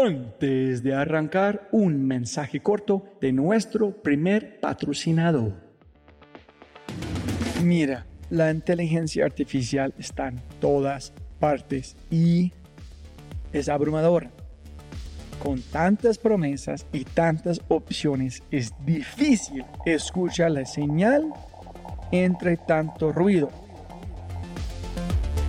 Antes de arrancar, un mensaje corto de nuestro primer patrocinador. Mira, la inteligencia artificial está en todas partes y es abrumadora. Con tantas promesas y tantas opciones es difícil escuchar la señal entre tanto ruido.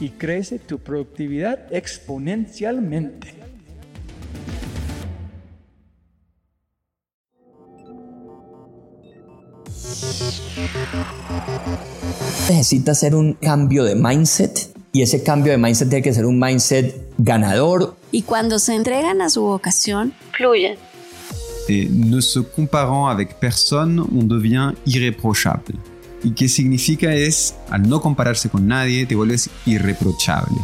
y crece tu productividad exponencialmente. Necesitas hacer un cambio de mindset y ese cambio de mindset tiene que ser un mindset ganador. Y cuando se entregan a su vocación, fluyen. Et ne se comparant avec personne, on devient irreprochable. ¿Y qué significa es, al no compararse con nadie, te vuelves irreprochable?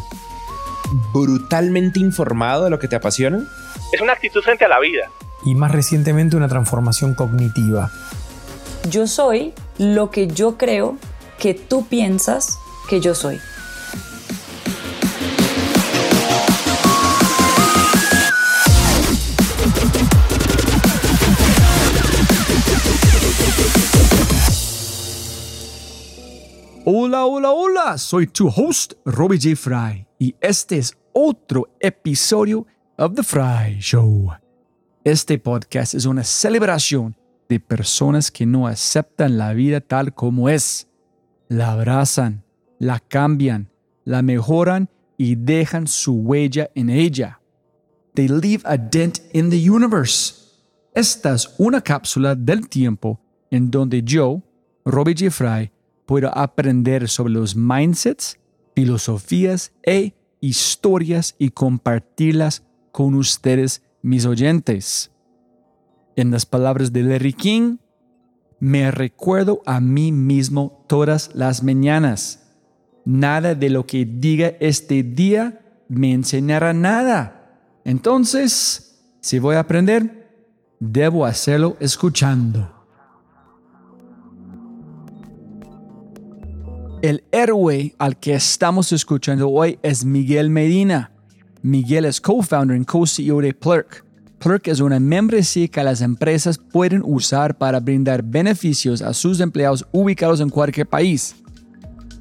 Brutalmente informado de lo que te apasiona. Es una actitud frente a la vida. Y más recientemente una transformación cognitiva. Yo soy lo que yo creo que tú piensas que yo soy. Hola, hola, hola, soy tu host, Robbie J. Fry, y este es otro episodio of The Fry Show. Este podcast es una celebración de personas que no aceptan la vida tal como es. La abrazan, la cambian, la mejoran y dejan su huella en ella. They leave a dent in the universe. Esta es una cápsula del tiempo en donde yo, Robbie J. Fry, puedo aprender sobre los mindsets, filosofías e historias y compartirlas con ustedes, mis oyentes. En las palabras de Larry King, me recuerdo a mí mismo todas las mañanas. Nada de lo que diga este día me enseñará nada. Entonces, si voy a aprender, debo hacerlo escuchando. El héroe al que estamos escuchando hoy es Miguel Medina. Miguel es co-founder y co-CEO de Plurk. Plurk es una membresía que las empresas pueden usar para brindar beneficios a sus empleados ubicados en cualquier país.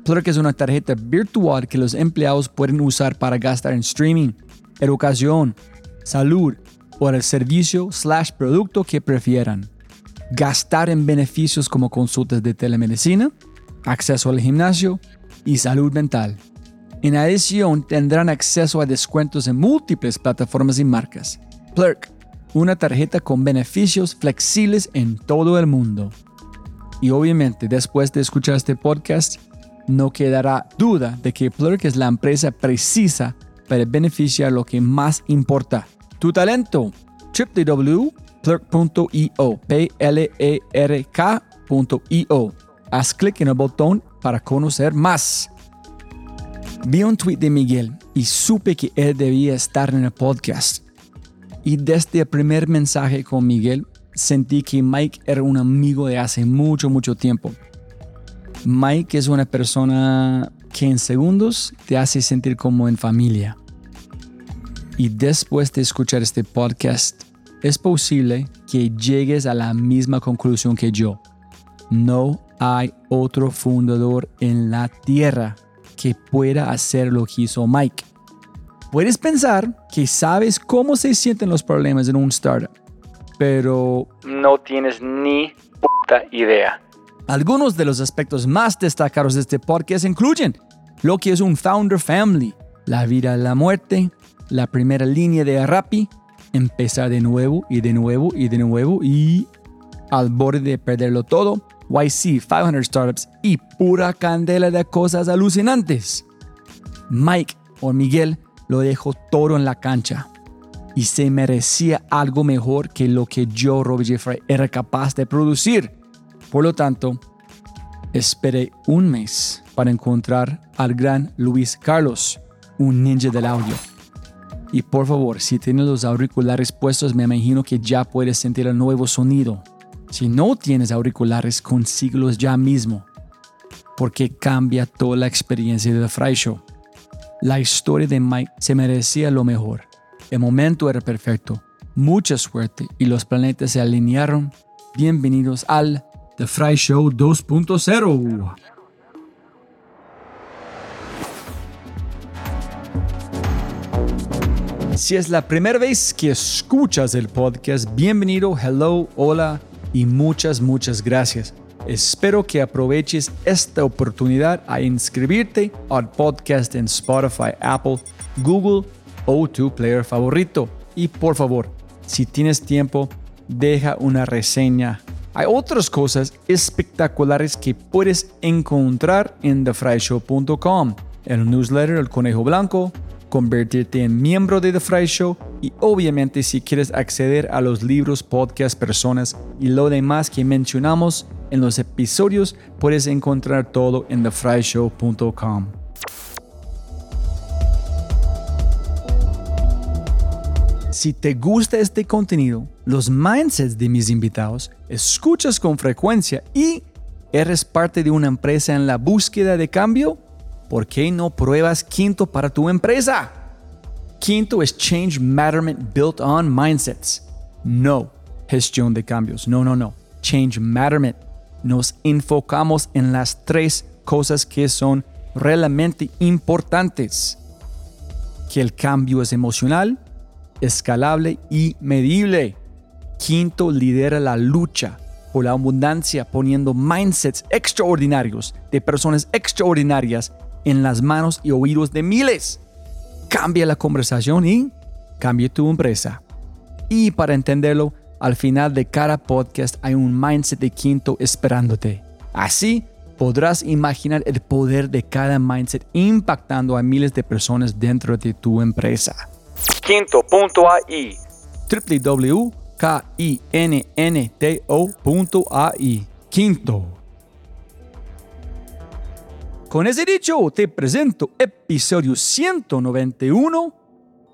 Plurk es una tarjeta virtual que los empleados pueden usar para gastar en streaming, educación, salud o el servicio slash producto que prefieran. Gastar en beneficios como consultas de telemedicina, acceso al gimnasio y salud mental. En adición, tendrán acceso a descuentos en múltiples plataformas y marcas. Plurk, una tarjeta con beneficios flexibles en todo el mundo. Y obviamente, después de escuchar este podcast, no quedará duda de que Plurk es la empresa precisa para beneficiar lo que más importa, tu talento. www.plurk.io, p l e r k.io haz clic en el botón para conocer más. Vi un tweet de Miguel y supe que él debía estar en el podcast. Y desde el primer mensaje con Miguel sentí que Mike era un amigo de hace mucho, mucho tiempo. Mike es una persona que en segundos te hace sentir como en familia. Y después de escuchar este podcast, es posible que llegues a la misma conclusión que yo. No hay otro fundador en la tierra que pueda hacer lo que hizo Mike. Puedes pensar que sabes cómo se sienten los problemas en un startup, pero no tienes ni puta idea. Algunos de los aspectos más destacados de este podcast incluyen lo que es un founder family, la vida y la muerte, la primera línea de Rappi, empezar de nuevo y de nuevo y de nuevo y al borde de perderlo todo, YC 500 Startups y pura candela de cosas alucinantes. Mike o Miguel lo dejó todo en la cancha y se merecía algo mejor que lo que yo, Robbie Jeffrey, era capaz de producir. Por lo tanto, esperé un mes para encontrar al gran Luis Carlos, un ninja del audio. Y por favor, si tienes los auriculares puestos, me imagino que ya puedes sentir el nuevo sonido. Si no tienes auriculares, consíguelos ya mismo, porque cambia toda la experiencia de The Fry Show. La historia de Mike se merecía lo mejor. El momento era perfecto. Mucha suerte y los planetas se alinearon. Bienvenidos al The Fry Show 2.0. Si es la primera vez que escuchas el podcast, bienvenido, hello, hola y muchas, muchas gracias. Espero que aproveches esta oportunidad a inscribirte al podcast en Spotify, Apple, Google o tu player favorito. Y por favor, si tienes tiempo, deja una reseña. Hay otras cosas espectaculares que puedes encontrar en thefryshow.com. El newsletter El Conejo Blanco, convertirte en miembro de The Fry Show y obviamente si quieres acceder a los libros, podcasts, personas y lo demás que mencionamos en los episodios, puedes encontrar todo en thefryshow.com. Si te gusta este contenido, los mindsets de mis invitados, escuchas con frecuencia y eres parte de una empresa en la búsqueda de cambio, ¿por qué no pruebas Quinto para tu empresa? Quinto es Change Matterment Built on Mindsets. No gestión de cambios. No, no, no. Change Matterment. Nos enfocamos en las tres cosas que son realmente importantes. Que el cambio es emocional, escalable y medible. Quinto, lidera la lucha por la abundancia poniendo mindsets extraordinarios de personas extraordinarias en las manos y oídos de miles. Cambia la conversación y cambia tu empresa. Y para entenderlo, al final de cada podcast hay un mindset de quinto esperándote. Así podrás imaginar el poder de cada mindset impactando a miles de personas dentro de tu empresa. Quinto.ai www.kinnto.ai Quinto. Con ese dicho, te presento episodio 191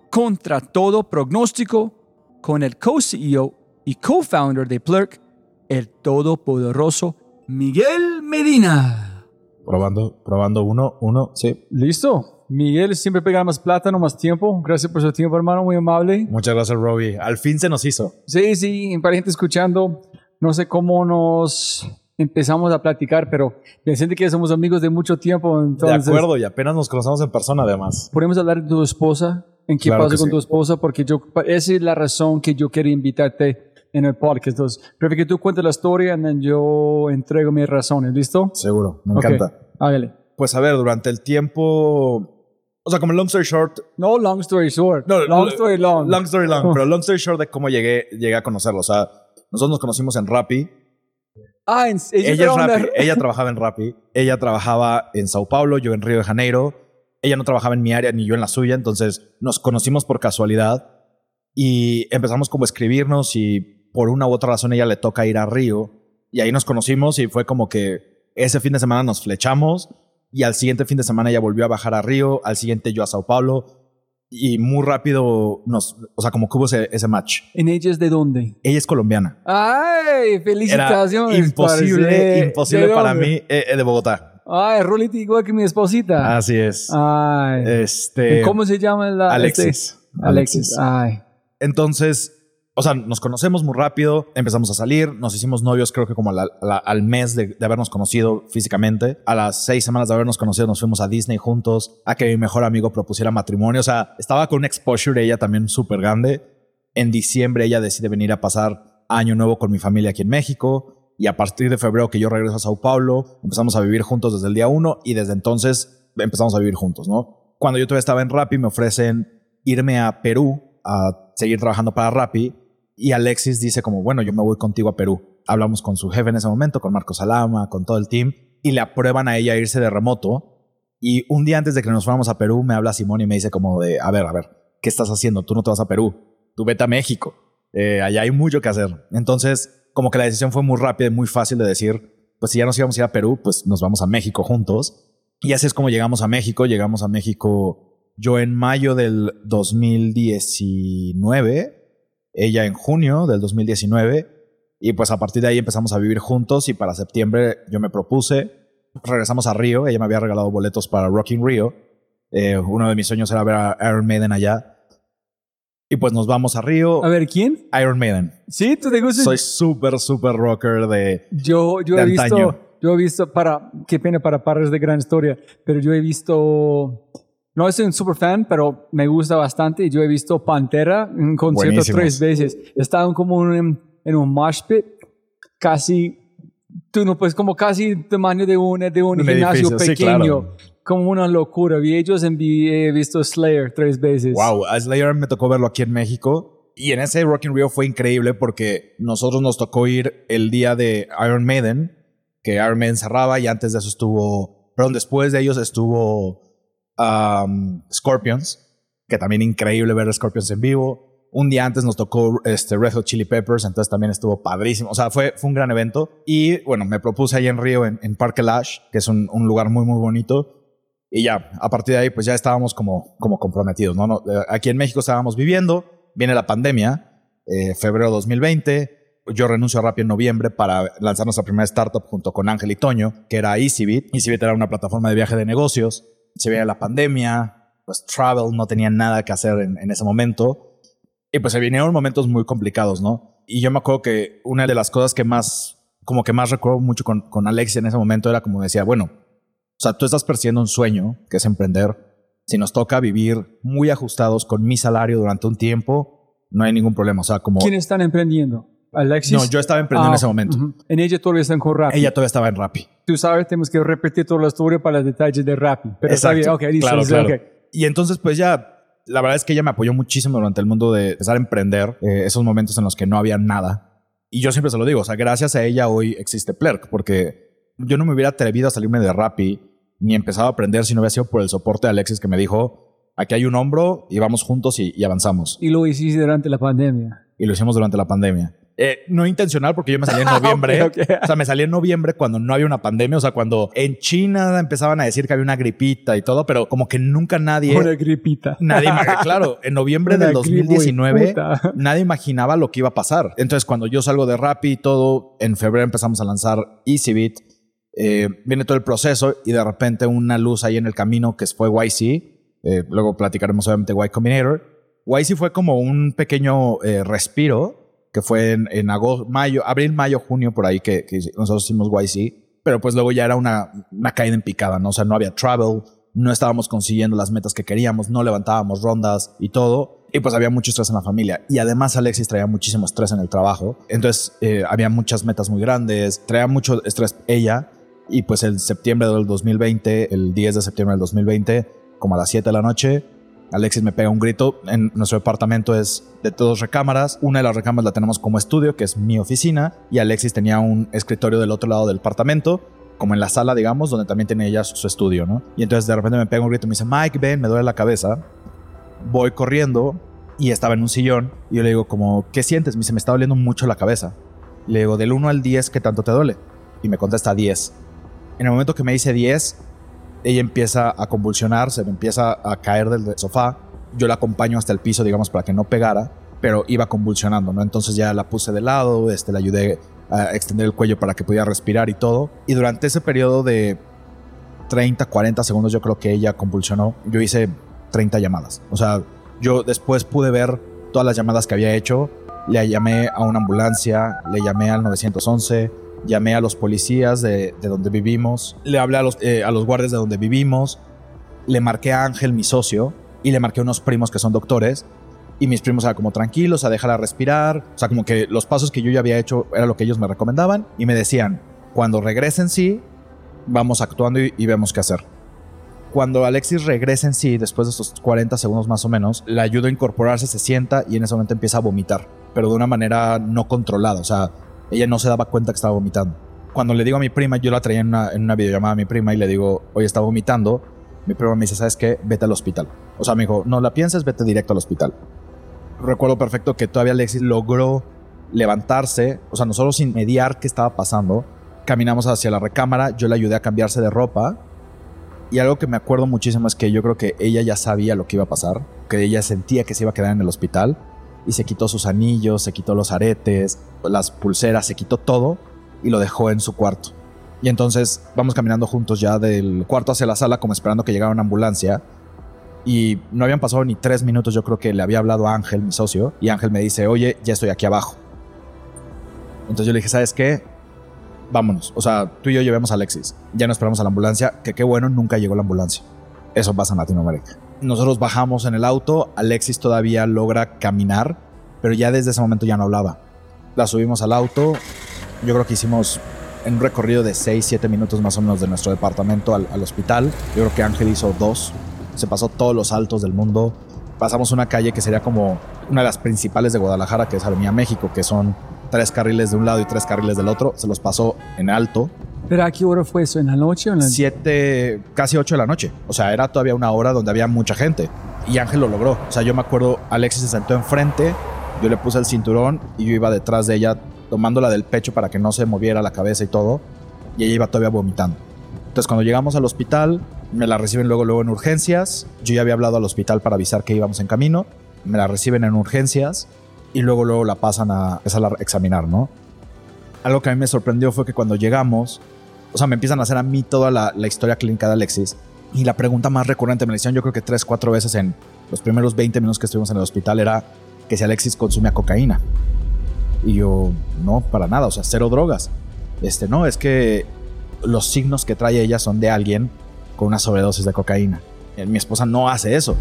contra todo pronóstico con el co-CEO y co-founder de Plurk, el todopoderoso Miguel Medina. Probando, probando uno, uno, sí. ¿Listo? Miguel siempre pega más plátano, más tiempo. Gracias por su tiempo, hermano, muy amable. Muchas gracias, Robbie. Al fin se nos hizo. Sí, sí, para gente escuchando, no sé cómo nos empezamos a platicar, pero me siento que somos amigos de mucho tiempo. Entonces, de acuerdo, y apenas nos conocemos en persona, además. Podemos hablar de tu esposa, en qué Claro pasa con sí. tu esposa, porque yo, esa es la razón que yo quería invitarte en el podcast. Entonces, prefiero que tú cuentes la historia y yo entrego mis razones. ¿Listo? Seguro, me encanta. Hágale. Pues a ver, durante el tiempo. O sea, como long story short. No, long story short. No, long story long. Long story long, pero long story short de cómo llegué, llegué a conocerlo. O sea, nosotros nos conocimos en Rappi. Ah, en, Ella es era una- Rappi. Ella trabajaba en Rappi. Ella trabajaba en Sao Paulo, yo en Río de Janeiro. Ella no trabajaba en mi área ni yo en la suya. Entonces nos conocimos por casualidad y empezamos como a escribirnos y por una u otra razón ella le toca ir a Río. Y ahí nos conocimos y fue como que ese fin de semana nos flechamos y al siguiente fin de semana ella volvió a bajar a Río, al siguiente yo a Sao Paulo. Y muy rápido nos, o sea, como que hubo ese, ese match. ¿En ella es de dónde? Ella es colombiana. ¡Ay! Era ¡Felicitaciones! imposible, parce. imposible ¿De para dónde? mí eh, eh, de Bogotá. ¡Ay, Rolita igual que mi esposita! Así es. ¡Ay! Este. ¿Y ¿Cómo se llama la Alexis. este? Alexis. ¡Ay! Entonces, o sea, nos conocemos muy rápido, empezamos a salir, nos hicimos novios creo que como al, al- al mes de, de habernos conocido físicamente. A las seis semanas de habernos conocido nos fuimos a Disney juntos, a que mi mejor amigo propusiera matrimonio. O sea, estaba con un exposure ella también súper grande. En diciembre ella decide venir a pasar año nuevo con mi familia aquí en México. Y a partir de febrero que yo regreso a Sao Paulo, empezamos a vivir juntos desde el día uno y desde entonces empezamos a vivir juntos, ¿no? Cuando yo todavía estaba en Rappi me ofrecen irme a Perú a seguir trabajando para Rappi y Alexis dice como, bueno, yo me voy contigo a Perú. Hablamos con su jefe en ese momento, con Marcos Salama, con todo el team y le aprueban a ella irse de remoto. Y un día antes de que nos fuéramos a Perú me habla Simón y me dice como de, a ver, a ver, ¿qué estás haciendo? Tú no te vas a Perú, tú vete a México. Eh, allá hay mucho que hacer. Entonces, como que la decisión fue muy rápida y muy fácil de decir, pues si ya nos íbamos a ir a Perú, pues nos vamos a México juntos. Y así es como llegamos a México. Llegamos a México yo en mayo del 2019, ella en junio del 2019. Y pues a partir de ahí empezamos a vivir juntos y para septiembre yo me propuse, regresamos a Río, ella me había regalado boletos para Rocking Rio. Eh, uno de mis sueños era ver a Iron Maiden allá. Y pues nos vamos a Río. A ver, ¿quién? Iron Maiden. ¿Sí? ¿Tú te gusta? Soy súper, súper rocker de... Yo, yo de he visto, antaño. yo he visto, para, qué pena para pares de gran historia, pero yo he visto, no soy un super fan, pero me gusta bastante. Yo he visto Pantera en concierto Buenísimos. tres veces. Estaban como en, en un mosh pit, casi, tú no puedes, como casi tamaño de un, de un, Un gimnasio edificio, sí, pequeño. claro. Como una locura. Vi ellos en, he visto Slayer tres veces. Wow, a Slayer me tocó verlo aquí en México. Y en ese Rock in Rio fue increíble porque nosotros nos tocó ir el día de Iron Maiden, que Iron Maiden cerraba y antes de eso estuvo, perdón, después de ellos estuvo um, Scorpions, que también increíble ver a Scorpions en vivo. Un día antes nos tocó este Red Hot Chili Peppers, entonces también estuvo padrísimo. O sea, fue, fue un gran evento. Y bueno, me propuse ahí en Río, en, en Parque Lash, que es un, lugar muy, muy bonito. Y ya, a partir de ahí, pues ya estábamos como, como comprometidos, ¿no? No, eh, Aquí en México estábamos viviendo, viene la pandemia, eh, febrero 2020, yo renuncio a en noviembre para lanzar nuestra primera startup junto con Ángel y Toño, que era EasyBit. EasyBit era una plataforma de viaje de negocios. Se viene la pandemia, pues Travel no tenía nada que hacer en, ese momento. Y pues se vinieron momentos muy complicados, ¿no? Y yo me acuerdo que una de las cosas que más, como que más recuerdo mucho con, con Alexia en ese momento era como decía, bueno, o sea, tú estás persiguiendo un sueño, que es emprender. Si nos toca vivir muy ajustados con mi salario durante un tiempo, no hay ningún problema. O sea, como... ¿Quiénes están emprendiendo? Alexis. No, yo estaba emprendiendo en Ah, ese momento. En ella todavía están con Rappi. Ella todavía estaba en Rappi. Tú sabes, tenemos que repetir toda la historia para los detalles de Rappi. Pero está bien. Ok, listo, claro, claro. ok. Y entonces, pues ya, la verdad es que ella me apoyó muchísimo durante el mundo de empezar a emprender, eh, esos momentos en los que no había nada. Y yo siempre se lo digo, o sea, gracias a ella hoy existe Plerk, porque yo no me hubiera atrevido a salirme de Rappi ni empezado a aprender si no hubiera sido por el soporte de Alexis que me dijo, aquí hay un hombro y vamos juntos y, y avanzamos. Y lo hiciste durante la pandemia. Y lo hicimos durante la pandemia. Eh, no intencional porque yo me salí en noviembre. O sea, me salí en noviembre cuando no había una pandemia. O sea, cuando en China empezaban a decir que había una gripita y todo, pero como que nunca nadie... Una gripita. Nadie, claro, en noviembre Una del gripe, 2019 puta. nadie imaginaba lo que iba a pasar. Entonces, cuando yo salgo de Rappi y todo, en febrero empezamos a lanzar EasyBit. eh, viene todo el proceso y de repente una luz ahí en el camino que fue YC. eh, luego platicaremos obviamente Y Combinator. YC fue como un pequeño eh, respiro que fue en, en agosto, mayo, abril, mayo, junio, por ahí que, que nosotros hicimos YC. Pero pues luego ya era una, una caída en picada, ¿no? O sea, no había travel, no estábamos consiguiendo las metas que queríamos, no levantábamos rondas y todo. Y pues había mucho estrés en la familia. Y además Alexis traía muchísimo estrés en el trabajo. Entonces eh, había muchas metas muy grandes, traía mucho estrés ella. Y pues el septiembre del 2020, el 10 de septiembre del 2020, como a las 7 de la noche, Alexis me pega un grito. En nuestro departamento es de dos recámaras. Una de las recámaras la tenemos como estudio, que es mi oficina. Y Alexis tenía un escritorio del otro lado del departamento, como en la sala, digamos, donde también tenía ella su, estudio, ¿no? Y entonces de repente me pega un grito y me dice, Mike, ven, me duele la cabeza. Voy corriendo y estaba en un sillón. Y yo le digo, como, ¿qué sientes? Me dice, me está doliendo mucho la cabeza. Le digo, del 1 al 10, ¿qué tanto te duele? Y me contesta 10. En el momento que me dice 10, ella empieza a convulsionar, se empieza a caer del sofá yo la acompaño hasta el piso, digamos, para que no pegara, pero iba convulsionando, ¿no? Entonces ya la puse de lado, este, la ayudé a extender el cuello para que pudiera respirar y todo. Y durante ese periodo de 30, 40 segundos, yo creo que ella convulsionó. Yo hice 30 llamadas. O sea, yo después pude ver todas las llamadas que había hecho. Le llamé a una ambulancia, le llamé al 911, llamé a los policías de, de donde vivimos, le hablé a los, eh, a los guardias de donde vivimos, le marqué a Ángel, mi socio, y le marqué a unos primos que son doctores. Y mis primos eran como tranquilos, a dejarla respirar. O sea, como que los pasos que yo ya había hecho era lo que ellos me recomendaban. Y me decían, cuando regresen sí, vamos actuando y, vemos qué hacer. Cuando Alexis regresa en sí, después de esos 40 segundos más o menos, la ayudo a incorporarse, se sienta y en ese momento empieza a vomitar, pero de una manera no controlada. O sea, ella no se daba cuenta que estaba vomitando. Cuando le digo a mi prima, yo la traía en una, en una videollamada a mi prima y le digo, oye, está vomitando. Mi prima me dice, ¿sabes qué? Vete al hospital. O sea, me dijo, no la pienses, vete directo al hospital. Recuerdo perfecto que todavía Alexis logró levantarse, o sea, nosotros sin mediar qué estaba pasando, caminamos hacia la recámara, yo le ayudé a cambiarse de ropa y algo que me acuerdo muchísimo es que yo creo que ella ya sabía lo que iba a pasar, que ella sentía que se iba a quedar en el hospital y se quitó sus anillos, se quitó los aretes, las pulseras, se quitó todo y lo dejó en su cuarto. Y entonces vamos caminando juntos ya del cuarto hacia la sala como esperando que llegara una ambulancia y no habían pasado ni tres minutos, yo creo que le había hablado a Ángel, mi socio, y Ángel me dice, oye, ya estoy aquí abajo. Entonces yo le dije, ¿sabes qué? Vámonos. O sea, tú y yo llevemos a Alexis. Ya no esperamos a la ambulancia, que qué bueno, nunca llegó la ambulancia. Eso pasa en Latinoamérica. Nosotros bajamos en el auto, Alexis todavía logra caminar, pero ya desde ese momento ya no hablaba. La subimos al auto, yo creo que hicimos un recorrido de 6, 7 minutos más o menos de nuestro departamento al, al hospital. Yo creo que Ángel hizo dos, se pasó todos los altos del mundo. Pasamos una calle que sería como una de las principales de Guadalajara, que es Avenida México, que son tres carriles de un lado y tres carriles del otro. Se los pasó en alto. ¿Pero a qué hora fue eso? ¿En la noche o en la Siete, casi ocho de la noche. O sea, era todavía una hora donde había mucha gente. Y Ángel lo logró. O sea, yo me acuerdo, Alexis se sentó enfrente, yo le puse el cinturón y yo iba detrás de ella tomándola del pecho para que no se moviera la cabeza y todo. Y ella iba todavía vomitando. Entonces cuando llegamos al hospital, me la reciben luego, luego en urgencias. Yo ya había hablado al hospital para avisar que íbamos en camino. Me la reciben en urgencias y luego, luego la pasan a a examinar, ¿no? Algo que a mí me sorprendió fue que cuando llegamos, o sea, me empiezan a hacer a mí toda la, la historia clínica de Alexis. Y la pregunta más recurrente me la hicieron yo creo que tres, cuatro veces en los primeros 20 minutos que estuvimos en el hospital era que si Alexis consumía cocaína. Y yo, no, para nada, o sea, cero drogas. Este, no, es que los signos que trae ella son de alguien con una sobredosis de cocaína. Eh, Mi esposa no hace eso.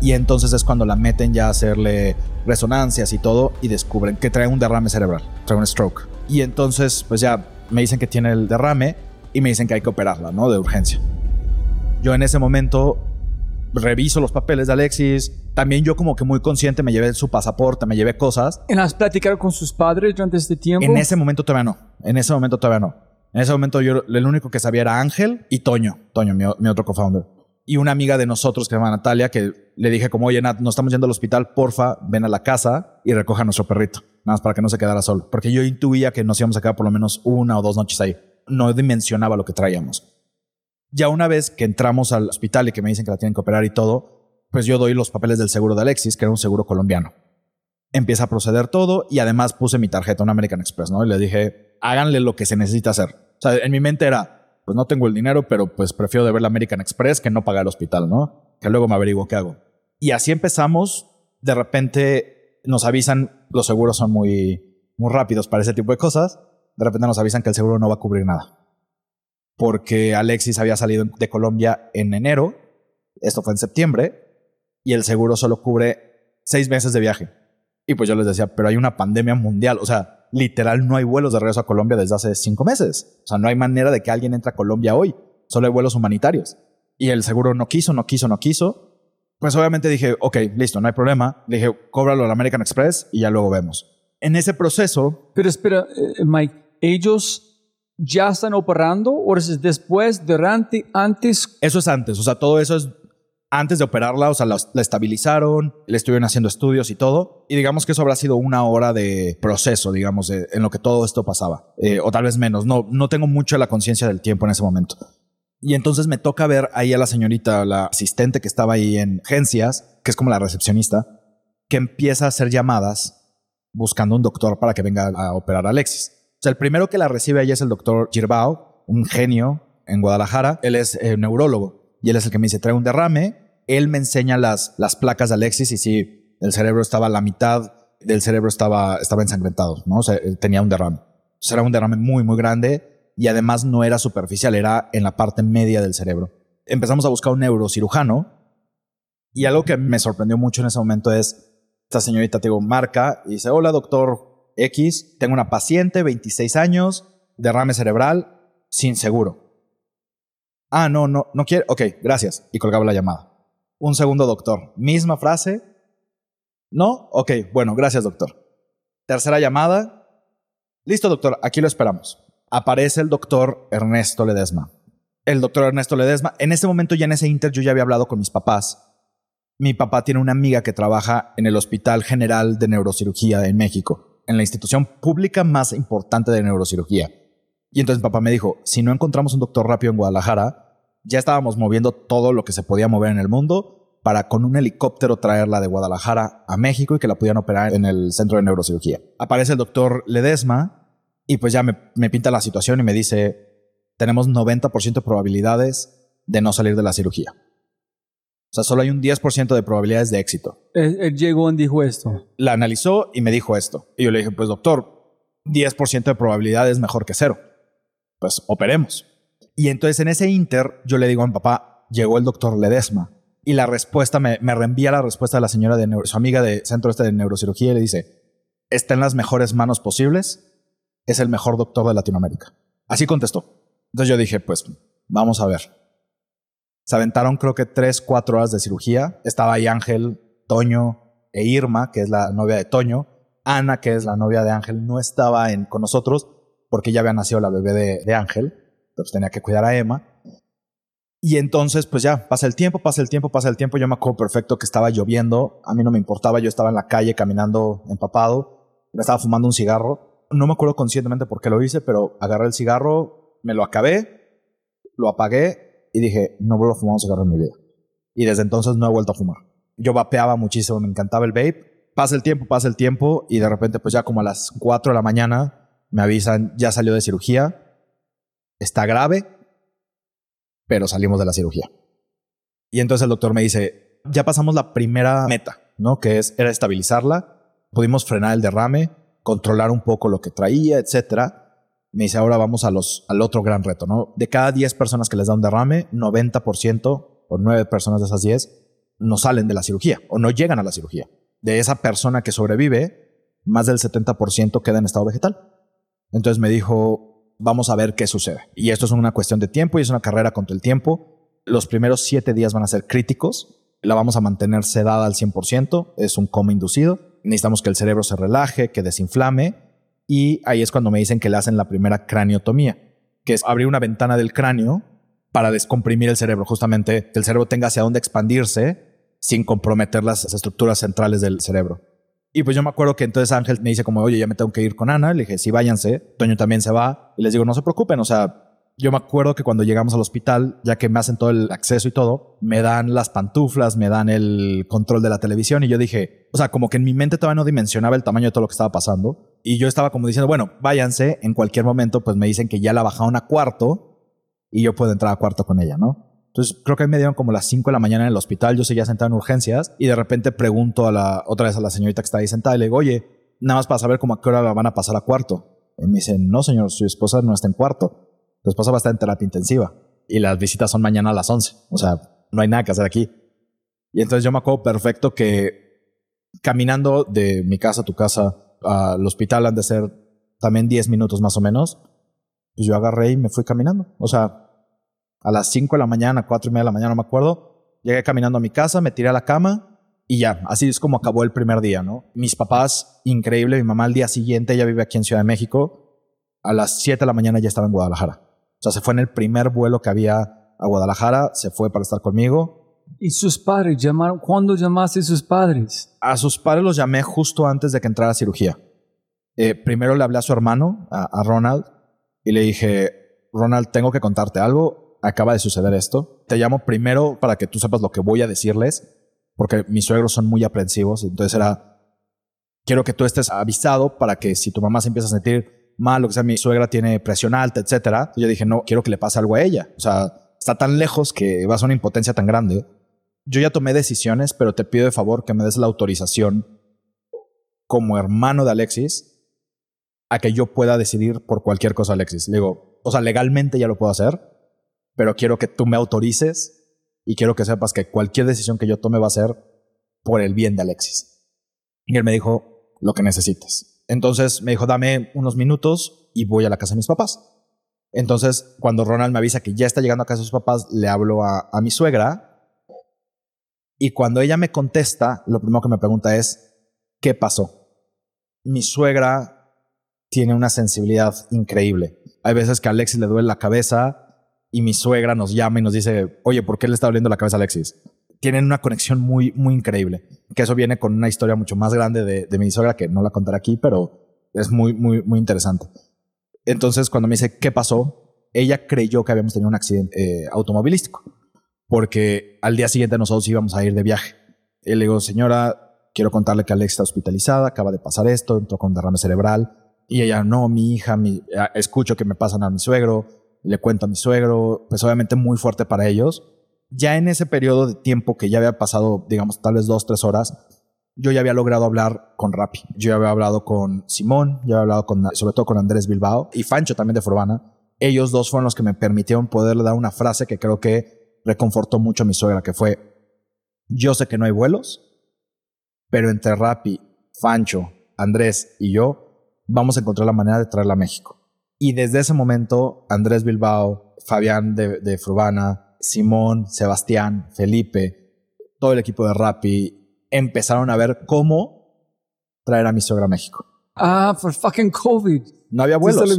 Y entonces es cuando la meten ya a hacerle resonancias y todo y descubren que trae un derrame cerebral, trae un stroke. Y entonces pues ya me dicen que tiene el derrame y me dicen que hay que operarla, ¿no? De urgencia. Yo en ese momento reviso los papeles de Alexis. También yo como que muy consciente me llevé su pasaporte, me llevé cosas. ¿En has platicado con sus padres durante este tiempo? En ese momento todavía no. En ese momento todavía no. En ese momento yo el único que sabía era Ángel y Toño. Toño, mi, mi otro co-founder. Y una amiga de nosotros que se llama Natalia, que le dije como, oye, Nat, nos estamos yendo al hospital, porfa, ven a la casa y recoja a nuestro perrito. Nada más para que no se quedara solo. Porque yo intuía que nos íbamos a quedar por lo menos una o dos noches ahí. No dimensionaba lo que traíamos. Ya una vez que entramos al hospital y que me dicen que la tienen que operar y todo, pues yo doy los papeles del seguro de Alexis, que era un seguro colombiano. Empieza a proceder todo y además puse mi tarjeta, un American Express, ¿no? Y le dije, háganle lo que se necesita hacer. O sea, en mi mente era, pues no tengo el dinero, pero pues prefiero deber la American Express que no pagar el hospital, ¿no? Que luego me averiguo qué hago. Y así empezamos. De repente nos avisan, los seguros son muy, muy rápidos para ese tipo de cosas. De repente nos avisan que el seguro no va a cubrir nada. Porque Alexis había salido de Colombia en enero. Esto fue en septiembre. Y el seguro solo cubre seis meses de viaje. Y pues yo les decía, pero hay una pandemia mundial. O sea, literal no hay vuelos de regreso a Colombia desde hace cinco meses. O sea, no hay manera de que alguien entre a Colombia hoy. Solo hay vuelos humanitarios. Y el seguro no quiso, no quiso, no quiso. Pues obviamente dije, ok, listo, no hay problema. Le dije, cóbralo al American Express y ya luego vemos. En ese proceso, Pero espera, eh, Mike, ¿ellos ya están operando o es después, durante, antes? eso es antes. O sea, todo eso es antes de operarla. O sea, la, la estabilizaron, le estuvieron haciendo estudios y todo. Y digamos que eso habrá sido una hora de proceso, digamos, en lo que todo esto pasaba. Eh, o tal vez menos. No, no tengo mucho la conciencia del tiempo en ese momento. Y entonces me toca ver ahí a la señorita, la asistente que estaba ahí en agencias, que es como la recepcionista, que empieza a hacer llamadas buscando un doctor para que venga a operar a Alexis. O sea, el primero que la recibe ahí es el doctor Girbao, un genio en Guadalajara. Él es eh, neurólogo y él es el que me dice, trae un derrame. Él me enseña las, las placas de Alexis y sí, el cerebro estaba, la mitad del cerebro estaba, estaba ensangrentado, ¿no? O sea, él tenía un derrame. Sea, era un derrame muy, muy grande y además no era superficial, era en la parte media del cerebro. Empezamos a buscar un neurocirujano y algo que me sorprendió mucho en ese momento es, esta señorita, te digo, marca y dice, hola doctor X, tengo una paciente, 26 años, derrame cerebral, sin seguro. Ah, no, no, no quiere. Ok, gracias. Y colgaba la llamada. Un segundo, doctor. Misma frase. No, ok, bueno, gracias, doctor. Tercera llamada. Listo, doctor, aquí lo esperamos. Aparece el doctor Ernesto Ledesma. El doctor Ernesto Ledesma. En ese momento, ya en ese inter, yo ya había hablado con mis papás mi papá tiene una amiga que trabaja en el Hospital General de Neurocirugía en México, en la institución pública más importante de neurocirugía. Y entonces papá me dijo, si no encontramos un doctor rápido en Guadalajara, ya estábamos moviendo todo lo que se podía mover en el mundo para con un helicóptero traerla de Guadalajara a México y que la pudieran operar en el centro de neurocirugía. Aparece el doctor Ledesma y pues ya me, me pinta la situación y me dice, tenemos 90% de probabilidades de no salir de la cirugía. O sea, solo hay un 10% de probabilidades de éxito. Él, llegó y dijo esto. La analizó y me dijo esto. Y yo le dije, pues doctor, 10% de probabilidad es mejor que cero. Pues operemos. Y entonces en ese inter yo le digo a mi papá, llegó el doctor Ledesma. Y la respuesta, me, me reenvía la respuesta de la señora de su amiga de centro este de neurocirugía y le dice, está en las mejores manos posibles, es el mejor doctor de Latinoamérica. Así contestó. Entonces yo dije, pues vamos a ver. Se aventaron creo que tres, cuatro horas de cirugía. Estaba ahí Ángel, Toño e Irma, que es la novia de Toño. Ana, que es la novia de Ángel, no estaba en, con nosotros porque ya había nacido la bebé de, Ángel. Entonces tenía que cuidar a Emma. Y entonces, pues ya, pasa el tiempo, pasa el tiempo, pasa el tiempo. Yo me acuerdo perfecto que estaba lloviendo. A mí no me importaba. Yo estaba en la calle caminando empapado. Me estaba fumando un cigarro. No me acuerdo conscientemente por qué lo hice, pero agarré el cigarro, me lo acabé, lo apagué y dije, no vuelvo a fumar un cigarro en mi vida. Y desde entonces no he vuelto a fumar. Yo vapeaba muchísimo, me encantaba el vape. Pasa el tiempo, pasa el tiempo y de repente pues ya como a las 4 de la mañana me avisan, ya salió de cirugía, está grave, pero salimos de la cirugía. Y entonces el doctor me dice, ya pasamos la primera meta, ¿no? Que es, era estabilizarla, pudimos frenar el derrame, controlar un poco lo que traía, etcétera me dice, ahora vamos a los, al otro gran reto, ¿no? De cada 10 personas que les da un derrame, 90% o 9 personas de esas 10 no salen de la cirugía o no llegan a la cirugía. De esa persona que sobrevive, más del 70% queda en estado vegetal. Entonces me dijo, vamos a ver qué sucede. Y esto es una cuestión de tiempo y es una carrera contra el tiempo. Los primeros 7 días van a ser críticos. La vamos a mantener sedada al 100%. Es un coma inducido. Necesitamos que el cerebro se relaje, que desinflame y ahí es cuando me dicen que le hacen la primera craniotomía, que es abrir una ventana del cráneo para descomprimir el cerebro, justamente que el cerebro tenga hacia dónde expandirse sin comprometer las estructuras centrales del cerebro. Y pues yo me acuerdo que entonces Ángel me dice como, oye, ya me tengo que ir con Ana. Le dije, sí, váyanse. Toño también se va. Y les digo, no se preocupen. O sea, yo me acuerdo que cuando llegamos al hospital, ya que me hacen todo el acceso y todo, me dan las pantuflas, me dan el control de la televisión. Y yo dije, o sea, como que en mi mente todavía no dimensionaba el tamaño de todo lo que estaba pasando. Y yo estaba como diciendo, bueno, váyanse, en cualquier momento pues me dicen que ya la bajaron a cuarto y yo puedo entrar a cuarto con ella, ¿no? Entonces creo que me dieron como las 5 de la mañana en el hospital, yo seguía sentado en urgencias y de repente pregunto a la otra vez a la señorita que está ahí sentada y le digo, oye, nada más para saber cómo a qué hora la van a pasar a cuarto. Y me dice, no señor, su esposa no está en cuarto, su esposa va en terapia intensiva y las visitas son mañana a las 11, o sea, no hay nada que hacer aquí. Y entonces yo me acuerdo perfecto que caminando de mi casa a tu casa, al hospital han de ser también 10 minutos más o menos, pues yo agarré y me fui caminando. O sea, a las 5 de la mañana, 4 y media de la mañana, no me acuerdo, llegué caminando a mi casa, me tiré a la cama y ya, así es como acabó el primer día, ¿no? Mis papás, increíble, mi mamá al día siguiente, ella vive aquí en Ciudad de México, a las 7 de la mañana ya estaba en Guadalajara. O sea, se fue en el primer vuelo que había a Guadalajara, se fue para estar conmigo. ¿Y sus padres llamaron? ¿Cuándo llamaste a sus padres? A sus padres los llamé justo antes de que entrara a cirugía. Eh, primero le hablé a su hermano, a, Ronald, y le dije, Ronald, tengo que contarte algo. acaba de suceder esto. Te llamo primero para que tú sepas lo que voy a decirles, porque mis suegros son muy aprensivos. Entonces era, quiero que tú estés avisado para que si tu mamá se empieza a sentir mal, lo que sea, mi suegra tiene presión alta, etcétera. Yo dije, no, quiero que le pase algo a ella. O sea, está tan lejos que va a ser una impotencia tan grande. Yo ya tomé decisiones, pero te pido de favor que me des la autorización como hermano de Alexis a que yo pueda decidir por cualquier cosa, Alexis. Le digo, o sea, legalmente ya lo puedo hacer, pero quiero que tú me autorices y quiero que sepas que cualquier decisión que yo tome va a ser por el bien de Alexis. Y él me dijo, lo que necesites. Entonces me dijo, dame unos minutos y voy a la casa de mis papás. Entonces, cuando Ronald me avisa que ya está llegando a casa de sus papás, le hablo a, mi suegra. Y cuando ella me contesta, lo primero que me pregunta es, ¿qué pasó? Mi suegra tiene una sensibilidad increíble. Hay veces que a Alexis le duele la cabeza y mi suegra nos llama y nos dice, oye, ¿por qué le está doliendo la cabeza a Alexis? Tienen una conexión muy, muy increíble. Que eso viene con una historia mucho más grande de, de mi suegra que no la contaré aquí, pero es muy, muy, muy interesante. Entonces, cuando me dice, ¿qué pasó? Ella creyó que habíamos tenido un accidente eh, automovilístico, porque al día siguiente nosotros íbamos a ir de viaje. Y le digo, señora, quiero contarle que Alex está hospitalizada, acaba de pasar esto, entró con derrame cerebral, y ella, no, mi hija, mi, escucho que me pasan a mi suegro, le cuento a mi suegro, pues obviamente muy fuerte para ellos. Ya en ese periodo de tiempo que ya había pasado, digamos, tal vez dos, tres horas, yo ya había logrado hablar con Rappi. Yo ya había hablado con Simón, ya había hablado con, sobre todo con Andrés Bilbao y Fancho también de Forbana. Ellos dos fueron los que me permitieron poderle dar una frase que creo que reconfortó mucho a mi suegra, que fue, yo sé que no hay vuelos, pero entre Rappi, Fancho, Andrés y yo, vamos a encontrar la manera de traerla a México. Y desde ese momento, Andrés Bilbao, Fabián de, de Frurbana, Simón, Sebastián, Felipe, todo el equipo de Rappi, empezaron a ver cómo traer a mi suegra a México. Ah, for fucking COVID. No había vuelos.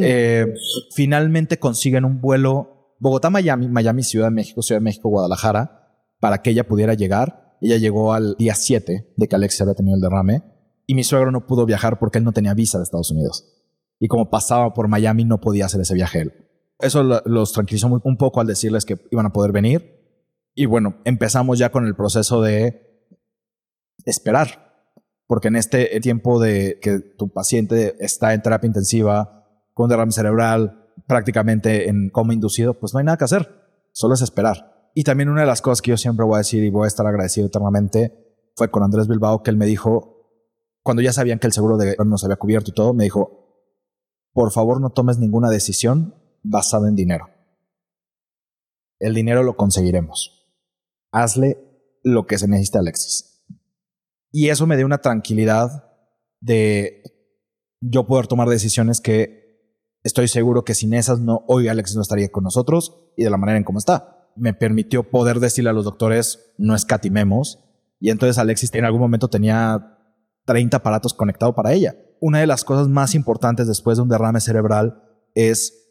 Eh, finalmente consiguen un vuelo Bogotá-Miami, Miami, Ciudad de México, Ciudad de México, Guadalajara, para que ella pudiera llegar. Ella llegó al día 7 de que Alex había tenido el derrame y mi suegro no pudo viajar porque él no tenía visa de Estados Unidos. Y como pasaba por Miami, no podía hacer ese viaje él. Eso los tranquilizó un poco al decirles que iban a poder venir. Y bueno, empezamos ya con el proceso de esperar. Porque en este tiempo de que tu paciente está en terapia intensiva, con derrame cerebral, prácticamente en coma inducido, pues no hay nada que hacer. Solo es esperar. Y también una de las cosas que yo siempre voy a decir y voy a estar agradecido eternamente fue con Andrés Bilbao, que él me dijo, cuando ya sabían que el seguro de nos había cubierto y todo, me dijo, por favor no tomes ninguna decisión basada en dinero. El dinero lo conseguiremos. Hazle lo que se necesita, Alexis. Y eso me dio una tranquilidad de yo poder tomar decisiones que estoy seguro que sin esas no, hoy Alexis no estaría con nosotros y de la manera en cómo está. Me permitió poder decirle a los doctores, no escatimemos. Y entonces Alexis en algún momento tenía 30 aparatos conectados para ella. Una de las cosas más importantes después de un derrame cerebral es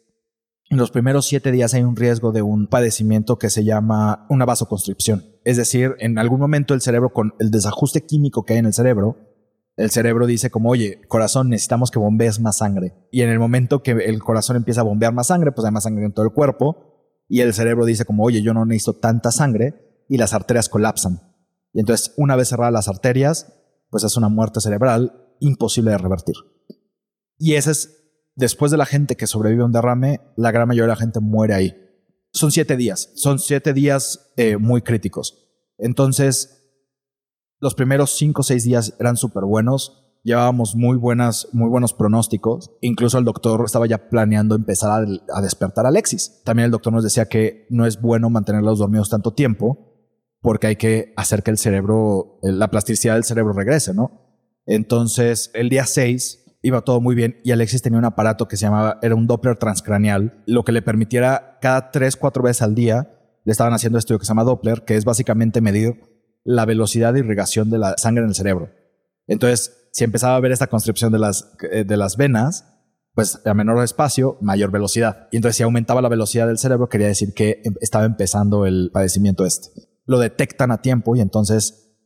en los primeros siete días hay un riesgo de un padecimiento que se llama una vasoconstricción. Es decir, en algún momento el cerebro, con el desajuste químico que hay en el cerebro, el cerebro dice como, oye, corazón, necesitamos que bombees más sangre. Y en el momento que el corazón empieza a bombear más sangre, pues hay más sangre en todo el cuerpo. Y el cerebro dice como, oye, yo no necesito tanta sangre. Y las arterias colapsan. Y entonces, una vez cerradas las arterias, pues es una muerte cerebral imposible de revertir. Y ese es, después de la gente que sobrevive a un derrame, la gran mayoría de la gente muere ahí. Son siete días, son siete días eh, muy críticos. Entonces, los primeros cinco o seis días eran súper buenos, llevábamos muy, buenas, muy buenos pronósticos. Incluso el doctor estaba ya planeando empezar a, despertar a Alexis. También el doctor nos decía que no es bueno mantenerlos dormidos tanto tiempo porque hay que hacer que el cerebro, la plasticidad del cerebro regrese, ¿no? Entonces, el día 6 iba todo muy bien y Alexis tenía un aparato que se llamaba, era un Doppler transcranial, lo que le permitiera cada 3, 4 veces al día, le estaban haciendo esto que se llama Doppler, que es básicamente medir la velocidad de irrigación de la sangre en el cerebro. Entonces, si empezaba a ver esta constricción de las, eh, de las venas, pues a menor espacio, mayor velocidad. Y entonces si aumentaba la velocidad del cerebro, quería decir que em, estaba empezando el padecimiento este lo detectan a tiempo y entonces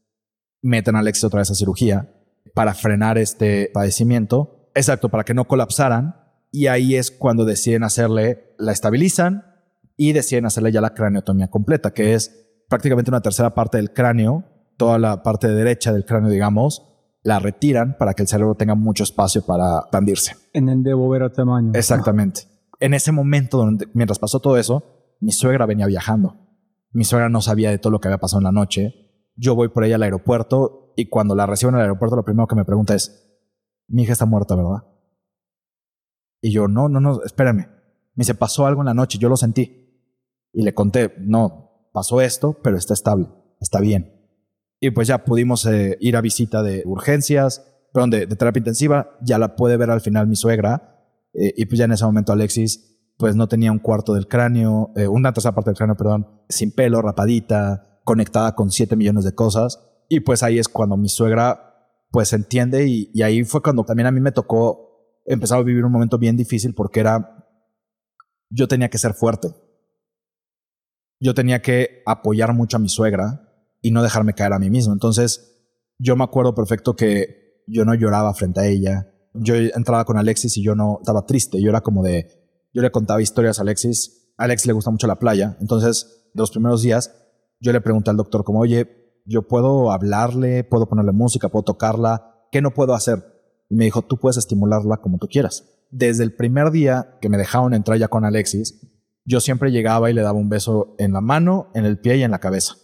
meten a Alexis otra vez a cirugía para frenar este padecimiento. Exacto, para que no colapsaran. Y ahí es cuando deciden hacerle, la estabilizan, y deciden hacerle ya la craneotomía completa, que es prácticamente una tercera parte del cráneo, toda la parte derecha del cráneo, digamos, la retiran para que el cerebro tenga mucho espacio para expandirse. En el devolver a tamaño. Exactamente. En ese momento, donde, mientras pasó todo eso, mi suegra venía viajando. Mi suegra no sabía de todo lo que había pasado en la noche. Yo voy por ella al aeropuerto y cuando la recibo en el aeropuerto, lo primero que me pregunta es, mi hija está muerta, ¿verdad? Y yo, no, no, no, espérame. Me dice, pasó algo en la noche, yo lo sentí. Y le conté, no, pasó esto, pero está estable, está bien. Y pues ya pudimos eh, ir a visita de urgencias, perdón, de, terapia intensiva, ya la puede ver al final mi suegra. Eh, y pues ya en ese momento Alexis pues no tenía un cuarto del cráneo, eh, una tercera parte del cráneo, perdón, sin pelo, rapadita, conectada con 7 millones de cosas. Y pues ahí es cuando mi suegra pues entiende y, y ahí fue cuando también a mí me tocó empezar a vivir un momento bien difícil porque era, yo tenía que ser fuerte. Yo tenía que apoyar mucho a mi suegra y no dejarme caer a mí mismo. Entonces, yo me acuerdo perfecto que yo no lloraba frente a ella. Yo entraba con Alexis y yo no estaba triste. Yo era como de, yo le contaba historias a Alexis. A Alexis le gusta mucho la playa. Entonces, de los primeros días, yo le pregunté al doctor como, oye, yo puedo hablarle, puedo ponerle música, puedo tocarla, ¿qué no puedo hacer? Y me dijo, tú puedes estimularla como tú quieras. Desde el primer día que me dejaron entrar ya con Alexis, yo siempre llegaba y le daba un beso en la mano, en el pie y en la cabeza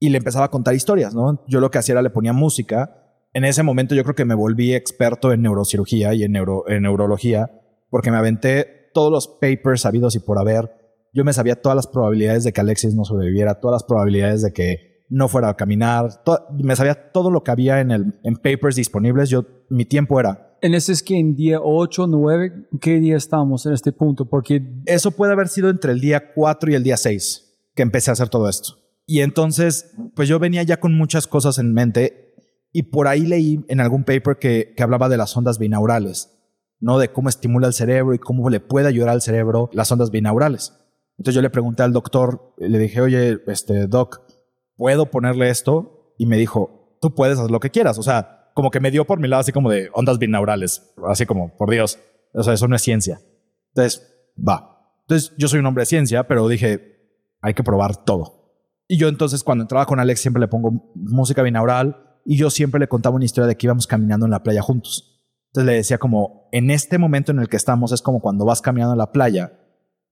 y le empezaba a contar historias, ¿no? Yo lo que hacía era le ponía música. En ese momento yo creo que me volví experto en neurocirugía y en, neuro, en neurología porque me aventé todos los papers sabidos y por haber. Yo me sabía todas las probabilidades de que Alexis no sobreviviera, todas las probabilidades de que no fuera a caminar. me sabía todo lo que había en, el, en papers disponibles. Yo, mi tiempo era. En ese es que en día 8, 9, ¿qué día estamos en este punto? Porque eso puede haber sido entre el día 4 y el día 6 que empecé a hacer todo esto. Y entonces, pues yo venía ya con muchas cosas en mente y por ahí leí en algún paper que, que hablaba de las ondas binaurales, ¿no? De cómo estimula el cerebro y cómo le puede ayudar al cerebro las ondas binaurales. Entonces yo le pregunté al doctor, le dije, oye, este, doc, ¿puedo ponerle esto? Y me dijo, tú puedes hacer lo que quieras. O sea, como que me dio por mi lado así como de ondas binaurales, así como, por Dios, o sea, eso no es ciencia. Entonces, va. Entonces yo soy un hombre de ciencia, pero dije, hay que probar todo. Y yo entonces cuando entraba con Alex siempre le pongo música binaural y yo siempre le contaba una historia de que íbamos caminando en la playa juntos. Entonces le decía como, en este momento en el que estamos es como cuando vas caminando en la playa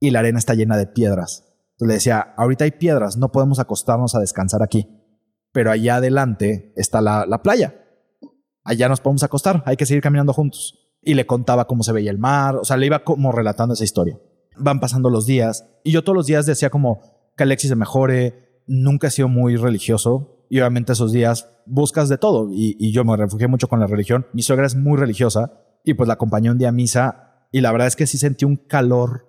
y la arena está llena de piedras. Entonces le decía, ahorita hay piedras, no podemos acostarnos a descansar aquí, pero allá adelante está la, la playa. Allá nos podemos acostar, hay que seguir caminando juntos. Y le contaba cómo se veía el mar, o sea, le iba como relatando esa historia. Van pasando los días y yo todos los días decía como que Alexis se mejore, nunca he sido muy religioso y obviamente esos días buscas de todo y, yo me refugié mucho con la religión. Mi suegra es muy religiosa y pues la acompañé un día a misa y la verdad es que sí sentí un calor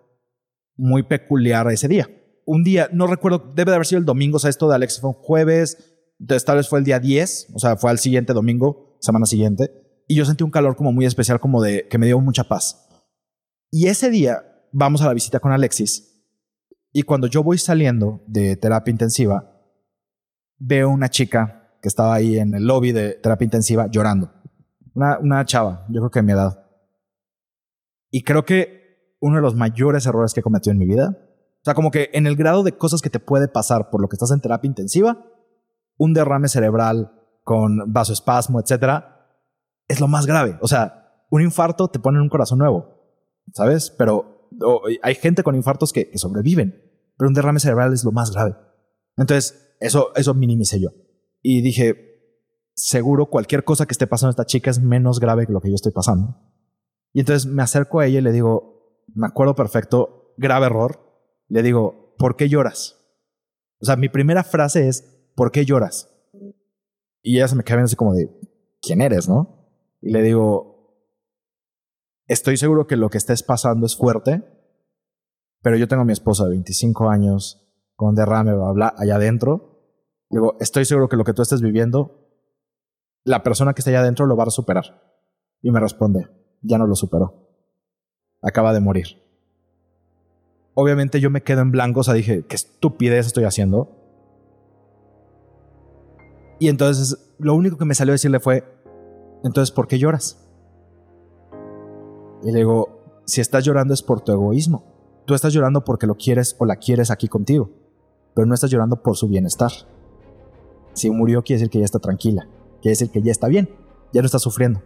muy peculiar ese día. Un día, no recuerdo, debe de haber sido el domingo, o sea, esto de Alex fue un jueves, entonces tal vez fue el día 10, o sea, fue al siguiente domingo, semana siguiente, y yo sentí un calor como muy especial, como de que me dio mucha paz. Y ese día vamos a la visita con Alexis y cuando yo voy saliendo de terapia intensiva, veo una chica que estaba ahí en el lobby de terapia intensiva llorando. Una, una chava, yo creo que de mi edad. Y creo que uno de los mayores errores que he cometido en mi vida, sea, como que en el grado de cosas que te puede pasar por lo que estás en terapia intensiva, un derrame cerebral con vasoespasmo, etcétera, es lo más grave. O sea, un infarto te pone un corazón nuevo, ¿sabes? Pero hay gente con infartos que sobreviven pero un derrame cerebral es lo más grave. Entonces, eso, eso minimicé yo. Y dije, seguro cualquier cosa que esté pasando a esta chica es menos grave que lo que yo estoy pasando. Y entonces me acerco a ella y le digo, me acuerdo perfecto, grave error. Le digo, ¿por qué lloras? O sea, mi primera frase es, ¿por qué lloras? Y ella se me queda así como de, ¿quién eres, no? Y le digo, estoy seguro que lo que estés pasando es fuerte, pero yo tengo a mi esposa de 25 años con derrame, bla, bla, allá adentro. Digo, estoy seguro que lo que tú estés viviendo, la persona que está allá adentro lo va a superar. Y me responde, ya no lo superó. Acaba de morir. Obviamente yo me quedo en blanco, o sea, dije, qué estupidez estoy haciendo. Y entonces lo único que me salió a decirle fue, entonces, ¿por qué lloras? Y le digo, si estás llorando es por tu egoísmo tú estás llorando porque lo quieres o la quieres aquí contigo, pero no estás llorando por su bienestar. Si murió quiere decir que ya está tranquila, quiere decir que ya está bien, ya no está sufriendo.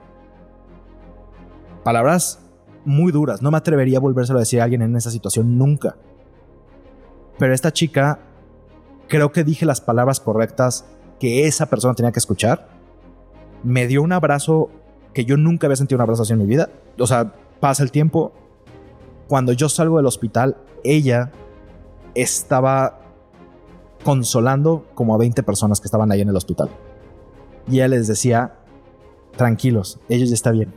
Palabras muy duras, no me atrevería a volvérselo a decir a alguien en esa situación nunca. Pero esta chica, creo que dije las palabras correctas que esa persona tenía que escuchar. Me dio un abrazo que yo nunca había sentido un abrazo así en mi vida. O sea, pasa el tiempo. Cuando yo salgo del hospital, ella estaba consolando como a 20 personas que estaban ahí en el hospital. Y ella les decía, tranquilos, ellos ya está bien.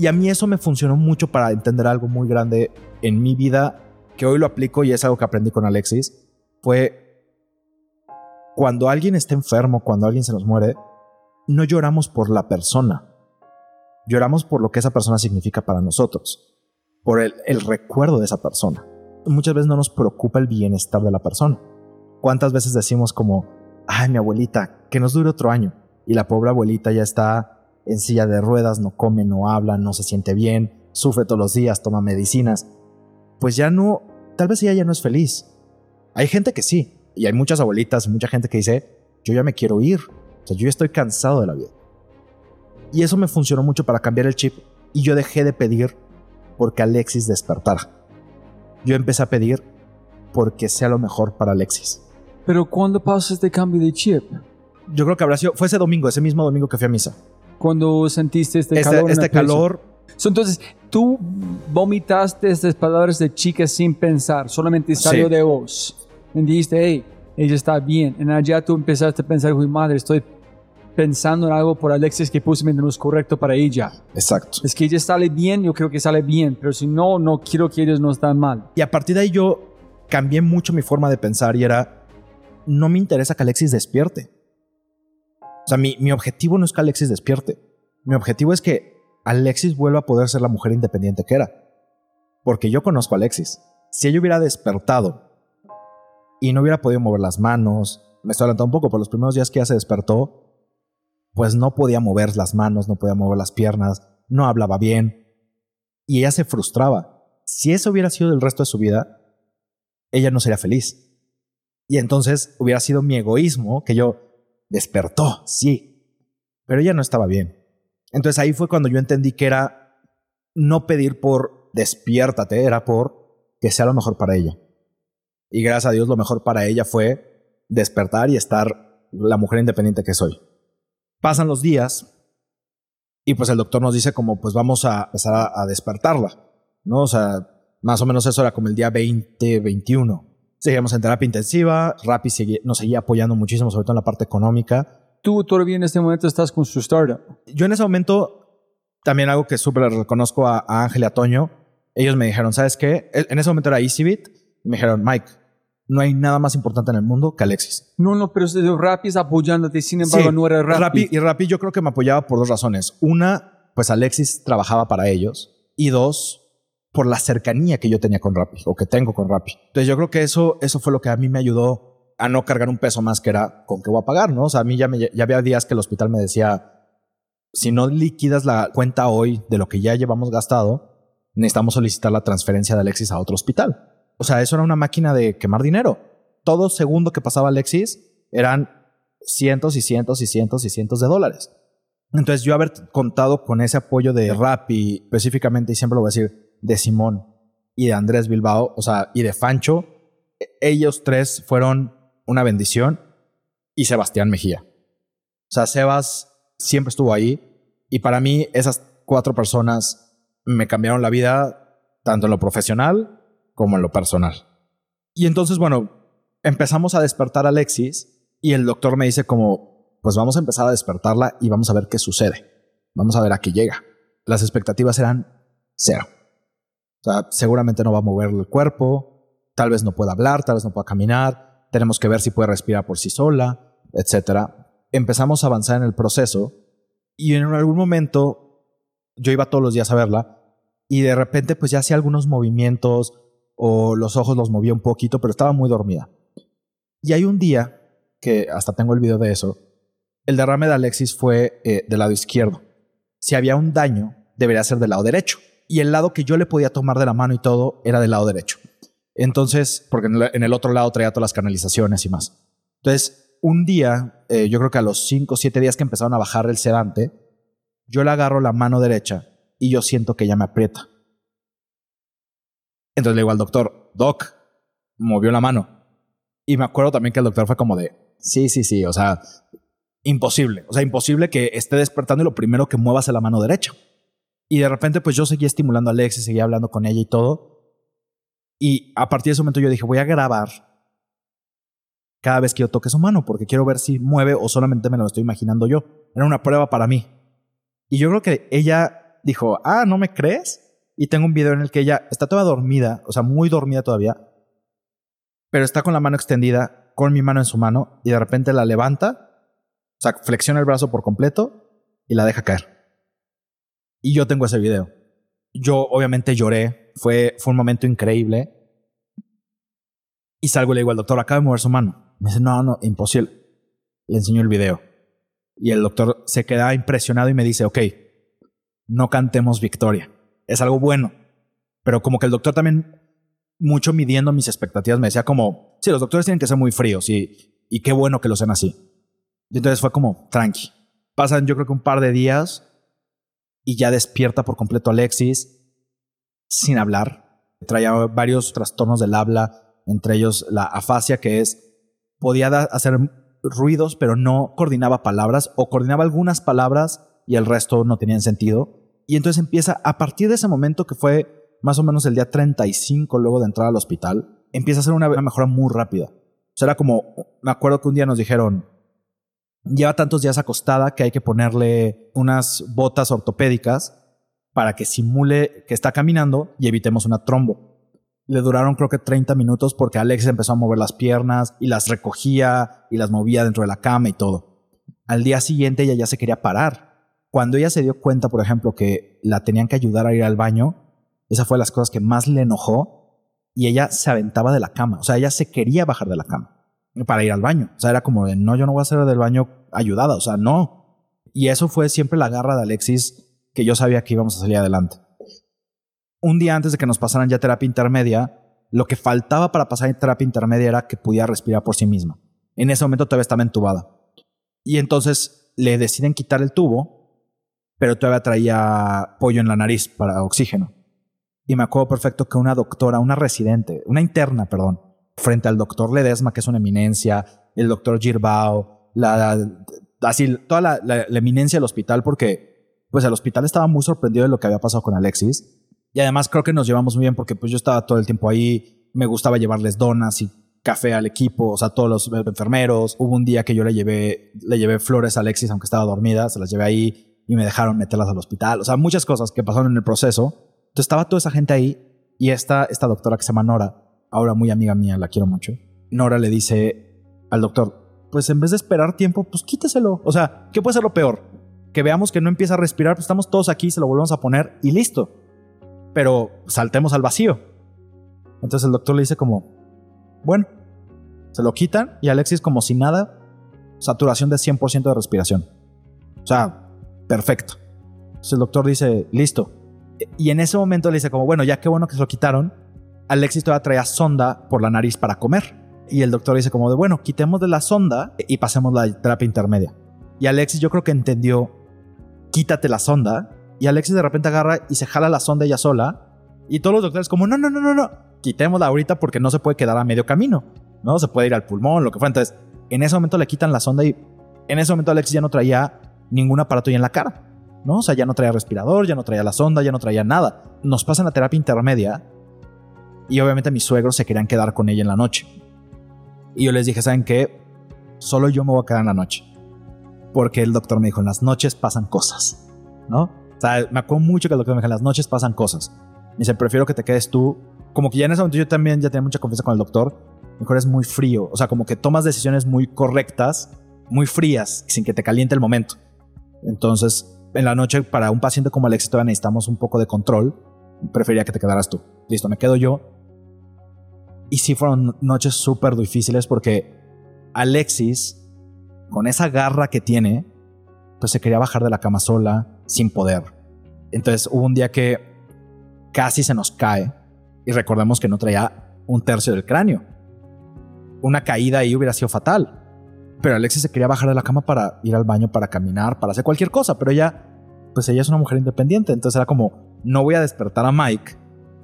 Y a mí eso me funcionó mucho para entender algo muy grande en mi vida, que hoy lo aplico y es algo que aprendí con Alexis, fue cuando alguien está enfermo, cuando alguien se nos muere, no lloramos por la persona, lloramos por lo que esa persona significa para nosotros, por el, el recuerdo de esa persona. Muchas veces no nos preocupa el bienestar de la persona. ¿Cuántas veces decimos como, ay, mi abuelita, que nos dure otro año? Y la pobre abuelita ya está en silla de ruedas, no come, no habla, no se siente bien, sufre todos los días, toma medicinas. Pues ya no, tal vez ella ya no es feliz. Hay gente que sí, y hay muchas abuelitas, mucha gente que dice, yo ya me quiero ir, o sea, yo ya estoy cansado de la vida. Y eso me funcionó mucho para cambiar el chip y yo dejé de pedir porque Alexis despertara. Yo empecé a pedir porque sea lo mejor para Alexis. Pero ¿cuándo pasó este cambio de chip? Yo creo que habrá sido, fue ese domingo, ese mismo domingo que fui a misa. Cuando sentiste este, Este, calor. en este pecho. calor, So, entonces, tú vomitaste estas palabras de chica sin pensar, solamente salió Sí. de vos. Y dijiste, hey, ella está bien. En allá tú empezaste a pensar, uy, madre, estoy pensando en algo por Alexis que posiblemente no es correcto para ella. exacto. Es que ella sale bien, yo creo que sale bien, pero si no, no quiero que ellos no estén mal. Y a partir de ahí yo cambié mucho mi forma de pensar y era, no me interesa que Alexis despierte. Sea, mi, mi objetivo no es que Alexis despierte. Mi objetivo es que Alexis vuelva a poder ser la mujer independiente que era. Porque yo conozco a Alexis. Si ella hubiera despertado y no hubiera podido mover las manos, me estoy adelantando un poco, por los primeros días que ella se despertó, pues no podía mover las manos, no podía mover las piernas, no hablaba bien. Y ella se frustraba. Si eso hubiera sido el resto de su vida, ella no sería feliz. Y entonces hubiera sido mi egoísmo que yo despertó, sí, pero ella no estaba bien. Entonces ahí fue cuando yo entendí que era no pedir por despiértate, era por que sea lo mejor para ella. Y gracias a Dios lo mejor para ella fue despertar y estar la mujer independiente que soy. Pasan los días y pues el doctor nos dice como pues vamos a empezar a, despertarla, ¿no? O sea, más o menos eso era como el día 20, 21. Seguíamos en terapia intensiva, Rappi segui- nos seguía apoyando muchísimo, sobre todo en la parte económica. Tú todavía en este momento estás con su startup. Yo en ese momento, también algo que súper reconozco a, a Ángel y a Toño, ellos me dijeron, ¿sabes qué? En ese momento era EasyBit, y me dijeron, Mike, no hay nada más importante en el mundo que Alexis. No, no, pero Rappi es apoyándote, sin embargo, Sí, no era Rappi. Rappi- Y Rappi yo creo que me apoyaba por dos razones. Una, pues Alexis trabajaba para ellos. Y dos, por la cercanía que yo tenía con Rappi o que tengo con Rappi. Entonces yo creo que eso, eso fue lo que a mí me ayudó a no cargar un peso más que era con qué voy a pagar, ¿no? O sea, a mí ya, ya había días que el hospital me decía, si no liquidas la cuenta hoy de lo que ya llevamos gastado, necesitamos solicitar la transferencia de Alexis a otro hospital. O sea, eso era una máquina de quemar dinero. Todo segundo que pasaba Alexis eran cientos y cientos y cientos y cientos de dólares. Entonces yo haber contado con ese apoyo de Rappi específicamente, y siempre lo voy a decir, de Simón y de Andrés Bilbao, o sea, y de Fancho, e- ellos tres fueron una bendición y Sebastián Mejía. O sea, Sebas siempre estuvo ahí y para mí esas cuatro personas me cambiaron la vida tanto en lo profesional como en lo personal. Y entonces, bueno, empezamos a despertar a Alexis y el doctor me dice como, pues vamos a empezar a despertarla y vamos a ver qué sucede. Vamos a ver a qué llega. Las expectativas eran cero. O sea, seguramente no va a mover el cuerpo, tal vez no pueda hablar, tal vez no pueda caminar, tenemos que ver si puede respirar por sí sola, etcétera. Empezamos a avanzar en el proceso y en algún momento yo iba todos los días a verla y de repente pues ya hacía algunos movimientos o los ojos los movía un poquito, pero estaba muy dormida. Y hay un día que hasta tengo el video de eso, el derrame de Alexis fue eh, del lado izquierdo. Si había un daño, debería ser del lado derecho, y el lado que yo le podía tomar de la mano y todo era del lado derecho. Entonces, porque en el- otro lado traía todas las canalizaciones y más. Entonces, un día, eh, yo creo que a los 5 o 7 días que empezaron a bajar el sedante, yo le agarro la mano derecha y yo siento que ella me aprieta. Entonces le digo al doctor, Doc, movió la mano. Y me acuerdo también que el doctor fue como de, sí, sí, sí, o sea, imposible. O sea, imposible que esté despertando y lo primero que muevas es la mano derecha. Y de repente, pues yo seguía estimulando a Alexis, seguía hablando con ella y todo. Y a partir de ese momento yo dije, voy a grabar cada vez que yo toque su mano, porque quiero ver si mueve o solamente me lo estoy imaginando yo. Era una prueba para mí. Y yo creo que ella dijo, ah, ¿no me crees? Y tengo un video en el que ella está toda dormida, o sea, muy dormida todavía, pero está con la mano extendida, con mi mano en su mano, y de repente la levanta, o sea, flexiona el brazo por completo y la deja caer. Y yo tengo ese video. Yo obviamente lloré, fue, fue un momento increíble. Y salgo y le digo al doctor, acaba de mover su mano. Me dice, no, no, imposible. Le enseño el video. Y el doctor se queda impresionado y me dice, ok, no cantemos victoria. Es algo bueno. Pero como que el doctor también, mucho midiendo mis expectativas, me decía como, sí, los doctores tienen que ser muy fríos y, y qué bueno que lo sean así. Y entonces fue como, tranqui. Pasan yo creo que un par de días y ya despierta por completo Alexis sin hablar. Traía varios trastornos del habla, entre ellos la afasia, que es, podía hacer ruidos, pero no coordinaba palabras o coordinaba algunas palabras y el resto no tenían sentido. Y entonces empieza, a partir de ese momento que fue más o menos el día 35 luego de entrar al hospital, empieza a hacer una mejora muy rápida. O sea, era como, me acuerdo que un día nos dijeron, lleva tantos días acostada que hay que ponerle unas botas ortopédicas para que simule que está caminando y evitemos una trombo. Le duraron creo que 30 minutos porque Alex empezó a mover las piernas y las recogía y las movía dentro de la cama y todo. Al día siguiente ella ya se quería parar. Cuando ella se dio cuenta, por ejemplo, que la tenían que ayudar a ir al baño, esa fue de las cosas que más le enojó y ella se aventaba de la cama. O sea, ella se quería bajar de la cama para ir al baño. O sea, era como de, no, yo no voy a hacer del baño ayudada. O sea, no. Y eso fue siempre la garra de Alexis que yo sabía que íbamos a salir adelante. Un día antes de que nos pasaran ya terapia intermedia, lo que faltaba para pasar en terapia intermedia era que pudiera respirar por sí misma. En ese momento todavía estaba entubada. Y entonces le deciden quitar el tubo, pero todavía traía pollo en la nariz para oxígeno. Y me acuerdo perfecto que una doctora, una residente, una interna, perdón, frente al doctor Ledesma, que es una eminencia, el doctor Girbao, la, así, toda la, eminencia del hospital, porque pues el hospital estaba muy sorprendido de lo que había pasado con Alexis. Y además creo que nos llevamos muy bien porque pues yo estaba todo el tiempo ahí, me gustaba llevarles donas y café al equipo, o sea, todos los enfermeros. Hubo un día que yo le llevé, le llevé flores a Alexis aunque estaba dormida, se las llevé ahí y me dejaron meterlas al hospital. O sea, muchas cosas que pasaron en el proceso. Entonces estaba toda esa gente ahí y esta, esta doctora que se llama Nora, ahora muy amiga mía, la quiero mucho. Nora le dice al doctor, pues en vez de esperar tiempo, pues quíteselo. O sea, ¿qué puede ser lo peor? Que veamos que no empieza a respirar, pues estamos todos aquí, se lo volvemos a poner y listo. Pero saltemos al vacío. Entonces el doctor le dice como, bueno, se lo quitan y Alexis como si nada, saturación de 100% de respiración. O sea, perfecto. Entonces el doctor dice, listo. Y en ese momento le dice como, bueno, ya qué bueno que se lo quitaron. Alexis todavía traía sonda por la nariz para comer. Y el doctor dice como de, bueno, quitemos de la sonda y pasemos la terapia intermedia. Y Alexis yo creo que entendió, quítate la sonda. Y Alexis de repente agarra y se jala la sonda ella sola. Y todos los doctores como, no, no, no, no, no, quitémosla ahorita porque no se puede quedar a medio camino. No, se puede ir al pulmón, lo que fue. Entonces, en ese momento le quitan la sonda y en ese momento Alexis ya no traía ningún aparato ya en la cara. ¿no? O sea, ya no traía respirador, ya no traía la sonda, ya no traía nada. Nos pasan la terapia intermedia y obviamente mis suegros se querían quedar con ella en la noche. Y yo les dije, ¿saben qué? Solo yo me voy a quedar en la noche. Porque el doctor me dijo, en las noches pasan cosas, ¿no? O me acuerdo mucho que el doctor me dijo, en las noches pasan cosas. Me dice, prefiero que te quedes tú. Como que ya en ese momento yo también ya tenía mucha confianza con el doctor. Mejor es muy frío. O sea, como que tomas decisiones muy correctas, muy frías, sin que te caliente el momento. Entonces, en la noche, para un paciente como Alexis, todavía necesitamos un poco de control. Prefería que te quedaras tú. Listo, me quedo yo. Y sí fueron noches súper difíciles porque Alexis, con esa garra que tiene, pues se quería bajar de la cama sola, sin poder. Entonces hubo un día que casi se nos cae. Y recordemos que no traía un tercio del cráneo. Una caída ahí hubiera sido fatal. Pero Alexis se quería bajar de la cama para ir al baño, para caminar, para hacer cualquier cosa. Pero ella, pues ella es una mujer independiente. Entonces era como, no voy a despertar a Mike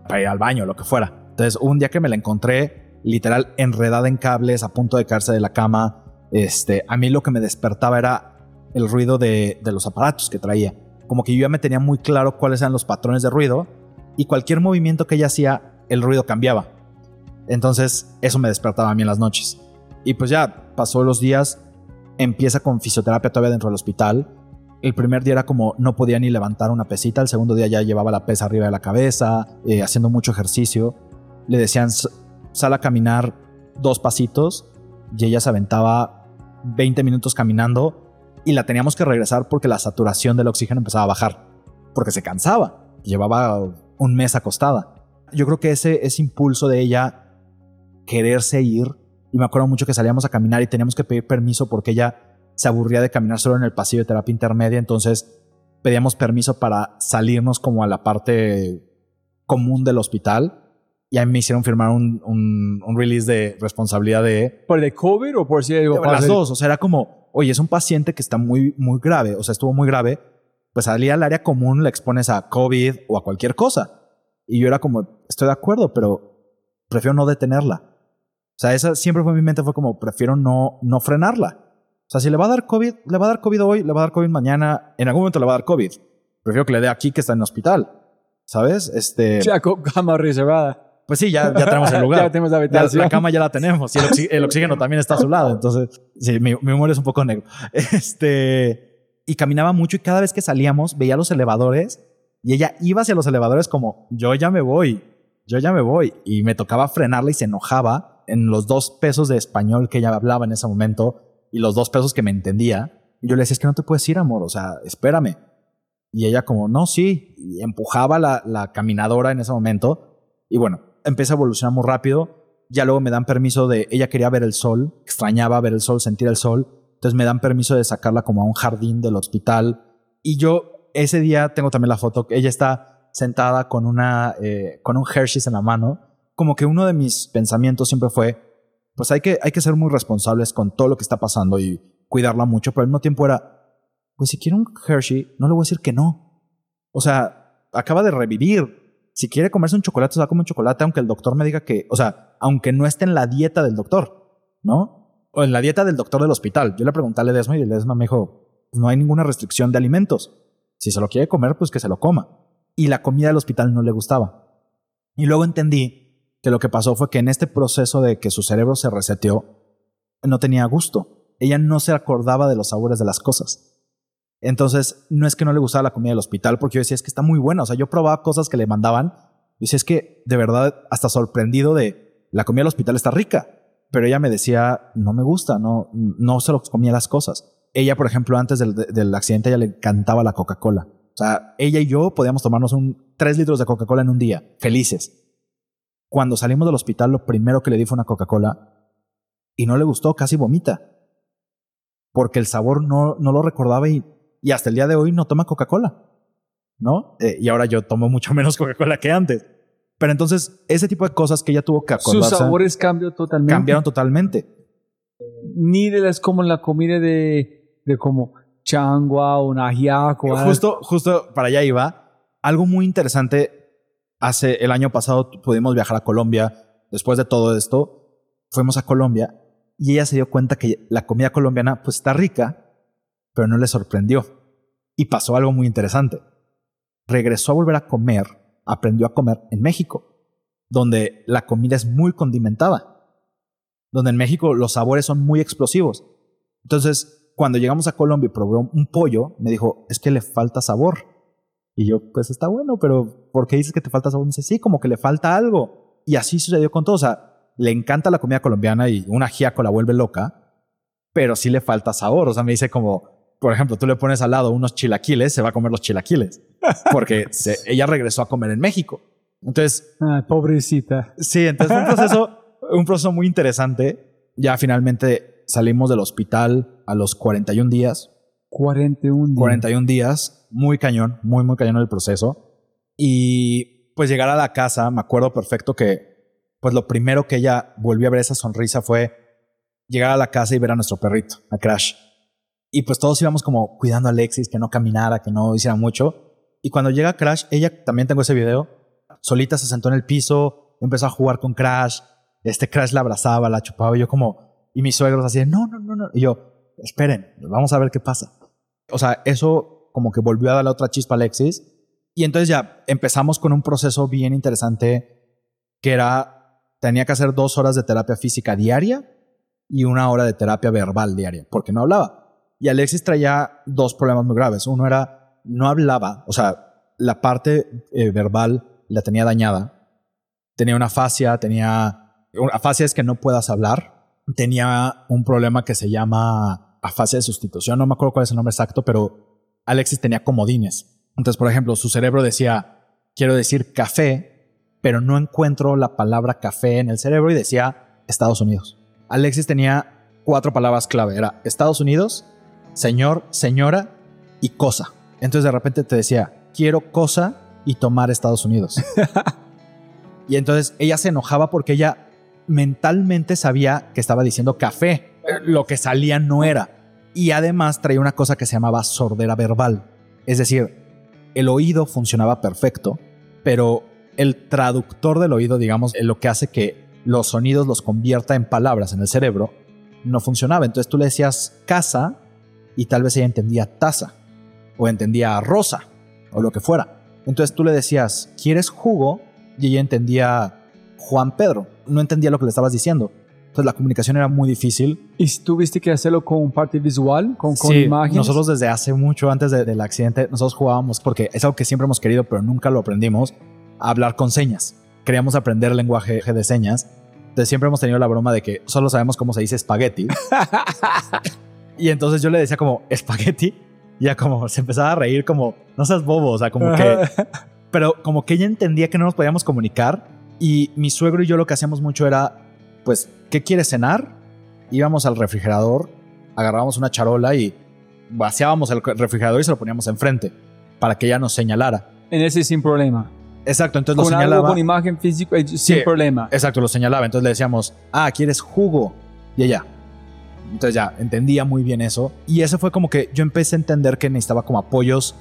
para ir al baño, lo que fuera. Entonces, un día que me la encontré, literal, enredada en cables, a punto de caerse de la cama, este, a mí lo que me despertaba era el ruido de, de los aparatos que traía. Como que yo ya me tenía muy claro cuáles eran los patrones de ruido y cualquier movimiento que ella hacía, el ruido cambiaba. Entonces, eso me despertaba a mí en las noches. Y pues ya pasó los días, empieza con fisioterapia todavía dentro del hospital. El primer día era como no podía ni levantar una pesita, el segundo día ya llevaba la pesa arriba de la cabeza, eh, haciendo mucho ejercicio. Le decían, sal a caminar dos pasitos y ella se aventaba 20 minutos caminando y la teníamos que regresar porque la saturación del oxígeno empezaba a bajar, porque se cansaba, llevaba un mes acostada. Yo creo que ese, ese impulso de ella quererse ir, y me acuerdo mucho que salíamos a caminar y teníamos que pedir permiso porque ella se aburría de caminar solo en el pasillo de terapia intermedia, entonces pedíamos permiso para salirnos como a la parte común del hospital y ahí me hicieron firmar un, un, un release de responsabilidad de... ¿Por el COVID o por si algo Las dos, o sea, era como, oye, es un paciente que está muy, muy grave, o sea, estuvo muy grave, pues salía al área común, le expones a COVID o a cualquier cosa. Y yo era como, estoy de acuerdo, pero prefiero no detenerla. O sea, esa siempre fue mi mente, fue como, prefiero no, no frenarla. O sea, si le va a dar COVID, le va a dar COVID hoy, le va a dar COVID mañana, en algún momento le va a dar COVID. Prefiero que le dé aquí que está en el hospital. ¿Sabes? Este. Ya con cama reservada. Pues sí, ya, ya tenemos el lugar. Ya tenemos la La, habitación. la cama ya la tenemos y el, oxi- el oxígeno también está a su lado. Entonces, sí, mi, mi humor es un poco negro. Este, y caminaba mucho y cada vez que salíamos veía los elevadores y ella iba hacia los elevadores como, yo ya me voy, yo ya me voy. Y me tocaba frenarla y se enojaba en los dos pesos de español que ella hablaba en ese momento y los dos pesos que me entendía. Y yo le decía, es que no te puedes ir, amor, o sea, espérame. Y ella como, no, sí, y empujaba la, la caminadora en ese momento. Y bueno, empieza a evolucionar muy rápido. Ya luego me dan permiso de, ella quería ver el sol, extrañaba ver el sol, sentir el sol. Entonces me dan permiso de sacarla como a un jardín del hospital. Y yo ese día tengo también la foto, ella está sentada con, una, eh, con un Hershey's en la mano. Como que uno de mis pensamientos siempre fue, pues hay que, hay que ser muy responsables con todo lo que está pasando y cuidarla mucho, pero al mismo tiempo era, pues si quiere un Hershey, no le voy a decir que no. O sea, acaba de revivir. Si quiere comerse un chocolate, se va a comer un chocolate, aunque el doctor me diga que, o sea, aunque no esté en la dieta del doctor, ¿no? O en la dieta del doctor del hospital. Yo le pregunté a Ledesma y Ledesma me dijo, "Pues no hay ninguna restricción de alimentos. Si se lo quiere comer, pues que se lo coma. Y la comida del hospital no le gustaba. Y luego entendí que lo que pasó fue que en este proceso de que su cerebro se reseteó, no tenía gusto. Ella no se acordaba de los sabores de las cosas. Entonces, no es que no le gustaba la comida del hospital, porque yo decía, es que está muy buena. O sea, yo probaba cosas que le mandaban. Y decía, es que de verdad, hasta sorprendido de la comida del hospital está rica. Pero ella me decía, no me gusta, no, no se lo comía las cosas. Ella, por ejemplo, antes del, del accidente, ella le encantaba la Coca-Cola. O sea, ella y yo podíamos tomarnos un 3 litros de Coca-Cola en un día, felices. Cuando salimos del hospital, lo primero que le di fue una Coca-Cola y no le gustó, casi vomita. Porque el sabor no, no lo recordaba y, y hasta el día de hoy no toma Coca-Cola. ¿No? Eh, y ahora yo tomo mucho menos Coca-Cola que antes. Pero entonces, ese tipo de cosas que ella tuvo que Sus acordarse sabores cambian totalmente. cambiaron totalmente. Ni de las como la comida de, de como changua o un ajiaco. o algo. Justo, justo para allá iba. Algo muy interesante. Hace el año pasado pudimos viajar a Colombia. Después de todo esto, fuimos a Colombia y ella se dio cuenta que la comida colombiana pues está rica, pero no le sorprendió. Y pasó algo muy interesante. Regresó a volver a comer, aprendió a comer en México, donde la comida es muy condimentada, donde en México los sabores son muy explosivos. Entonces, cuando llegamos a Colombia y probé un pollo, me dijo, es que le falta sabor. Y yo, pues está bueno, pero ¿por qué dices que te falta sabor? Me dice, sí, como que le falta algo. Y así sucedió con todo. O sea, le encanta la comida colombiana y una ajiaco la vuelve loca, pero sí le falta sabor. O sea, me dice como, por ejemplo, tú le pones al lado unos chilaquiles, se va a comer los chilaquiles, porque se- ella regresó a comer en México. Entonces, Ay, pobrecita. Sí, entonces fue un proceso, un proceso muy interesante. Ya finalmente salimos del hospital a los 41 días. 41 días. 41 días, muy cañón, muy, muy cañón el proceso. Y pues llegar a la casa, me acuerdo perfecto que pues lo primero que ella volvió a ver esa sonrisa fue llegar a la casa y ver a nuestro perrito, a Crash. Y pues todos íbamos como cuidando a Alexis, que no caminara, que no hiciera mucho. Y cuando llega Crash, ella, también tengo ese video, solita se sentó en el piso, empezó a jugar con Crash. Este Crash la abrazaba, la chupaba y yo como, y mis suegros así, no, no, no, no. Y yo, esperen, vamos a ver qué pasa. O sea, eso como que volvió a darle otra chispa a Alexis. Y entonces ya empezamos con un proceso bien interesante que era, tenía que hacer dos horas de terapia física diaria y una hora de terapia verbal diaria, porque no hablaba. Y Alexis traía dos problemas muy graves. Uno era, no hablaba, o sea, la parte eh, verbal la tenía dañada. Tenía una fascia, tenía... Afasia es que no puedas hablar. Tenía un problema que se llama afasia de sustitución. No me acuerdo cuál es el nombre exacto, pero Alexis tenía comodines. Entonces, por ejemplo, su cerebro decía, quiero decir café, pero no encuentro la palabra café en el cerebro y decía Estados Unidos. Alexis tenía cuatro palabras clave. Era Estados Unidos, señor, señora y cosa. Entonces de repente te decía, quiero cosa y tomar Estados Unidos. y entonces ella se enojaba porque ella mentalmente sabía que estaba diciendo café. Lo que salía no era. Y además traía una cosa que se llamaba sordera verbal. Es decir, el oído funcionaba perfecto, pero el traductor del oído, digamos, lo que hace que los sonidos los convierta en palabras en el cerebro, no funcionaba. Entonces tú le decías casa y tal vez ella entendía taza o entendía rosa o lo que fuera. Entonces tú le decías, ¿quieres jugo? Y ella entendía Juan Pedro. No entendía lo que le estabas diciendo. Entonces la comunicación era muy difícil. ¿Y tuviste que hacerlo con parte visual, con, con Sí, imágenes? nosotros desde hace mucho antes de- del accidente, nosotros jugábamos, porque es algo que siempre hemos querido, pero nunca lo aprendimos, a hablar con señas. Queríamos aprender el lenguaje de señas. Entonces siempre hemos tenido la broma de que solo sabemos cómo se dice espagueti. y entonces yo le decía como espagueti y ya como se empezaba a reír como, no seas bobo, o sea, como que... Pero como que ella entendía que no nos podíamos comunicar y mi suegro y yo lo que hacíamos mucho era, pues, ¿qué quieres cenar? Íbamos al refrigerador, agarrábamos una charola y vaciábamos el refrigerador y se lo poníamos enfrente para que ella nos señalara. En ese sin problema. Exacto, entonces lo Con algo señalaba. con imagen física, eh, sin Sí. problema. Exacto, lo señalaba. Entonces le decíamos, ah, ¿quieres jugo? Y ella. Entonces ya entendía muy bien eso. Y eso fue como que yo empecé a entender que necesitaba como apoyos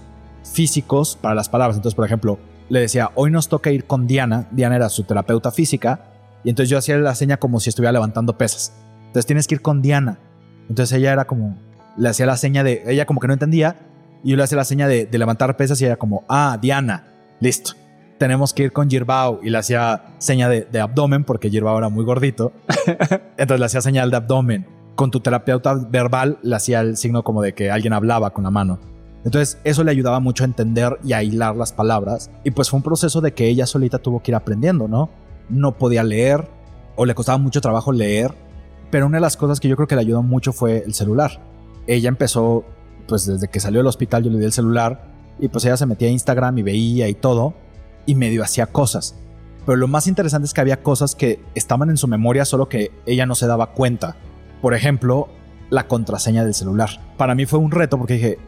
físicos para las palabras. Entonces, por ejemplo, le decía, hoy nos toca ir con Diana. Diana era su terapeuta física. Y entonces yo hacía la seña como si estuviera levantando pesas. Entonces tienes que ir con Diana. Entonces ella era como, le hacía la seña de, ella como que no entendía. Y yo le hacía la seña de, de levantar pesas y ella como, ah, Diana, listo. Tenemos que ir con Girbao y le hacía seña de, de abdomen porque Girbao era muy gordito. Entonces le hacía señal de abdomen. Con tu terapeuta verbal le hacía el signo como de que alguien hablaba con la mano. Entonces eso le ayudaba mucho a entender y a hilar las palabras. Y pues fue un proceso de que ella solita tuvo que ir aprendiendo, ¿no? No podía leer o le costaba mucho trabajo leer. Pero una de las cosas que yo creo que le ayudó mucho fue el celular. Ella empezó, pues desde que salió del hospital yo le di el celular y pues ella se metía a Instagram y veía y todo y medio hacía cosas. Pero lo más interesante es que había cosas que estaban en su memoria solo que ella no se daba cuenta. Por ejemplo, la contraseña del celular. Para mí fue un reto porque dije,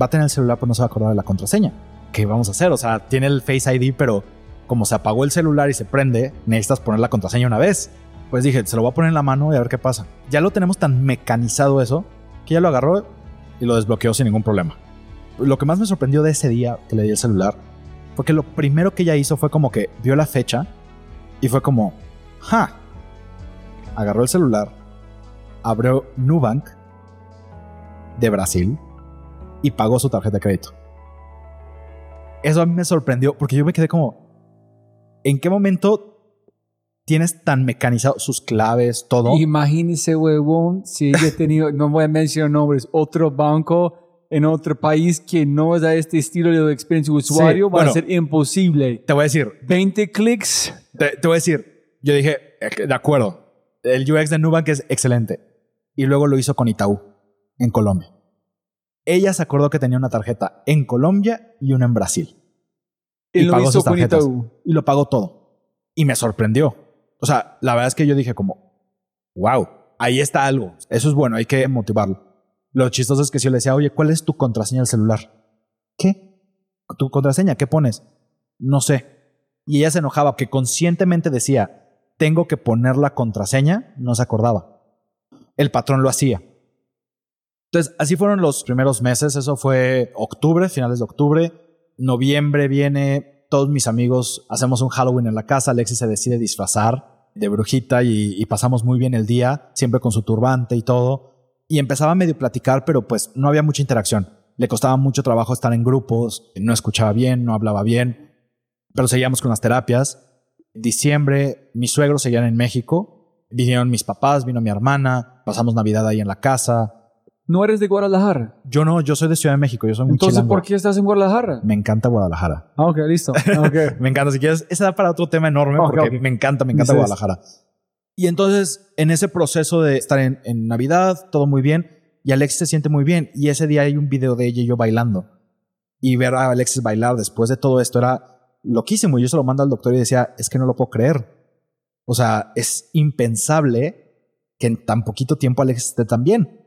va a tener el celular pero no se va a acordar de la contraseña. ¿Qué vamos a hacer? O sea, tiene el Face ID pero como se apagó el celular y se prende, necesitas poner la contraseña una vez. Pues dije, se lo voy a poner en la mano y a ver qué pasa. Ya lo tenemos tan mecanizado eso que ya lo agarró y lo desbloqueó sin ningún problema. Lo que más me sorprendió de ese día que le di el celular fue que lo primero que ella hizo fue como que vio la fecha y fue como, ja. Agarró el celular, abrió Nubank de Brasil y pagó su tarjeta de crédito. Eso a mí me sorprendió porque yo me quedé como, ¿en qué momento tienes tan mecanizado sus claves, todo? Imagínese, huevón, si ella tenido, no voy a mencionar nombres, otro banco en otro país que no es a este estilo de experiencia de usuario, va bueno. a ser imposible. Te voy a decir, 20 clics. Te, te voy a decir, yo dije, eh, de acuerdo, el UX de Nubank es excelente. Y luego lo hizo con Itaú, en Colombia. Ella se acordó que tenía una tarjeta en Colombia y una en Brasil. Él lo hizo sus con. Itaú. Y lo pagó todo. Y me sorprendió. O sea, la verdad es que yo dije como, wow, ahí está algo. Eso es bueno, hay que motivarlo. Lo chistoso es que si yo le decía, oye, ¿cuál es tu contraseña del celular? ¿Qué? ¿Tu contraseña? ¿Qué pones? No sé. y ella se enojaba que conscientemente decía, tengo que poner la contraseña, no se acordaba. El patrón lo hacía. Entonces, así fueron los primeros meses. Eso fue octubre, finales de octubre. Noviembre viene, todos mis amigos hacemos un Halloween en la casa. Alexis se decide disfrazar de brujita y, pasamos muy bien el día, siempre con su turbante y todo. Y empezaba a medio platicar, pero pues no había mucha interacción. Le costaba mucho trabajo estar en grupos, no escuchaba bien, no hablaba bien, pero seguíamos con las terapias. Diciembre, mis suegros seguían en México, vinieron mis papás, vino mi hermana, pasamos Navidad ahí en la casa. ¿No eres de Guadalajara? Yo no, yo soy de Ciudad de México, yo soy muy Entonces, chilango. ¿por qué estás en Guadalajara? Me encanta Guadalajara. Ah, ok, listo. Ah, ok. Me encanta, si quieres, esa da para otro tema enorme Ok, porque ok. me encanta, me encanta sí. Guadalajara. Y entonces, en ese proceso de estar en, en Navidad, todo muy bien, y Alexis se siente muy bien, y ese día hay un video de ella y yo bailando. Y ver a Alexis bailar después de todo esto era loquísimo. Y yo se lo mando al doctor y decía, es que no lo puedo creer. O sea, es impensable que en tan poquito tiempo Alexis esté tan bien.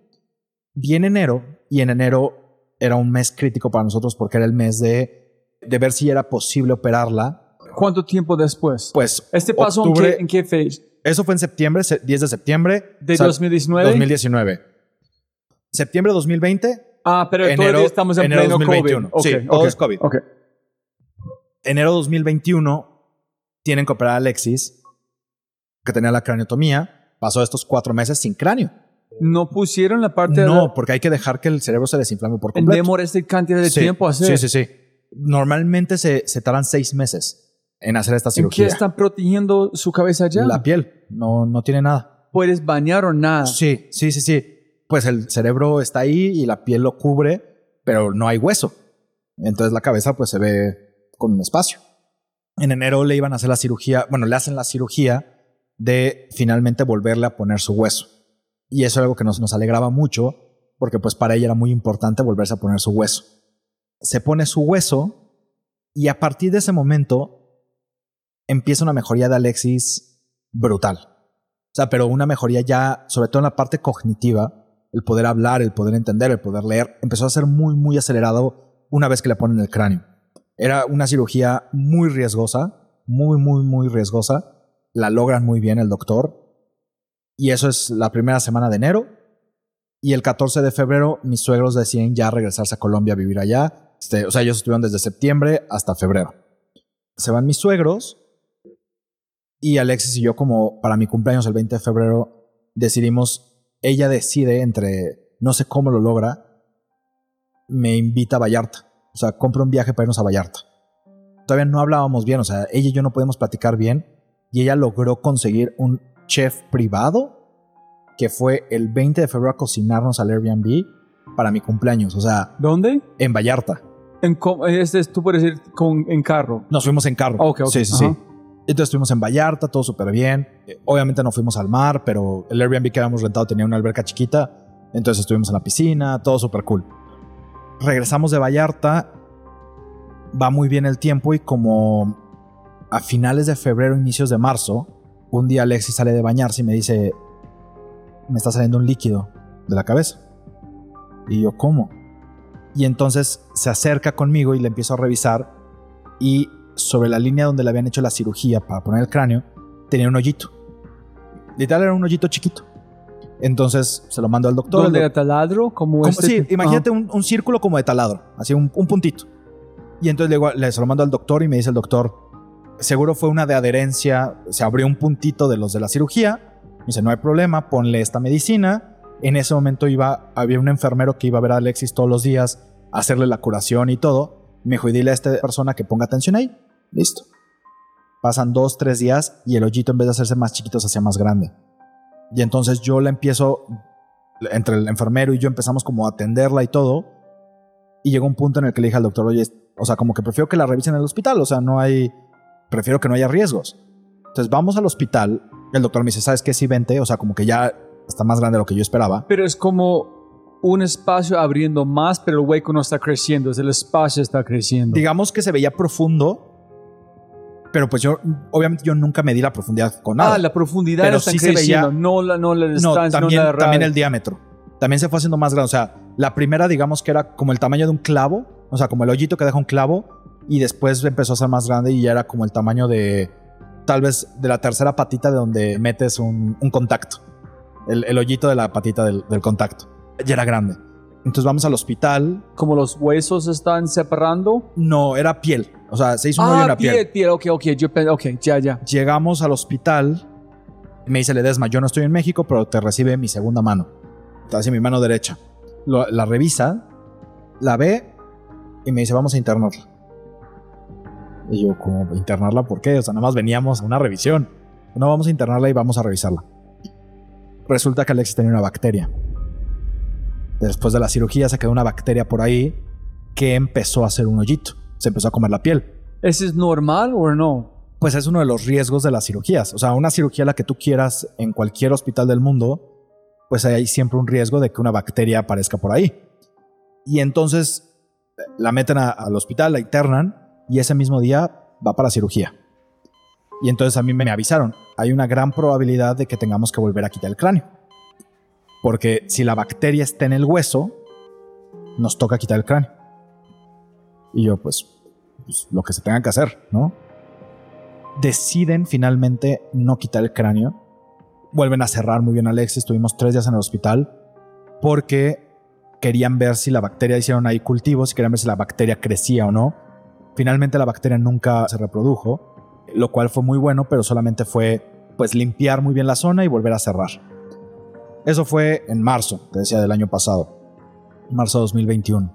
Viene enero, y en enero era un mes crítico para nosotros porque era el mes de, de ver si era posible operarla. ¿Cuánto tiempo después? Pues ¿Este pasó en octubre- qué, en qué fecha? Eso fue en septiembre, se- 10 de septiembre. ¿De O sea, 2019? 2019. Septiembre 2020, Ah, pero enero, todavía estamos en enero pleno 2021. COVID. Sí, Ok, todo es COVID. ok. enero 2021 tienen que operar a Alexis, que tenía la craniotomía. Pasó estos cuatro meses sin cráneo. ¿No pusieron la parte de No, porque hay que dejar que el cerebro se desinflame por completo. demora esta cantidad de Sí, tiempo hacer? Sí, sí, sí. Normalmente se, se tardan seis meses en hacer esta ¿En qué cirugía. están protegiendo su cabeza ya? La piel, no, no tiene nada. ¿Puedes bañar o nada? Sí, sí, sí, sí. Pues el cerebro está ahí y la piel lo cubre, pero no hay hueso. Entonces la cabeza pues se ve con un espacio. En enero le iban a hacer la cirugía, bueno, le hacen la cirugía de finalmente volverle a poner su hueso. Y eso es algo que nos, nos alegraba mucho, porque pues para ella era muy importante volverse a poner su hueso. Se pone su hueso y a partir de ese momento empieza una mejoría de Alexis brutal. O sea, pero una mejoría ya, sobre todo en la parte cognitiva, el poder hablar, el poder entender, el poder leer, empezó a ser muy, muy acelerado una vez que le ponen el cráneo. Era una cirugía muy riesgosa, muy, muy, muy riesgosa. La logran muy bien el doctor. Y eso es la primera semana de enero. Y el 14 de febrero mis suegros deciden ya regresarse a Colombia a vivir allá. Este, o sea, ellos estuvieron desde septiembre hasta febrero. Se van mis suegros y Alexis y yo como para mi cumpleaños el 20 de febrero decidimos, ella decide entre, no sé cómo lo logra, me invita a Vallarta. O sea, compra un viaje para irnos a Vallarta. Todavía no hablábamos bien, o sea, ella y yo no podemos platicar bien y ella logró conseguir un chef privado que fue el 20 de febrero a cocinarnos al Airbnb para mi cumpleaños, o sea, ¿Dónde? en Vallarta. En, este es, tú puedes ir con, en carro. Nos fuimos en carro. Ok, ok, Sí, sí, ajá. sí. Entonces estuvimos en Vallarta, todo súper bien. Obviamente no fuimos al mar, pero el Airbnb que habíamos rentado tenía una alberca chiquita. Entonces estuvimos en la piscina, todo súper cool. Regresamos de Vallarta, va muy bien el tiempo y como a finales de febrero, inicios de marzo, un día Alexis sale de bañarse y me dice, me está saliendo un líquido de la cabeza. Y yo, ¿cómo? Y entonces se acerca conmigo y le empiezo a revisar y sobre la línea donde le habían hecho la cirugía para poner el cráneo, tenía un hoyito. Literal era un hoyito chiquito. Entonces se lo mando al doctor. ¿Dónde el era taladro? Como, este sí, tipo? imagínate un, un círculo como de taladro, así un, un puntito. Y entonces le, le se lo mando al doctor y me dice el doctor, seguro fue una de adherencia, se abrió un puntito de los de la cirugía. Me dice, no hay problema, ponle esta medicina. En ese momento iba, había un enfermero que iba a ver a Alexis todos los días, hacerle la curación y todo. Me dijo, y dile a esta persona que ponga atención ahí. Listo. Pasan dos, tres días y el hoyito en vez de hacerse más chiquito se hacía más grande. Y entonces yo la empiezo, entre el enfermero y yo empezamos como a atenderla y todo. Y llegó un punto en el que le dije al doctor, oye, o sea, como que prefiero que la revisen en el hospital, o sea, no hay, prefiero que no haya riesgos. Entonces vamos al hospital, el doctor me dice, ¿sabes qué? Sí, vente, o sea, como que ya está más grande de lo que yo esperaba. Pero es como un espacio abriendo más, pero el hueco no está creciendo, es el espacio está creciendo. Digamos que se veía profundo, pero pues yo, obviamente yo nunca medí la profundidad con nada. ah, la profundidad Pero está sí se creciendo, veía- no la, no la No, distancia, no, también, la también el diámetro. También se fue haciendo más grande. O sea, la primera, digamos que era como el tamaño de un clavo. O sea, como el hoyito que deja un clavo. Y después empezó a ser más grande y ya era como el tamaño de tal vez de la tercera patita de donde metes un, un contacto. El, el hoyito de la patita del, del contacto. Ya era grande. Entonces vamos al hospital. Como los huesos están separando. No, era piel. O sea, se hizo un hoyo en Ah, la piel. piel, piel, ok, ok, yo ok, ya, ya. Llegamos al hospital. Me dice Ledesma, yo no estoy en México, pero te recibe mi segunda mano. Así mi mano derecha. Lo- la revisa, la ve y me dice, vamos a internarla. Y yo, ¿cómo internarla? ¿Por qué? O sea, nada más veníamos a una revisión. No, vamos a internarla y vamos a revisarla. Resulta que Alexis tenía una bacteria. Después de la cirugía se quedó una bacteria por ahí que empezó a hacer un hoyito. Se empezó a comer la piel ¿Ese es normal o no? pues es uno de los riesgos de las cirugías. O sea, una cirugía la que tú quieras en cualquier hospital del mundo, pues hay siempre un riesgo de que una bacteria aparezca por ahí. Y entonces eh, la meten a- al hospital, la internan y ese mismo día va para cirugía. Y entonces a mí me avisaron, hay una gran probabilidad de que tengamos que volver a quitar el cráneo. Porque si la bacteria está en el hueso, nos toca quitar el cráneo. Y yo, pues, pues, lo que se tenga que hacer, ¿no? deciden finalmente no quitar el cráneo. Vuelven a cerrar muy bien a Alexis. Estuvimos tres días en el hospital porque querían ver si la bacteria, hicieron ahí cultivos querían ver si la bacteria crecía o no. Finalmente la bacteria nunca se reprodujo, lo cual fue muy bueno, pero solamente fue pues limpiar muy bien la zona y volver a cerrar. Eso fue en marzo, te decía, del año pasado, marzo de 2021.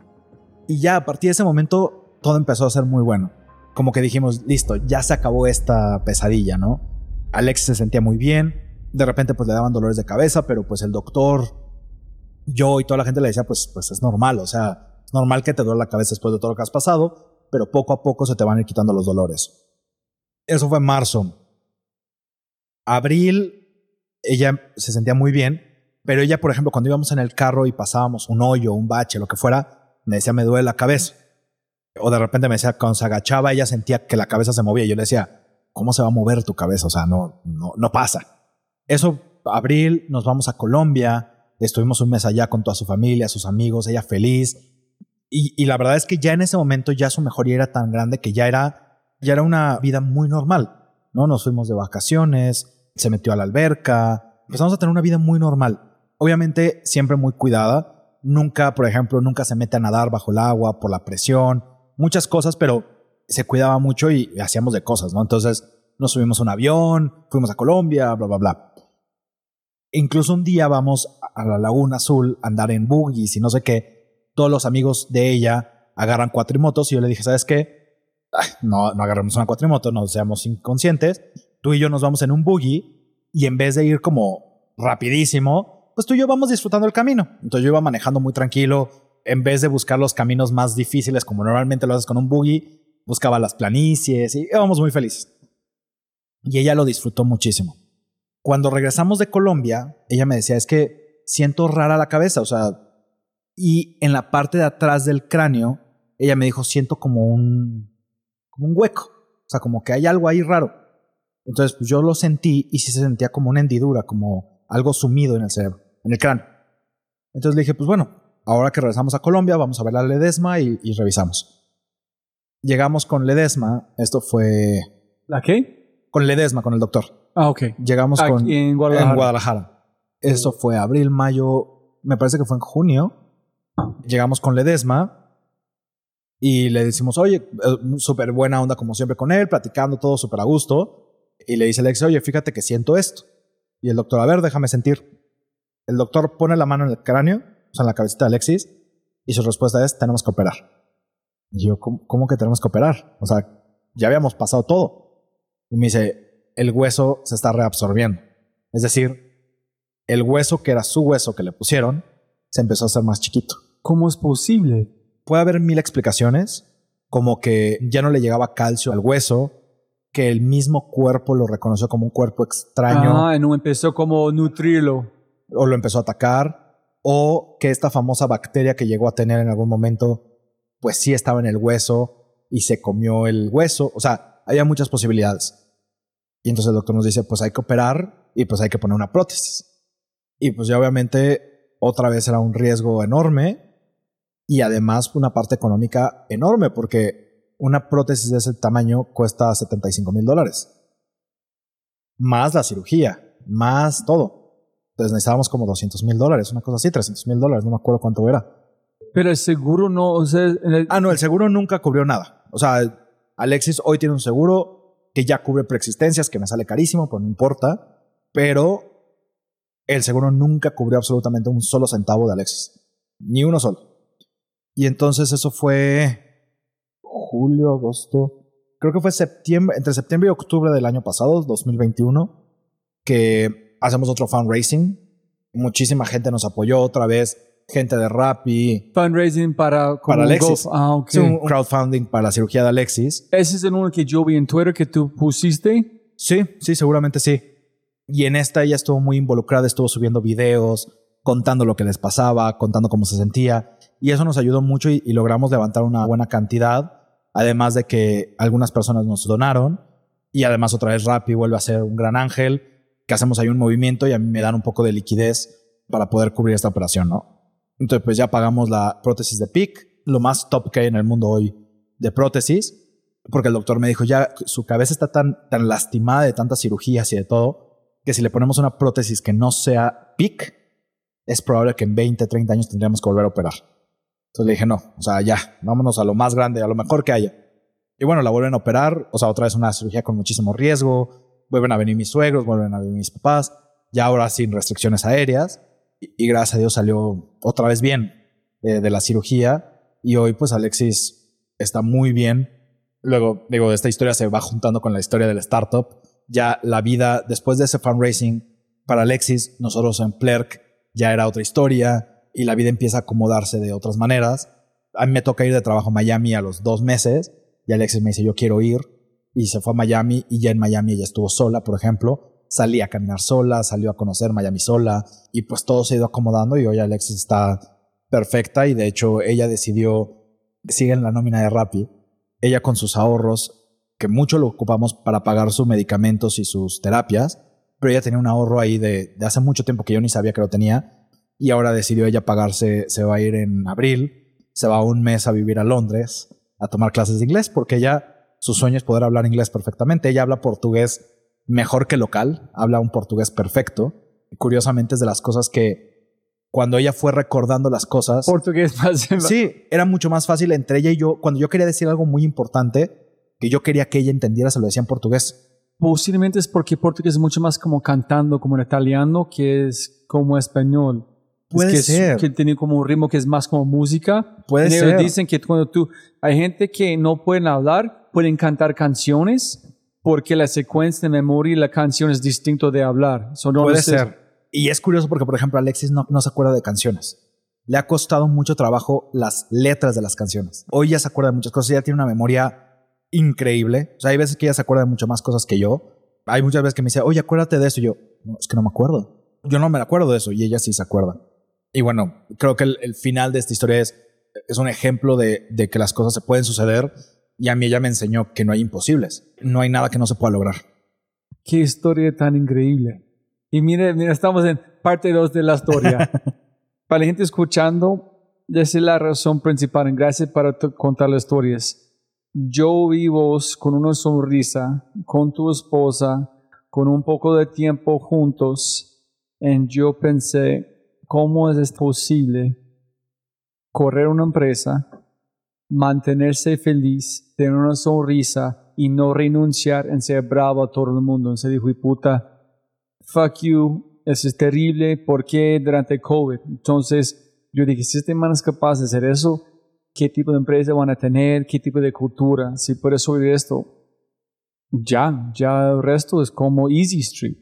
Y ya a partir de ese momento todo empezó a ser muy bueno como que dijimos, listo, ya se acabó esta pesadilla, ¿no? Alex se sentía muy bien, de repente pues le daban dolores de cabeza, pero pues el doctor, yo y toda la gente le decía, pues, pues es normal, o sea, normal que te duele la cabeza después de todo lo que has pasado, pero poco a poco se te van a ir quitando los dolores. Eso fue en marzo. Abril, ella se sentía muy bien, pero ella, por ejemplo, cuando íbamos en el carro y pasábamos un hoyo, un bache, lo que fuera, me decía, me duele la cabeza. O de repente me decía, cuando se agachaba, ella sentía que la cabeza se movía. Y yo le decía, ¿cómo se va a mover tu cabeza? O sea, no, no, no pasa. Eso, abril, nos vamos a Colombia. Estuvimos un mes allá con toda su familia, sus amigos, ella feliz. Y, la verdad es que ya en ese momento ya su mejoría era tan grande que ya era, ya era una vida muy normal. ¿no? Nos fuimos de vacaciones, se metió a la alberca, empezamos a tener una vida muy normal. Obviamente siempre muy cuidada. Nunca, por ejemplo, nunca se mete a nadar bajo el agua por la presión muchas cosas, pero se cuidaba mucho y hacíamos de cosas, ¿no? Entonces nos subimos a un avión, fuimos a Colombia, bla, bla, bla. Incluso un día vamos a la Laguna Azul a andar en buggies y no sé qué. Todos los amigos de ella agarran cuatrimotos y yo le dije, ¿sabes qué? No, no agarramos una cuatrimoto, no seamos inconscientes. Tú y yo nos vamos en un buggy y en vez de ir como rapidísimo, pues tú y yo vamos disfrutando el camino. Entonces yo iba manejando muy tranquilo, en vez de buscar los caminos más difíciles como normalmente lo haces con un buggy, buscaba las planicies y íbamos muy felices. Y ella lo disfrutó muchísimo. Cuando regresamos de Colombia, ella me decía, es que siento rara la cabeza, o sea, y en la parte de atrás del cráneo, ella me dijo, siento como un, como un hueco, o sea, como que hay algo ahí raro. Entonces, pues yo lo sentí y sí se sentía como una hendidura, como algo sumido en el cerebro, en el cráneo. Entonces le dije, pues bueno, ahora que regresamos a Colombia, vamos a ver la Ledesma y, y revisamos. Llegamos con Ledesma, esto fue... ¿La qué? Con Ledesma, con el doctor. Ah, ok. Llegamos Aquí con... en Guadalajara. En Guadalajara. Eso fue abril, mayo, me parece que fue en junio. Llegamos con Ledesma y le decimos, oye, eh, súper buena onda como siempre con él, platicando todo súper a gusto. Y le dice Alex, oye, fíjate que siento esto. Y el doctor, a ver, déjame sentir. El doctor pone la mano en el cráneo, o sea, en la cabecita de Alexis, y su respuesta es, tenemos que operar. Y yo, ¿cómo, cómo que tenemos que operar? O sea, ya habíamos pasado todo. Y me dice, el hueso se está reabsorbiendo. Es decir, el hueso que era su hueso que le pusieron, se empezó a hacer más chiquito. ¿Cómo es posible? Puede haber mil explicaciones, como que ya no le llegaba calcio al hueso, que el mismo cuerpo lo reconoció como un cuerpo extraño Ah, no empezó como nutrirlo. o lo empezó a atacar, o que esta famosa bacteria que llegó a tener en algún momento, pues sí estaba en el hueso y se comió el hueso. O sea, había muchas posibilidades. Y entonces el doctor nos dice, pues hay que operar y pues hay que poner una prótesis. Y pues ya obviamente otra vez era un riesgo enorme y además una parte económica enorme porque una prótesis de ese tamaño cuesta 75 mil dólares. Más la cirugía, más todo. Entonces necesitábamos como 200 mil dólares, una cosa así, 300 mil dólares, no me acuerdo cuánto era. Pero el seguro no, o sea, el- Ah, no, el seguro nunca cubrió nada. O sea, Alexis hoy tiene un seguro que ya cubre preexistencias, que me sale carísimo, pero no importa. Pero el seguro nunca cubrió absolutamente un solo centavo de Alexis. Ni uno solo. Y entonces eso fue julio, agosto. Creo que fue septiembre, entre septiembre y octubre del año pasado, 2021, que hacemos otro fundraising. Muchísima gente nos apoyó otra vez. Gente de Rappi, fundraising para, Para Alexis. Ah, ok. Sí, un crowdfunding para la cirugía de Alexis. Ese es el uno que yo vi en Twitter que tú pusiste. Sí, sí, seguramente sí. Y en esta ella estuvo muy involucrada, estuvo subiendo videos, contando lo que les pasaba, contando cómo se sentía. Y eso nos ayudó mucho y, logramos levantar una buena cantidad. Además de que algunas personas nos donaron. Y además otra vez Rappi vuelve a ser un gran ángel, que hacemos ahí un movimiento y a mí me dan un poco de liquidez para poder cubrir esta operación, ¿no? Entonces pues ya pagamos la prótesis de PIC, lo más top que hay en el mundo hoy de prótesis, porque el doctor me dijo ya su cabeza está tan, tan lastimada de tantas cirugías y de todo, que si le ponemos una prótesis que no sea PIC, es probable que en 20, 30 años tendríamos que volver a operar. Entonces le dije, no, o sea, ya, vámonos a lo más grande, a lo mejor que haya. Y bueno, la vuelven a operar, o sea, otra vez una cirugía con muchísimo riesgo, vuelven a venir mis suegros, vuelven a venir mis papás, ya ahora sin restricciones aéreas, y, gracias a Dios salió otra vez bien eh, de la cirugía, y hoy pues Alexis está muy bien. Luego, digo, esta historia se va juntando con la historia del startup. Ya la vida, después de ese fundraising para Alexis, nosotros en Plerk ya era otra historia y la vida empieza a acomodarse de otras maneras. A mí me toca ir de trabajo a Miami a los dos meses y Alexis me dice, yo quiero ir. Y se fue a Miami y ya en Miami ella estuvo sola, por ejemplo. Salí a caminar sola, salió a conocer Miami sola y pues todo se ha ido acomodando y hoy Alexis está perfecta y de hecho ella decidió, sigue en la nómina de Rappi, ella con sus ahorros, que mucho lo ocupamos para pagar sus medicamentos y sus terapias, pero ella tenía un ahorro ahí de, de hace mucho tiempo que yo ni sabía que lo tenía y ahora decidió ella pagarse, se va a ir en abril, se va un mes a vivir a Londres a tomar clases de inglés porque ella, su sueño es poder hablar inglés perfectamente. Ella habla portugués mejor que local, habla un portugués perfecto. Y curiosamente es de las cosas que cuando ella fue recordando las cosas, Portugués más. sí, era mucho más fácil entre ella y yo. Cuando yo quería decir algo muy importante, que yo quería que ella entendiera, se lo decía en portugués. Posiblemente es porque portugués es mucho más como cantando como en italiano que es como español. Puede es que es- ser. que tiene como un ritmo que es más como música. Puede ellos ser. Dicen que cuando tú, hay gente que no pueden hablar, pueden cantar canciones porque la secuencia de memoria y la canción es distinto de hablar. So, no Puede neces- ser. Y es curioso porque, por ejemplo, Alexis no, no se acuerda de canciones. Le ha costado mucho trabajo las letras de las canciones. Hoy ya se acuerda de muchas cosas. Ella tiene una memoria increíble. O sea, hay veces que ella se acuerda de mucho más cosas que yo. Hay muchas veces que me dice, oye, acuérdate de eso. Y yo, no, es que no me acuerdo. Yo no me acuerdo de eso. Y ella sí se acuerda. Y bueno, creo que el, el final de esta historia es, es un ejemplo de, de que las cosas se pueden suceder. Y a mí ella me enseñó que no hay imposibles. No hay nada que no se pueda lograr. Qué historia tan increíble. Y mire, mira, estamos en parte 2 de la historia. para la gente escuchando, esa es la razón principal. Gracias para contar las historias. Yo vivo con una sonrisa, con tu esposa, con un poco de tiempo juntos. Y yo pensé, ¿cómo es posible correr una empresa, mantenerse feliz, tener una sonrisa y no renunciar en ser bravo a todo el mundo? En ser hijo de puta, fuck you, eso es terrible, ¿por qué durante COVID? Entonces, yo dije, si este man es capaz de hacer eso, ¿qué tipo de empresa van a tener? ¿Qué tipo de cultura? Si puedes subir esto, ya, ya el resto es como Easy Street.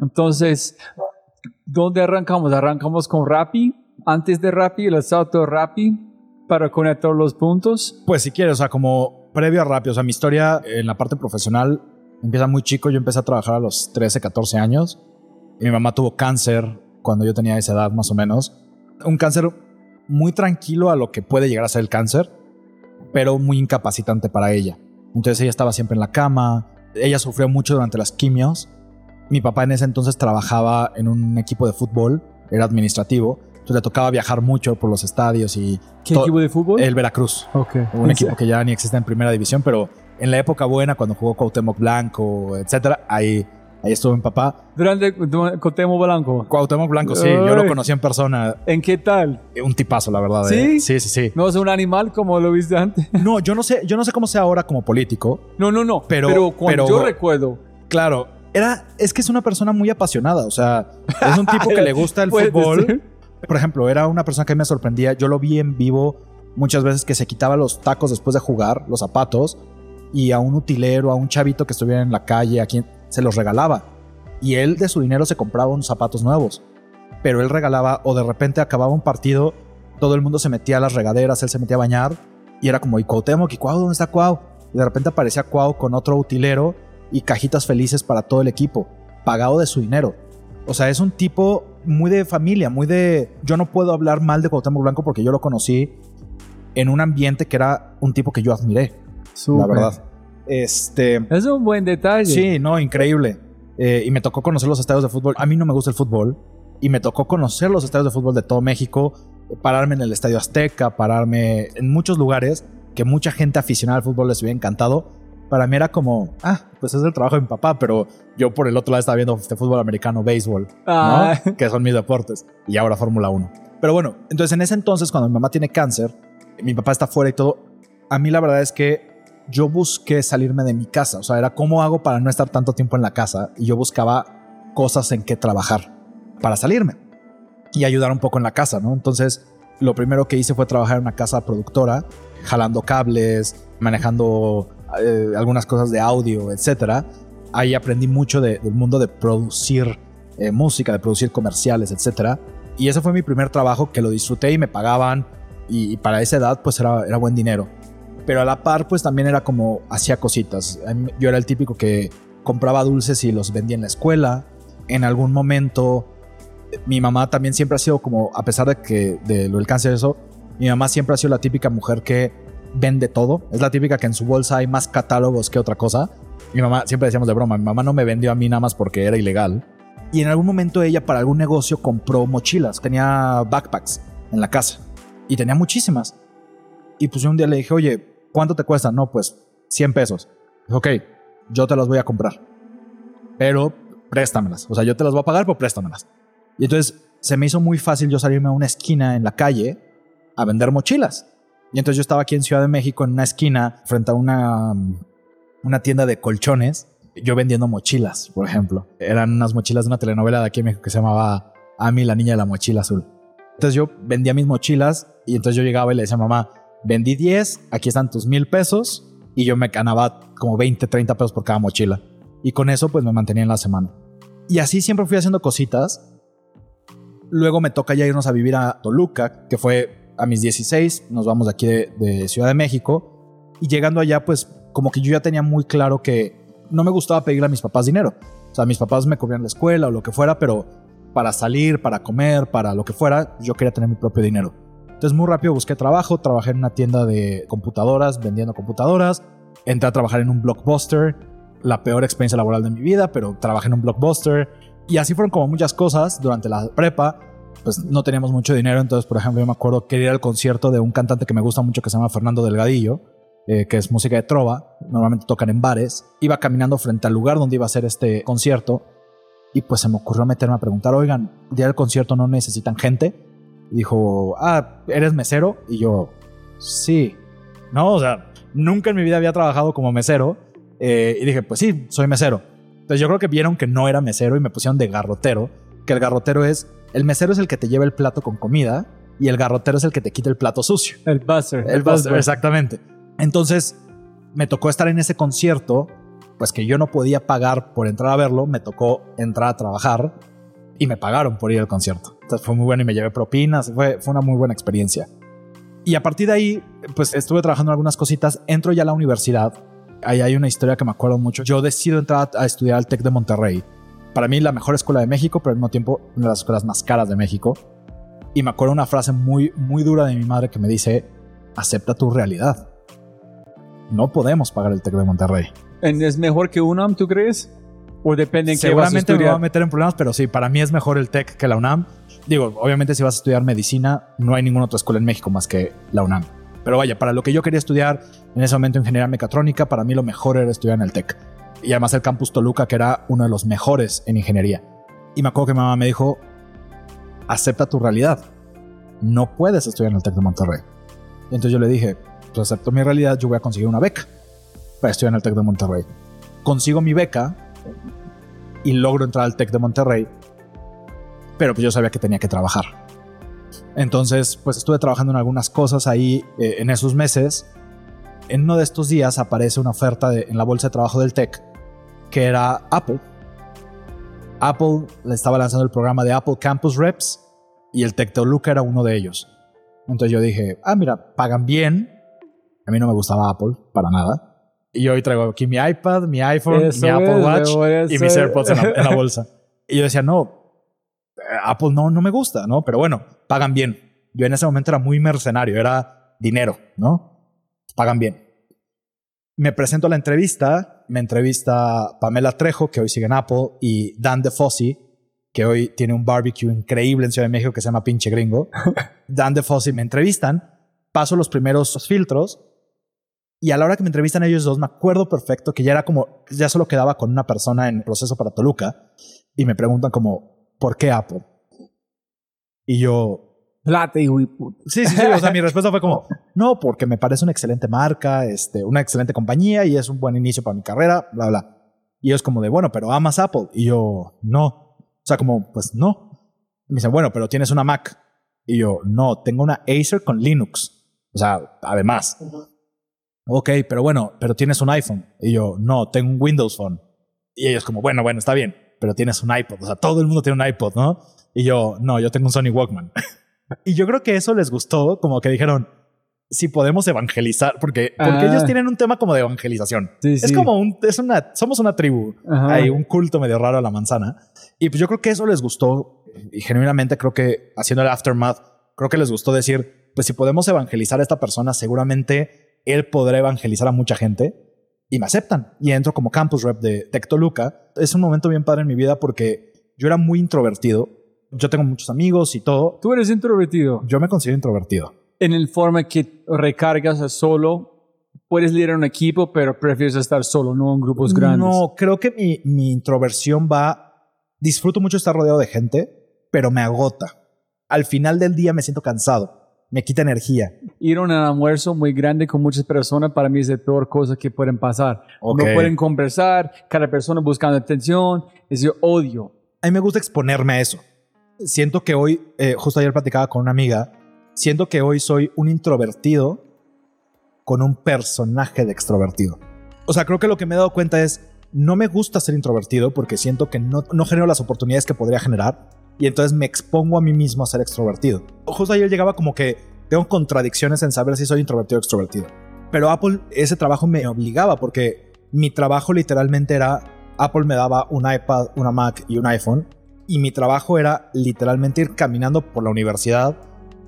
Entonces, ¿dónde arrancamos? Arrancamos con Rappi, antes de Rappi, el salto de Rappi, para conectar los puntos. Pues si quieres, o sea, como previo a Rappi, o sea, mi historia en la parte profesional empieza muy chico. Yo empecé a trabajar a los 13, 14 años. Mi mamá tuvo cáncer cuando yo tenía esa edad más o menos. Un cáncer muy tranquilo a lo que puede llegar a ser el cáncer, pero muy incapacitante para ella. Entonces ella estaba siempre en la cama, ella sufrió mucho durante las quimios. Mi papá en ese entonces trabajaba en un equipo de fútbol, era administrativo, Entonces le tocaba viajar mucho por los estadios y... ¿Qué equipo de fútbol? El Veracruz. Ok. Un equipo que ya ni existe en primera división, pero en la época buena, cuando jugó Cuauhtémoc Blanco, etcétera, ahí, ahí estuvo mi papá. Durante du- Cotemo Blanco. Cuauhtémoc Blanco, sí, yo lo conocí en persona. ¿En qué tal? Un tipazo, la verdad. ¿Sí? ¿eh? Sí, sí, sí. ¿No es un animal como lo viste antes? No, yo no sé, yo no sé cómo sea ahora como político. No, no, no. Pero- Pero, cuando pero- yo recuerdo. Claro, era, es que es una persona muy apasionada. O sea, es un tipo que le gusta el fútbol. Por ejemplo, era una persona que me sorprendía. Yo lo vi en vivo muchas veces que se quitaba los tacos después de jugar, los zapatos, y a un utilero, a un chavito que estuviera en la calle, a quien se los regalaba. Y él de su dinero se compraba unos zapatos nuevos. Pero él regalaba, o de repente acababa un partido, todo el mundo se metía a las regaderas, él se metía a bañar, y era como, ¿y Cuauhtémoc? ¿Y Cuau? ¿Dónde está Cuau? Y de repente aparecía Cuau con otro utilero y cajitas felices para todo el equipo, pagado de su dinero. O sea, es un tipo muy de familia, muy de... Yo no puedo hablar mal de Cuauhtémoc Blanco porque yo lo conocí en un ambiente que era un tipo que yo admiré, la verdad. Este... Es un buen detalle. Sí, no, increíble. Eh, y me tocó conocer los estadios de fútbol. A mí no me gusta el fútbol. Y me tocó conocer los estadios de fútbol de todo México. Pararme en el Estadio Azteca, pararme en muchos lugares que mucha gente aficionada al fútbol les hubiera encantado. Para mí era como, ah, pues es el trabajo de mi papá, pero yo por el otro lado estaba viendo este fútbol americano, béisbol, ¿no? Ah. que son mis deportes. Y ahora Fórmula 1. Pero bueno, entonces en ese entonces, cuando mi mamá tiene cáncer, mi papá está fuera y todo, a mí la verdad es que yo busqué salirme de mi casa. O sea, era cómo hago para no estar tanto tiempo en la casa. Y yo buscaba cosas en qué trabajar para salirme y ayudar un poco en la casa, ¿no? Entonces, lo primero que hice fue trabajar en una casa productora, jalando cables, manejando eh, algunas cosas de audio, etcétera. Ahí aprendí mucho de- del mundo de producir eh, música, de producir comerciales, etcétera. Y ese fue mi primer trabajo que lo disfruté y me pagaban. Y, para esa edad, pues era buen dinero. Pero a la par, pues también era como hacía cositas. Mí- Yo era el típico que compraba dulces y los vendía en la escuela. En algún momento, eh, mi mamá también siempre ha sido como, a pesar de que de lo del cáncer, eso, mi mamá siempre ha sido la típica mujer que vende todo. Es la típica que en su bolsa hay más catálogos que otra cosa. Mi mamá, siempre decíamos de broma, mi mamá no me vendió a mí nada más porque era ilegal. Y en algún momento ella para algún negocio compró mochilas, tenía backpacks en la casa y tenía muchísimas. Y pues yo un día le dije, oye, ¿cuánto te cuesta? No, pues 100 pesos. Ok, yo te las voy a comprar, pero préstamelas. O sea, yo te las voy a pagar, pero préstamelas. Y entonces se me hizo muy fácil yo salirme a una esquina en la calle a vender mochilas. Y entonces yo estaba aquí en Ciudad de México en una esquina frente a una, una tienda de colchones, yo vendiendo mochilas, por ejemplo. Eran unas mochilas de una telenovela de aquí en México que se llamaba Ami, la niña de la mochila azul. Entonces yo vendía mis mochilas y entonces yo llegaba y le decía a mamá, vendí 10, aquí están tus mil pesos y yo me ganaba como 20, 30 pesos por cada mochila. Y con eso pues me mantenía en la semana. Y así siempre fui haciendo cositas. Luego me toca ya irnos a vivir a Toluca, que fue a mis 16, nos vamos de aquí de, Ciudad de México. Y llegando allá pues como que yo ya tenía muy claro que no me gustaba pedirle a mis papás dinero. O sea, mis papás me cubrían la escuela o lo que fuera, pero para salir, para comer, para lo que fuera, yo quería tener mi propio dinero. Entonces muy rápido busqué trabajo, trabajé en una tienda de computadoras, vendiendo computadoras, entré a trabajar en un blockbuster, la peor experiencia laboral de mi vida, pero trabajé en un blockbuster y así fueron como muchas cosas durante la prepa. Pues no teníamos mucho dinero, entonces por ejemplo yo me acuerdo que ir al concierto de un cantante que me gusta mucho que se llama Fernando Delgadillo, eh, que es música de trova, normalmente tocan en bares. Iba caminando frente al lugar donde iba a ser este concierto y pues se me ocurrió meterme a preguntar, oigan, día del concierto no necesitan gente. Dijo, ah, ¿eres mesero? Y yo, sí. No, o sea, nunca en mi vida había trabajado como mesero. Eh, y dije, pues sí, soy mesero. Entonces yo creo que vieron que no era mesero y me pusieron de garrotero, que el garrotero es, el mesero es el que te lleva el plato con comida y el garrotero es el que te quita el plato sucio. El buzzer. El buster, exactamente. Entonces, me tocó estar en ese concierto, pues que yo no podía pagar por entrar a verlo, me tocó entrar a trabajar y me pagaron por ir al concierto. Entonces fue muy bueno y me llevé propinas, fue, fue una muy buena experiencia. Y a partir de ahí, pues estuve trabajando en algunas cositas, entro ya a la universidad, ahí hay una historia que me acuerdo mucho, yo decido entrar a estudiar al TEC de Monterrey. Para mí la mejor escuela de México, pero al mismo tiempo una de las escuelas más caras de México. Y me acuerdo una frase muy, muy dura de mi madre que me dice, acepta tu realidad. No podemos pagar el TEC de Monterrey. ¿Es mejor que UNAM, tú crees? O depende en qué vas a Seguramente me voy a meter en problemas, pero sí, para mí es mejor el TEC que la UNAM. Digo, obviamente si vas a estudiar medicina, no hay ninguna otra escuela en México más que la UNAM. Pero vaya, para lo que yo quería estudiar en ese momento ingeniería mecatrónica, para mí lo mejor era estudiar en el TEC. Y además el campus Toluca, que era uno de los mejores en ingeniería. Y me acuerdo que mi mamá me dijo, acepta tu realidad. No puedes estudiar en el TEC de Monterrey. Y entonces yo le dije, pues acepto mi realidad, yo voy a conseguir una beca para estudiar en el TEC de Monterrey. Consigo mi beca y logro entrar al TEC de Monterrey, pero pues yo sabía que tenía que trabajar. Entonces, pues estuve trabajando en algunas cosas ahí eh, en esos meses. En uno de estos días aparece una oferta de- en la bolsa de trabajo del TEC que era Apple. Apple le estaba lanzando el programa de Apple Campus Reps y el TEC Toluca era uno de ellos. Entonces yo dije, ah, mira, pagan bien. A mí no me gustaba Apple para nada. Y hoy traigo aquí mi iPad, mi iPhone, Eso mi Apple es, Watch y mis. AirPods en la, en la bolsa. Y yo decía, no, Apple no, no me gusta, ¿no? Pero bueno, pagan bien. Yo en ese momento era muy mercenario, era dinero, ¿no? Pagan bien. Me presento a la entrevista, me entrevista Pamela Trejo, que hoy sigue en Apple, y Dan DeFossi, que hoy tiene un barbecue increíble en Ciudad de México que se llama Pinche Gringo. Dan DeFossi me entrevistan, paso los primeros filtros, y a la hora que me entrevistan ellos dos, me acuerdo perfecto que ya era como, ya solo quedaba con una persona en proceso para Toluca, y me preguntan como, ¿por qué Apple? Y yo, Plata, puta. Sí, sí, sí. O sea, mi respuesta fue como, no, porque me parece una excelente marca, este, una excelente compañía y es un buen inicio para mi carrera, bla, bla. Y ellos como de, bueno, pero amas Apple. Y yo, no. O sea, como, pues no. Y me dicen, bueno, pero tienes una Mac. Y yo, no, tengo una Acer con Linux. O sea, además. Ok, pero bueno, pero tienes un iPhone. Y yo, no, tengo un Windows Phone. Y ellos como, bueno, bueno, está bien, pero tienes un iPod. O sea, todo el mundo tiene un iPod, ¿no? Y yo, no, yo tengo un Sony Walkman. y yo creo que eso les gustó, como que dijeron, si podemos evangelizar, porque, porque Ah. ellos tienen un tema como de evangelización. Sí, Es sí. como un, es una, somos una tribu. Ajá. Hay un culto medio raro a la manzana. Y pues yo creo que eso les gustó. Y genuinamente creo que haciendo el aftermath, creo que les gustó decir, pues si podemos evangelizar a esta persona, seguramente él podrá evangelizar a mucha gente. Y me aceptan. Y entro como campus rep de Tec Toluca. Es un momento bien padre en mi vida porque yo era muy introvertido. Yo tengo muchos amigos y todo. Tú eres introvertido. Yo me considero introvertido. En el forma que recargas a solo, puedes liderar un equipo, pero prefieres estar solo, no en grupos grandes. No, creo que mi, mi introversión va. Disfruto mucho estar rodeado de gente, pero me agota. Al final del día me siento cansado. Me quita energía. Ir a un almuerzo muy grande con muchas personas para mí es de peor cosa que pueden pasar. No pueden conversar, cada persona buscando atención. Es odio. A mí me gusta exponerme a eso. Siento que hoy, eh, justo ayer platicaba con una amiga, siento que hoy soy un introvertido con un personaje de extrovertido. O sea, creo que lo que me he dado cuenta es, no me gusta ser introvertido porque siento que no, no genero las oportunidades que podría generar y entonces me expongo a mí mismo a ser extrovertido. Justo ayer llegaba como que tengo contradicciones en saber si soy introvertido o extrovertido. Pero Apple, ese trabajo me obligaba porque mi trabajo literalmente era, Apple me daba un iPad, una Mac y un iPhone y mi trabajo era literalmente ir caminando por la universidad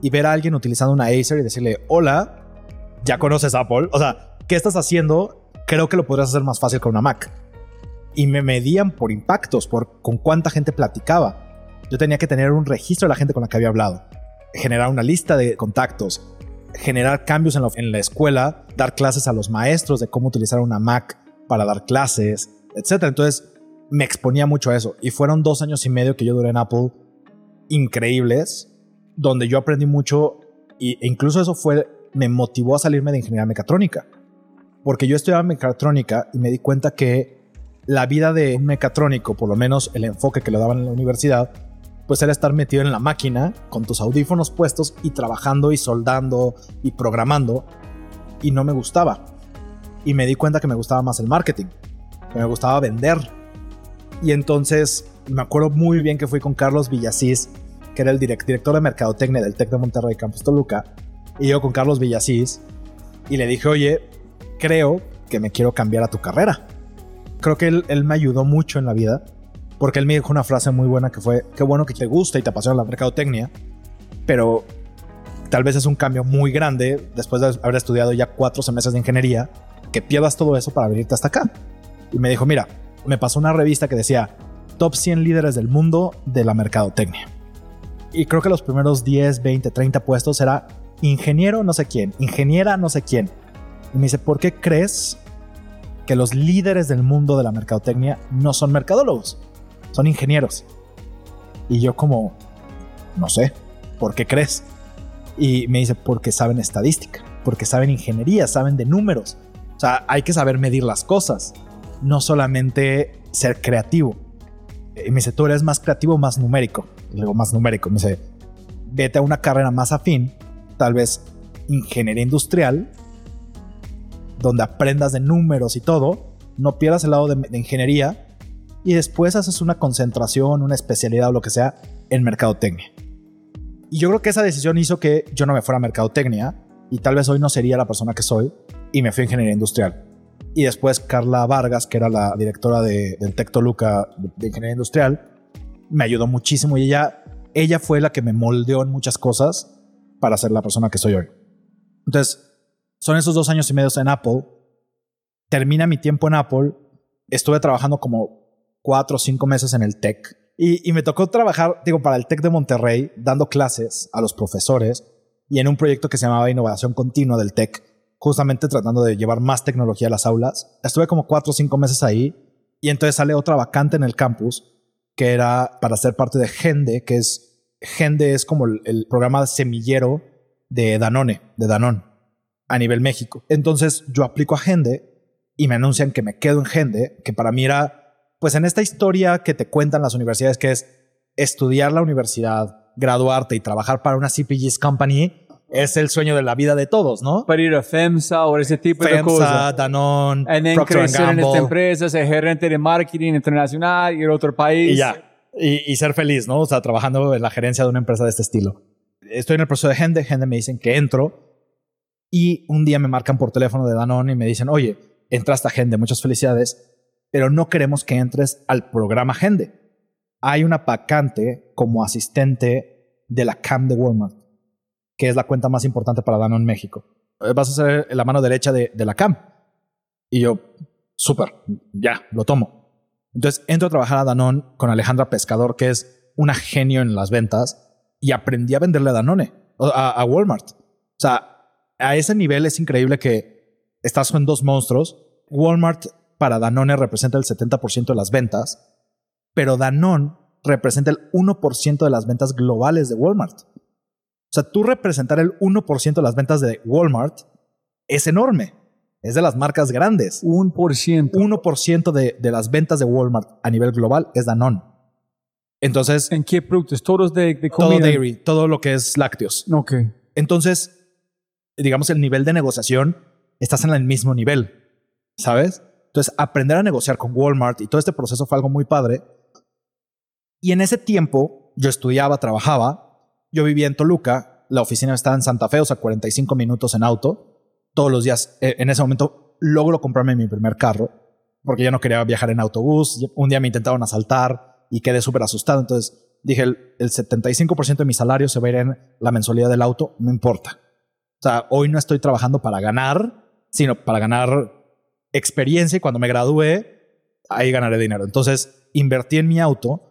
y ver a alguien utilizando una Acer y decirle, hola, ya conoces Apple. O sea, ¿qué estás haciendo? Creo que lo podrías hacer más fácil con una Mac. Y me medían por impactos, por con cuánta gente platicaba. Yo tenía que tener un registro de la gente con la que había hablado, generar una lista de contactos, generar cambios en la, en la escuela, dar clases a los maestros de cómo utilizar una Mac para dar clases, etc. Entonces me exponía mucho a eso. Y fueron dos años y medio que yo duré en Apple increíbles, donde yo aprendí mucho e incluso eso fue, me motivó a salirme de ingeniería mecatrónica. Porque yo estudiaba mecatrónica y me di cuenta que la vida de un mecatrónico, por lo menos el enfoque que le daban en la universidad, pues era estar metido en la máquina con tus audífonos puestos y trabajando y soldando y programando y no me gustaba. Y me di cuenta que me gustaba más el marketing, que me gustaba vender. Y entonces me acuerdo muy bien que fui con Carlos Villasís, que era el direct- director de mercadotecnia del TEC de Monterrey Campus Toluca, y yo con Carlos Villasís y le dije, oye, creo que me quiero cambiar a tu carrera. Creo que él, él me ayudó mucho en la vida porque él me dijo una frase muy buena que fue, qué bueno que te gusta y te apasiona la mercadotecnia, pero tal vez es un cambio muy grande después de haber estudiado ya cuatro semestres de ingeniería, que pierdas todo eso para venirte hasta acá. Y me dijo, mira, me pasó una revista que decía top 100 líderes del mundo de la mercadotecnia. Y creo que los primeros 10, 20, 30 puestos era ingeniero no sé quién, ingeniera no sé quién. Y me dice, ¿por qué crees que los líderes del mundo de la mercadotecnia no son mercadólogos? Son ingenieros. Y yo como, no sé, ¿por qué crees? Y me dice, porque saben estadística, porque saben ingeniería, saben de números. O sea, hay que saber medir las cosas, no solamente ser creativo. Y me dice, tú eres más creativo más numérico. Y luego más numérico. Me dice, vete a una carrera más afín, tal vez ingeniería industrial, donde aprendas de números y todo, no pierdas el lado de ingeniería y después haces una concentración, una especialidad o lo que sea en mercadotecnia. Y yo creo que esa decisión hizo que yo no me fuera a mercadotecnia y tal vez hoy no sería la persona que soy y me fui a ingeniería industrial. Y después Carla Vargas, que era la directora de, del Tec Toluca de ingeniería industrial, me ayudó muchísimo y ella, ella fue la que me moldeó en muchas cosas para ser la persona que soy hoy. Entonces, son esos dos años y medio en Apple. Termina mi tiempo en Apple. Estuve trabajando como cuatro o cinco meses en el Tech. Y, me tocó trabajar, digo, para el Tech de Monterrey, dando clases a los profesores y en un proyecto que se llamaba Innovación Continua del Tech, justamente tratando de llevar más tecnología a las aulas. Estuve como cuatro o cinco meses ahí y entonces sale otra vacante en el campus que era para ser parte de Gende, que es, Gende es como el, el programa semillero de Danone, de Danone, a nivel México. Entonces yo aplico a Gende y me anuncian que me quedo en Gende, que para mí era, pues en esta historia que te cuentan las universidades, que es estudiar la universidad, graduarte y trabajar para una CPG's company, es el sueño de la vida de todos, ¿no? Para ir a FEMSA o ese tipo FEMSA, de cosas. Danone, Y then Procter crecer en esta empresa, ser gerente de marketing internacional, ir a otro país. y ya. Y, y ser feliz, ¿no? O sea, trabajando en la gerencia de una empresa de este estilo. Estoy en el proceso de Gende, Gende me dicen que entro y un día me marcan por teléfono de Danone y me dicen, oye, entraste a Gende, muchas felicidades, pero no queremos que entres al programa Gende. Hay una vacante como asistente de la CAM de Walmart, que es la cuenta más importante para Danone México. Eh, Vas a ser la mano derecha de, la CAM. Y yo, súper, ya, lo tomo. Entonces entro a trabajar a Danone con Alejandra Pescador, que es una genio en las ventas, y aprendí a venderle a Danone, a, a Walmart. O sea, a ese nivel es increíble que estás con dos monstruos. Walmart para Danone representa el 70% de las ventas, pero Danone representa el 1% de las ventas globales de Walmart. O sea, tú representar el 1% de las ventas de Walmart es enorme. Es de las marcas grandes. Un por ciento. 1% de, de las ventas de Walmart a nivel global es Danone. Entonces, ¿En qué productos? Todos de, de todo comida. dairy, todo lo que es lácteos. Ok. Entonces, digamos, el nivel de negociación, estás en el mismo nivel, ¿sabes? Entonces, aprender a negociar con Walmart y todo este proceso fue algo muy padre. Y en ese tiempo, yo estudiaba, trabajaba, yo vivía en Toluca, la oficina estaba en Santa Fe, o sea, 45 minutos en auto. Todos los días, eh, en ese momento, logro comprarme mi primer carro, porque yo no quería viajar en autobús. Un día me intentaron asaltar y quedé súper asustado. Entonces dije, el, el 75% de mi salario se va a ir en la mensualidad del auto, no importa. O sea, hoy no estoy trabajando para ganar, sino para ganar experiencia y cuando me gradúe, ahí ganaré dinero. Entonces invertí en mi auto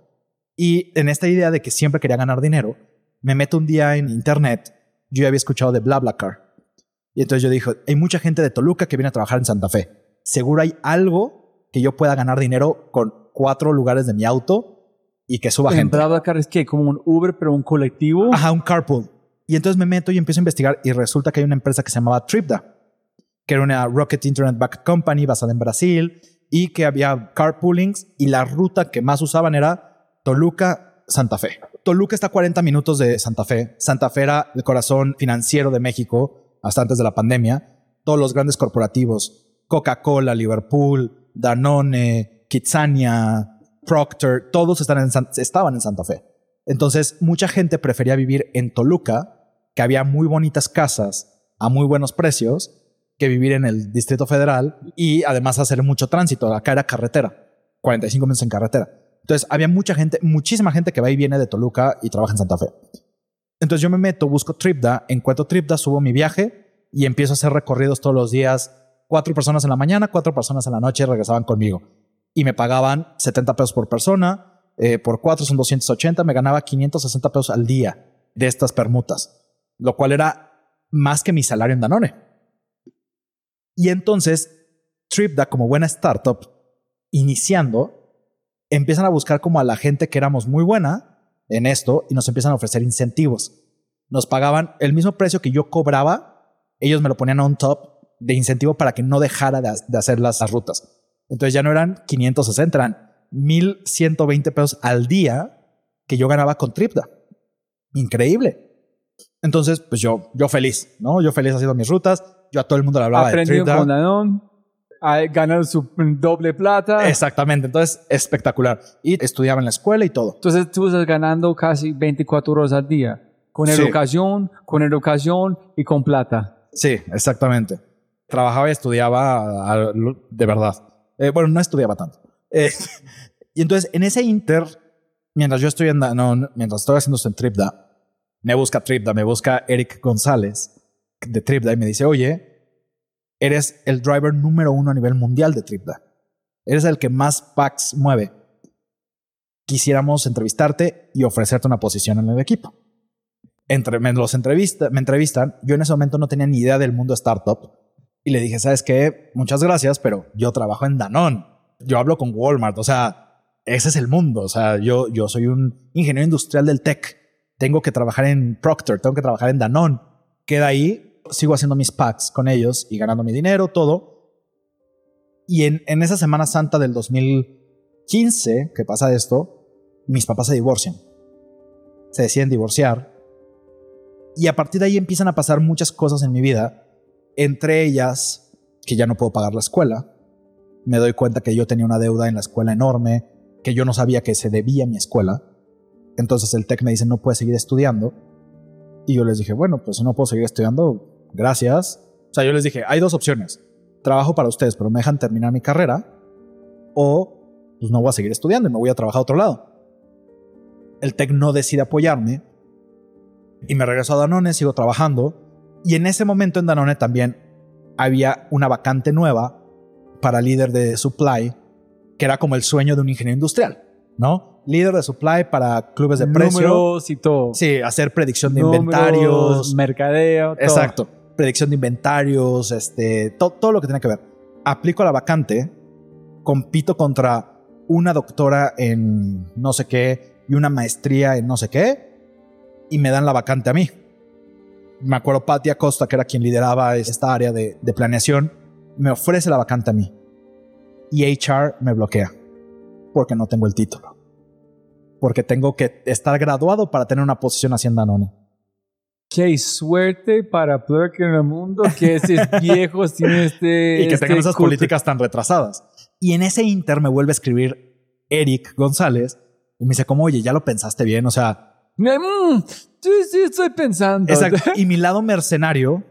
y en esta idea de que siempre quería ganar dinero, me meto un día en internet, yo ya había escuchado de BlaBlaCar. Y entonces yo dije, hay mucha gente de Toluca que viene a trabajar en Santa Fe. Seguro hay algo que yo pueda ganar dinero con cuatro lugares de mi auto y que suba En gente. BlaBlaCar es que como un Uber, pero un colectivo. Ajá, un carpool. Y entonces me meto y empiezo a investigar y resulta que hay una empresa que se llamaba Tripda, que era una Rocket Internet Backed Company basada en Brasil y que había carpoolings y la ruta que más usaban era Toluca-Santa Fe. Toluca está a 40 minutos de Santa Fe. Santa Fe era el corazón financiero de México hasta antes de la pandemia. Todos los grandes corporativos, Coca-Cola, Liverpool, Danone, Kitsania, Procter, todos estaban en Santa Fe. Entonces, mucha gente prefería vivir en Toluca, que había muy bonitas casas a muy buenos precios, que vivir en el Distrito Federal y además hacer mucho tránsito. Acá era carretera, 45 minutos en carretera. Entonces, había mucha gente, muchísima gente que va y viene de Toluca y trabaja en Santa Fe. Entonces, yo me meto, busco Tripda, encuentro Tripda, subo mi viaje y empiezo a hacer recorridos todos los días. Cuatro personas en la mañana, cuatro personas en la noche regresaban conmigo. y me pagaban 70 pesos por persona, eh, por cuatro son 280, me ganaba 560 pesos al día de estas permutas, lo cual era más que mi salario en Danone. Y entonces, TripDa, como buena startup, iniciando, empiezan a buscar como a la gente que éramos muy buena en esto y nos empiezan a ofrecer incentivos. Nos pagaban el mismo precio que yo cobraba, ellos me lo ponían on top de incentivo para que no dejara de, hacer las, las rutas. Entonces ya no eran 560, eran 1120 pesos al día que yo ganaba con Tripda. Increíble. Entonces, pues yo, yo feliz, ¿no? Yo feliz haciendo mis rutas. Yo a todo el mundo le hablaba Aprendió de Tripda. con Danone, a ganar su doble plata. Exactamente. Entonces, espectacular. Y estudiaba en la escuela y todo. Entonces tú estás ganando casi 24 horas al día. Con Sí. educación, con educación y con plata. Sí, exactamente. Trabajaba y estudiaba a- de verdad. Eh, bueno, no estudiaba tanto. Eh, y entonces, en ese inter, mientras yo estoy en Danone, mientras estoy haciendo esto en Tripda, me busca Tripda, me busca Eric González de Tripda y me dice, oye, eres el driver número uno a nivel mundial de Tripda. Eres el que más packs mueve. Quisiéramos entrevistarte y ofrecerte una posición en el equipo. Entre, me, los entrevista, me entrevistan. Yo en ese momento no tenía ni idea del mundo startup. Y le dije, ¿sabes qué? Muchas gracias, pero yo trabajo en Danone. Yo hablo con Walmart. O sea, ese es el mundo. O sea, yo, yo soy un ingeniero industrial del tech. Tengo que trabajar en Procter, tengo que trabajar en Danone. Queda ahí, sigo haciendo mis packs con ellos y ganando mi dinero, todo. Y en, en esa Semana Santa del 2015, que pasa esto, mis papás se divorcian. Se deciden divorciar. Y a partir de ahí empiezan a pasar muchas cosas en mi vida. Entre ellas, que ya no puedo pagar la escuela. Me doy cuenta que yo tenía una deuda en la escuela enorme, que yo no sabía que se debía a mi escuela. Entonces el TEC me dice, no puedes seguir estudiando. Y yo les dije, bueno, pues si no puedo seguir estudiando, gracias. O sea, yo les dije, hay dos opciones. Trabajo para ustedes, pero me dejan terminar mi carrera. O pues no voy a seguir estudiando y me voy a trabajar a otro lado. El TEC no decide apoyarme. Y me regreso a Danone, sigo trabajando. Y en ese momento en Danone también había una vacante nueva para líder de supply, que era como el sueño de un ingeniero industrial, ¿no? Líder de supply para clubes de precio. Números y todo. Sí, hacer predicción de Números, inventarios. mercadeo. todo. Exacto. Predicción de inventarios, este, to- todo lo que tiene que ver. Aplico a la vacante, compito contra una doctora en no sé qué y una maestría en no sé qué, y me dan la vacante a mí. Me acuerdo Patti Acosta, que era quien lideraba esta área de, planeación, me ofrece la vacante a mí. Y HR me bloquea porque no tengo el título. Porque tengo que estar graduado para tener una posición en Danone. Qué suerte para Plurk en el mundo que estos viejos tienen este. y que este tengan esas culto. políticas tan retrasadas. Y en ese inter me vuelve a escribir Eric González y me dice como, oye, ya lo pensaste bien, o sea, Mm, sí, sí, estoy pensando. exacto. y mi lado mercenario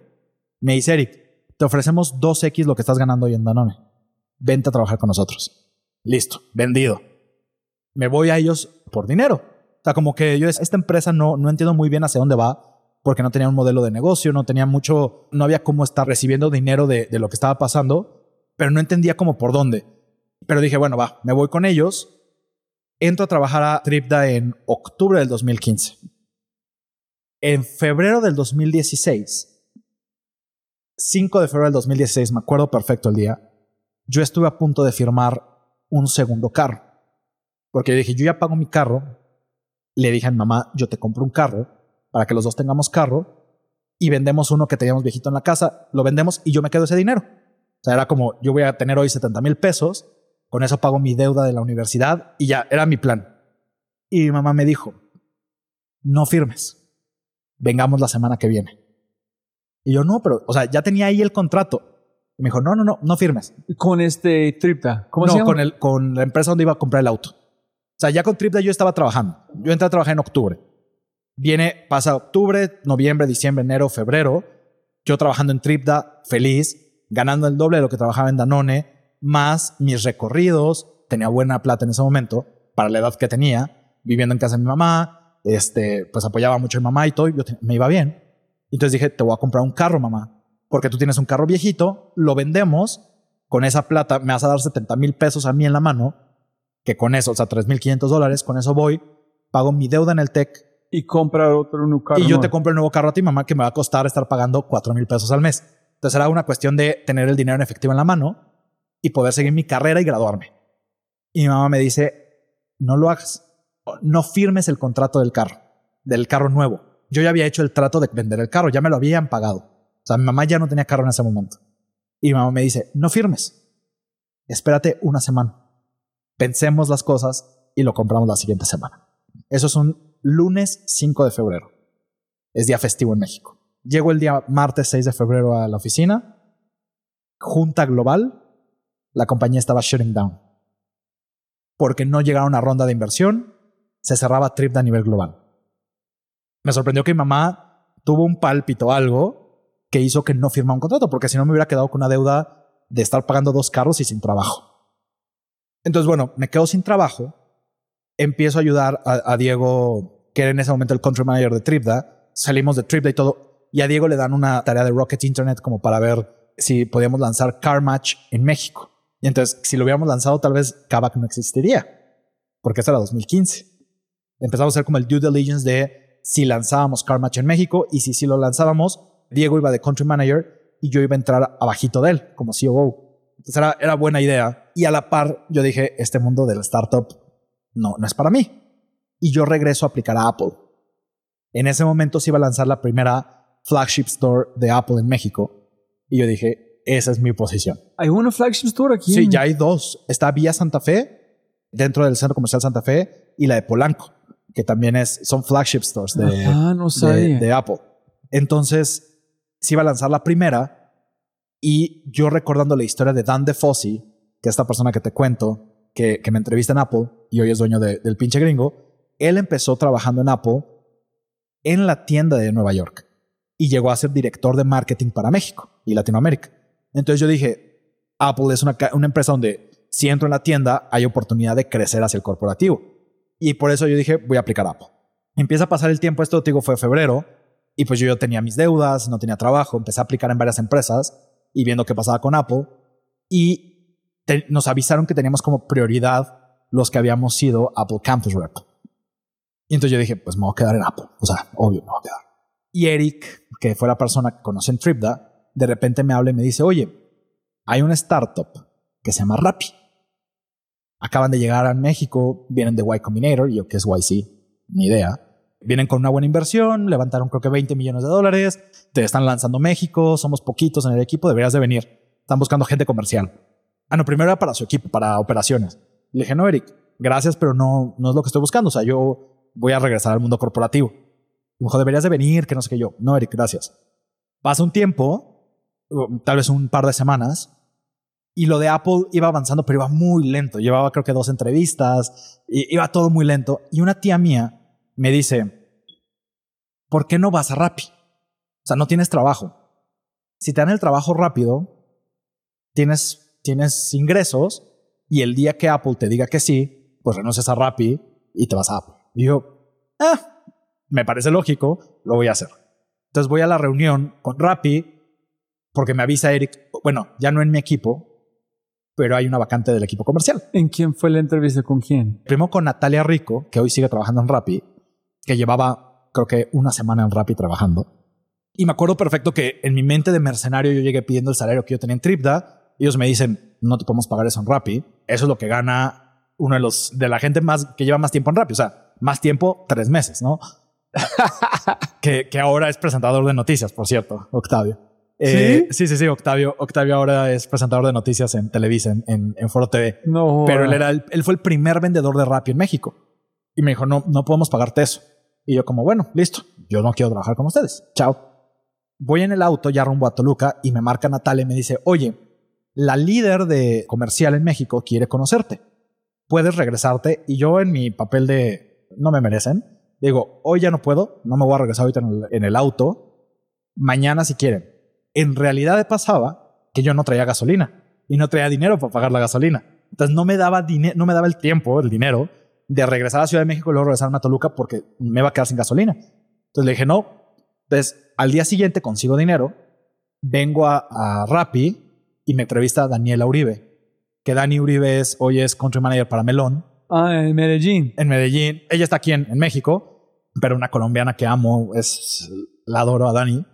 me dice, Eric, te ofrecemos 2X lo que estás ganando hoy en Danone. Vente a trabajar con nosotros. Listo, vendido. Me voy a ellos por dinero. O sea, como que yo, esta empresa no, no entiendo muy bien hacia dónde va porque no tenía un modelo de negocio, no tenía mucho, no había cómo estar recibiendo dinero de, de lo que estaba pasando, pero no entendía cómo por dónde. Pero dije, bueno, va, me voy con ellos. Entro a trabajar a Tripda en octubre del 2015. En febrero del 2016, 5 de febrero del 2016, me acuerdo perfecto el día, yo estuve a punto de firmar un segundo carro. Porque dije, yo ya pago mi carro. Le dije a mi mamá, yo te compro un carro para que los dos tengamos carro y vendemos uno que teníamos viejito en la casa, lo vendemos y yo me quedo ese dinero. O sea, era como, yo voy a tener hoy 70 mil pesos, con eso pago mi deuda de la universidad y ya, era mi plan. Y mi mamá me dijo, no firmes, vengamos la semana que viene. Y yo, no, pero, o sea, ya tenía ahí el contrato. Y me dijo, no, no, no, no firmes. Con este Tripta. ¿Cómo no, se llama? Con, el, con la empresa donde iba a comprar el auto. O sea, ya con Tripda yo estaba trabajando. Yo entré a trabajar en octubre. Viene, pasa octubre, noviembre, diciembre, enero, febrero. Yo trabajando en Tripda, feliz, ganando el doble de lo que trabajaba en Danone, más mis recorridos. Tenía buena plata en ese momento, para la edad que tenía, viviendo en casa de mi mamá. Este, pues apoyaba mucho a mi mamá y todo. Yo me iba bien. Entonces dije, te voy a comprar un carro, mamá, porque tú tienes un carro viejito, lo vendemos con esa plata me vas a dar 70 mil pesos a mí en la mano, que con eso, o sea, 3.500 dólares, con eso voy, pago mi deuda en el TEC Y compra otro un carro. y yo nuevo. te compro el nuevo carro a ti, mamá, que me va a costar estar pagando 4 mil pesos al mes. Entonces era una cuestión de tener el dinero en efectivo en la mano y poder seguir mi carrera y graduarme. Y mi mamá me dice, no lo hagas, no firmes el contrato del carro, del carro nuevo. Yo ya había hecho el trato de vender el carro, ya me lo habían pagado. O sea, mi mamá ya no tenía carro en ese momento. Y mi mamá me dice, no firmes, espérate una semana, pensemos las cosas y lo compramos la siguiente semana. Eso es un lunes 5 de febrero. Es día festivo en México. Llego el día martes 6 de febrero a la oficina. Junta global. La compañía estaba shutting down. Porque no llegaron a ronda de inversión. Se cerraba trip a nivel global. Me sorprendió que mi mamá tuvo un pálpito algo que hizo que no firmara un contrato, porque si no me hubiera quedado con una deuda de estar pagando dos carros y sin trabajo. Entonces, bueno, me quedo sin trabajo. Empiezo a ayudar a, a Diego, que era en ese momento el country manager de Tripda. Salimos de Tripda y todo. Y a Diego le dan una tarea de Rocket Internet como para ver si podíamos lanzar Car Match en México. Y entonces, si lo hubiéramos lanzado, tal vez Kavak no existiría, porque eso era 2015. Empezamos a hacer como el due diligence de si lanzábamos Car Match en México y si sí lo lanzábamos, Diego iba de country manager y yo iba a entrar abajito de él como COO. Entonces era, era buena idea. Y a la par, yo dije, este mundo del startup no, no es para mí. Y yo regreso a aplicar a Apple. En ese momento se iba a lanzar la primera flagship store de Apple en México. Y yo dije, esa es mi posición. Hay una flagship store aquí. Sí, ya hay dos. Está Vía Santa Fe, dentro del Centro Comercial Santa Fe, y la de Polanco, que también es, son flagship stores de, Ah, no de, de Apple. Entonces, se iba a lanzar la primera y yo recordando la historia de Dan DeFossi, que es esta persona que te cuento, que, que me entrevista en Apple y hoy es dueño de- del pinche gringo, él empezó trabajando en Apple en la tienda de Nueva York y llegó a ser director de marketing para México y Latinoamérica. Entonces yo dije, Apple es una, empresa donde si entro en la tienda hay oportunidad de crecer hacia el corporativo. Y por eso yo dije, voy a aplicar a Apple. Empieza a pasar el tiempo, esto te digo fue febrero, y pues yo, tenía mis deudas, no tenía trabajo, empecé a aplicar en varias empresas y viendo qué pasaba con Apple. Y nos avisaron que teníamos como prioridad los que habíamos sido Apple Campus Rep. Y entonces yo dije, pues me voy a quedar en Apple. O sea, obvio, me voy a quedar. Y Eric, que fue la persona que conocí en Tripda, de repente me habla y me dice, oye, hay una startup que se llama Rappi. Acaban de llegar a México, vienen de Y Combinator, yo que es YC, ni idea. Vienen con una buena inversión, levantaron creo que 20 millones de dólares, te están lanzando México, somos poquitos en el equipo, deberías de venir. Están buscando gente comercial. Ah, no, primero era para su equipo, para operaciones. Le dije, no, Eric, gracias, pero no, no es lo que estoy buscando. O sea, yo voy a regresar al mundo corporativo. Me dijo, deberías de venir, que no sé qué yo. No, Eric, gracias. Pasa un tiempo, tal vez un par de semanas, y lo de Apple iba avanzando, pero iba muy lento. Llevaba creo que dos entrevistas, y iba todo muy lento. Y una tía mía me dice, ¿por qué no vas a Rappi? O sea, no tienes trabajo. Si te dan el trabajo rápido, tienes, tienes ingresos, y el día que Apple te diga que sí, pues renuncias a Rappi y te vas a Apple. Y yo, ah, me parece lógico, lo voy a hacer. Entonces voy a la reunión con Rappi porque me avisa Eric, bueno, ya no en mi equipo, pero hay una vacante del equipo comercial. ¿En quién fue la entrevista? ¿Con quién? Primero con Natalia Rico, que hoy sigue trabajando en Rappi, que llevaba creo que una semana en Rappi trabajando. Y me acuerdo perfecto que en mi mente de mercenario yo llegué pidiendo el salario que yo tenía en Tripda. Ellos me dicen, no te podemos pagar eso en Rappi. Eso es lo que gana uno de los de la gente más que lleva más tiempo en Rappi. O sea, más tiempo, tres meses, ¿no? que, que ahora es presentador de noticias, por cierto, Octavio. Eh, sí, sí, sí, Octavio. Octavio ahora es presentador de noticias en Televisa, en, en, en Foro TV. No. Pero él, era el- él fue el primer vendedor de Rappi en México. Y me dijo, no, no podemos pagarte eso. Y yo como, bueno, listo. Yo no quiero trabajar con ustedes. Chao. Voy en el auto ya rumbo a Toluca y me marca Natalia y me dice, oye, la líder de comercial en México quiere conocerte. Puedes regresarte. Y yo en mi papel de no me merecen, digo, hoy ya no puedo, no me voy a regresar ahorita en el, auto. Mañana si quieren. En realidad pasaba que yo no traía gasolina y no traía dinero para pagar la gasolina. Entonces no me daba dinero, no me daba el tiempo, el dinero de regresar a Ciudad de México y luego regresarme a Toluca porque me iba a quedar sin gasolina. Entonces le dije, no. Entonces al día siguiente consigo dinero, vengo a, a Rappi y me entrevista a Daniela Uribe, que Dani Uribe es, hoy es country manager para Melón Ah, en Medellín. en Medellín. Ella está aquí en, en México, pero una colombiana que amo, es, la adoro a Dani.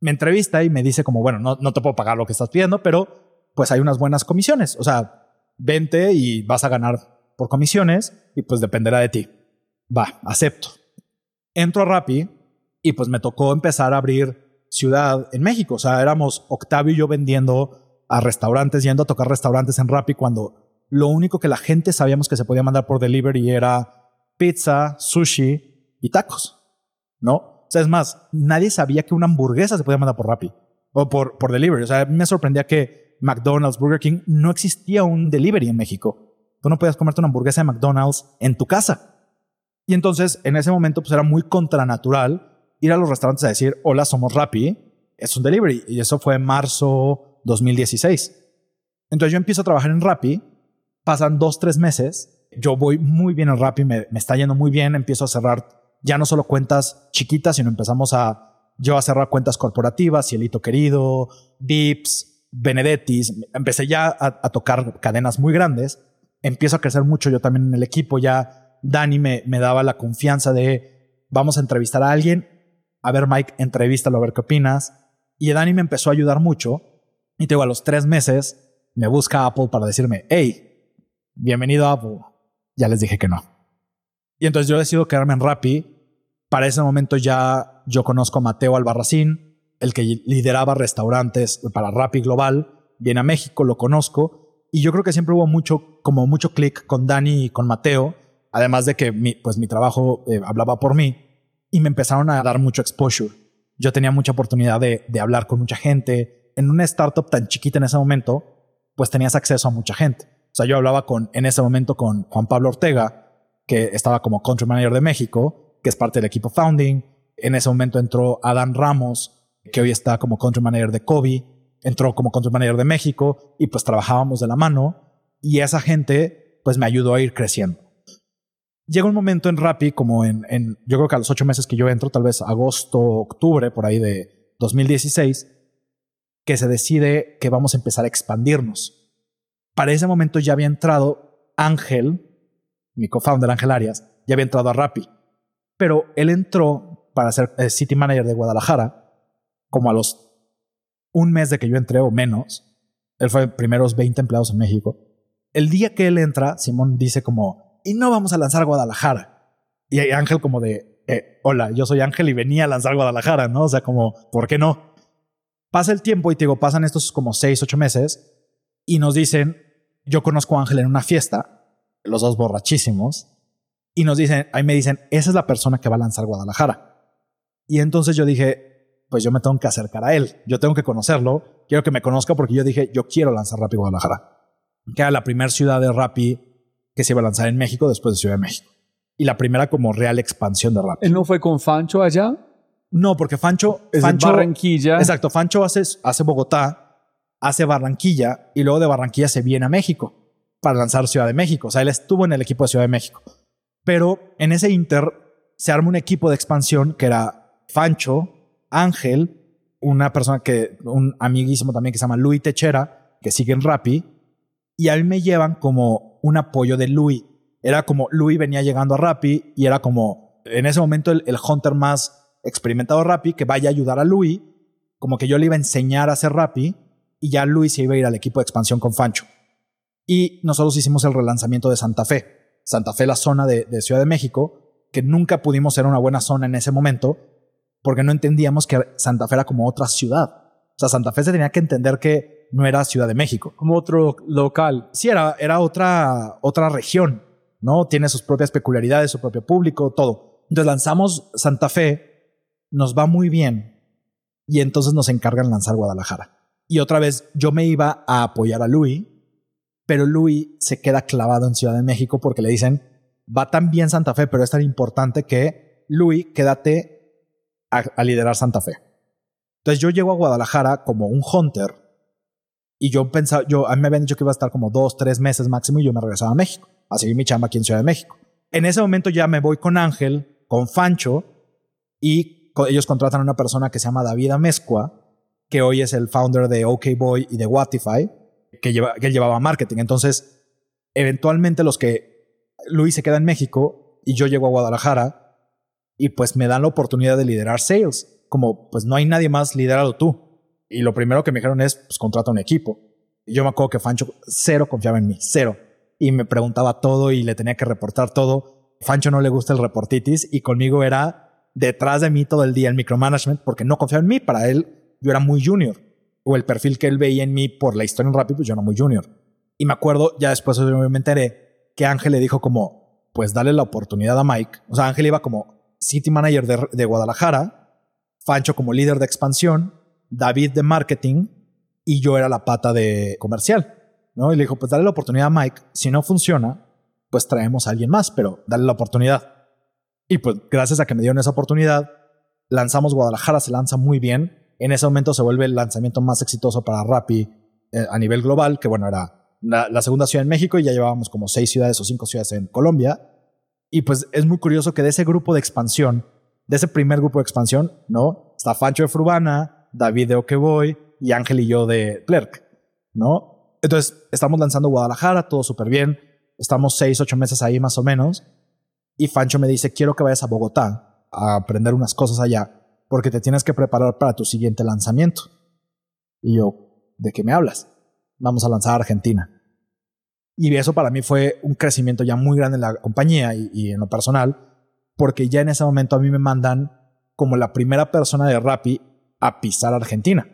Me entrevista y me dice como, bueno, no, no te puedo pagar lo que estás pidiendo, pero pues hay unas buenas comisiones. O sea, vente y vas a ganar por comisiones y pues dependerá de ti. Va, acepto. Entro a Rappi y pues me tocó empezar a abrir ciudad en México. O sea, éramos Octavio y yo vendiendo a restaurantes, yendo a tocar restaurantes en Rappi cuando lo único que la gente sabíamos que se podía mandar por delivery era pizza, sushi y tacos. ¿No? O sea, es más, nadie sabía que una hamburguesa se podía mandar por Rappi o por, por delivery. O sea, me sorprendía que McDonald's, Burger King, no existía un delivery en México. Tú no podías comerte una hamburguesa de McDonald's en tu casa. Y entonces, en ese momento, pues era muy contranatural ir a los restaurantes a decir, hola, somos Rappi, es un delivery. Y eso fue en marzo 2016. Entonces yo empiezo a trabajar en Rappi, pasan dos, tres meses, yo voy muy bien en Rappi, me, me está yendo muy bien, empiezo a cerrar ya no solo cuentas chiquitas, sino empezamos a yo a cerrar cuentas corporativas, Cielito Querido, Vips, Benedettis, empecé ya a, tocar cadenas muy grandes, empiezo a crecer mucho yo también en el equipo, ya Dani me, me daba la confianza de vamos a entrevistar a alguien, a ver Mike, entrevístalo a ver qué opinas, y Dani me empezó a ayudar mucho, y te digo, a los tres meses me busca Apple para decirme, hey, bienvenido a Apple, ya les dije que no. Y entonces yo decido quedarme en Rappi. Para ese momento ya yo conozco a Mateo Albarracín, el que lideraba restaurantes para Rappi Global. Viene a México, lo conozco. Y yo creo que siempre hubo mucho, como mucho clic con Dani y con Mateo. Además de que mi, pues mi trabajo eh, hablaba por mí. Y me empezaron a dar mucho exposure. Yo tenía mucha oportunidad de, de hablar con mucha gente. En una startup tan chiquita en ese momento, pues tenías acceso a mucha gente. O sea, yo hablaba con, en ese momento con Juan Pablo Ortega, que estaba como country manager de México, que es parte del equipo founding. En ese momento entró Adán Ramos, que hoy está como country manager de Kobe, entró como country manager de México y pues trabajábamos de la mano y esa gente pues me ayudó a ir creciendo. Llega un momento en Rappi, como en, en, yo creo que a los ocho meses que yo entro, tal vez agosto, octubre, por ahí de 2016, que se decide que vamos a empezar a expandirnos. Para ese momento ya había entrado Ángel, mi co-founder Ángel Arias, ya había entrado a Rappi. Pero él entró para ser eh, City Manager de Guadalajara, como a los un mes de que yo entré o menos. Él fue primeros 20 empleados en México. El día que él entra, Simón dice como, y no vamos a lanzar Guadalajara. Y Ángel como de, eh, hola, yo soy Ángel y venía a lanzar Guadalajara, ¿no? O sea, como, ¿por qué no? Pasa el tiempo y te digo, pasan estos como seis, ocho meses y nos dicen, yo conozco a Ángel en una fiesta, los dos borrachísimos, y nos dicen, ahí me dicen, esa es la persona que va a lanzar Guadalajara. Y entonces yo dije, pues yo me tengo que acercar a él, yo tengo que conocerlo, quiero que me conozca porque yo dije, yo quiero lanzar Rappi Guadalajara, que era la primera ciudad de Rappi que se iba a lanzar en México después de Ciudad de México. Y la primera como real expansión de Rappi. ¿Él no fue con Fancho allá? No, porque Fancho... Es Fancho Barranquilla. Exacto, Fancho hace, hace Bogotá, hace Barranquilla y luego de Barranquilla se viene a México para lanzar Ciudad de México. O sea, él estuvo en el equipo de Ciudad de México. Pero en ese inter se arma un equipo de expansión que era Fancho, Ángel, una persona que, un amiguísimo también que se llama Luis Techera, que sigue en Rappi, y a mí me llevan como un apoyo de Luis. Era como Luis venía llegando a Rappi y era como en ese momento el, hunter más experimentado Rappi que vaya a ayudar a Luis, como que yo le iba a enseñar a hacer Rappi y ya Luis se iba a ir al equipo de expansión con Fancho. Y nosotros hicimos el relanzamiento de Santa Fe. Santa Fe, la zona de, de Ciudad de México, que nunca pudimos ser una buena zona en ese momento porque no entendíamos que Santa Fe era como otra ciudad. O sea, Santa Fe se tenía que entender que no era Ciudad de México. Como otro local. Sí, era, era otra, otra región, ¿no? Tiene sus propias peculiaridades, su propio público, todo. Entonces lanzamos Santa Fe, nos va muy bien y entonces nos encargan lanzar Guadalajara. Y otra vez yo me iba a apoyar a Luis, pero Luis se queda clavado en Ciudad de México porque le dicen, va tan bien Santa Fe, pero es tan importante que Luis, quédate a, a, liderar Santa Fe. Entonces yo llego a Guadalajara como un hunter y yo pensaba, yo, a mí me habían dicho que iba a estar como dos, tres meses máximo y yo me regresaba a México, a seguir mi chamba aquí en Ciudad de México. En ese momento ya me voy con Ángel, con Fancho y ellos contratan a una persona que se llama David Amezcua, que hoy es el founder de OKBoy y de Watify, que, lleva, que llevaba marketing. Entonces, eventualmente los que Luis se queda en México y yo llego a Guadalajara y pues me dan la oportunidad de liderar sales. Como pues no hay nadie más, liderado tú. Y lo primero que me dijeron es, pues contrata un equipo. Yo me acuerdo que Fancho cero confiaba en mí, cero. Y me preguntaba todo y le tenía que reportar todo. Fancho no le gusta el reportitis y conmigo era detrás de mí todo el día el micromanagement porque no confiaba en mí. Para él yo era muy junior. O el perfil que él veía en mí por la historia en Rappi, pues yo era muy junior. Y me acuerdo, ya después me enteré que Ángel le dijo como, pues dale la oportunidad a Mike. O sea, Ángel iba como city manager de, de Guadalajara, Fancho como líder de expansión, David de marketing y yo era la pata de comercial. ¿no? Y le dijo, pues dale la oportunidad a Mike. Si no funciona, pues traemos a alguien más, pero dale la oportunidad. Y pues gracias a que me dieron esa oportunidad, lanzamos Guadalajara, se lanza muy bien. En ese momento se vuelve el lanzamiento más exitoso para Rappi eh, a nivel global, que bueno, era la, segunda ciudad en México y ya llevábamos como seis ciudades o cinco ciudades en Colombia. Y pues es muy curioso que de ese grupo de expansión, de ese primer grupo de expansión, ¿no? Está Fancho de Frubana, David de Okeboy y Ángel y yo de Clerk, ¿no? Entonces estamos lanzando Guadalajara, todo súper bien. Estamos seis, ocho meses ahí más o menos. Y Fancho me dice, quiero que vayas a Bogotá a aprender unas cosas allá, porque te tienes que preparar para tu siguiente lanzamiento. Y yo, ¿de qué me hablas? vamos a lanzar a Argentina. Y eso para mí fue un crecimiento ya muy grande en la compañía y, en lo personal, porque ya en ese momento a mí me mandan como la primera persona de Rappi a pisar Argentina.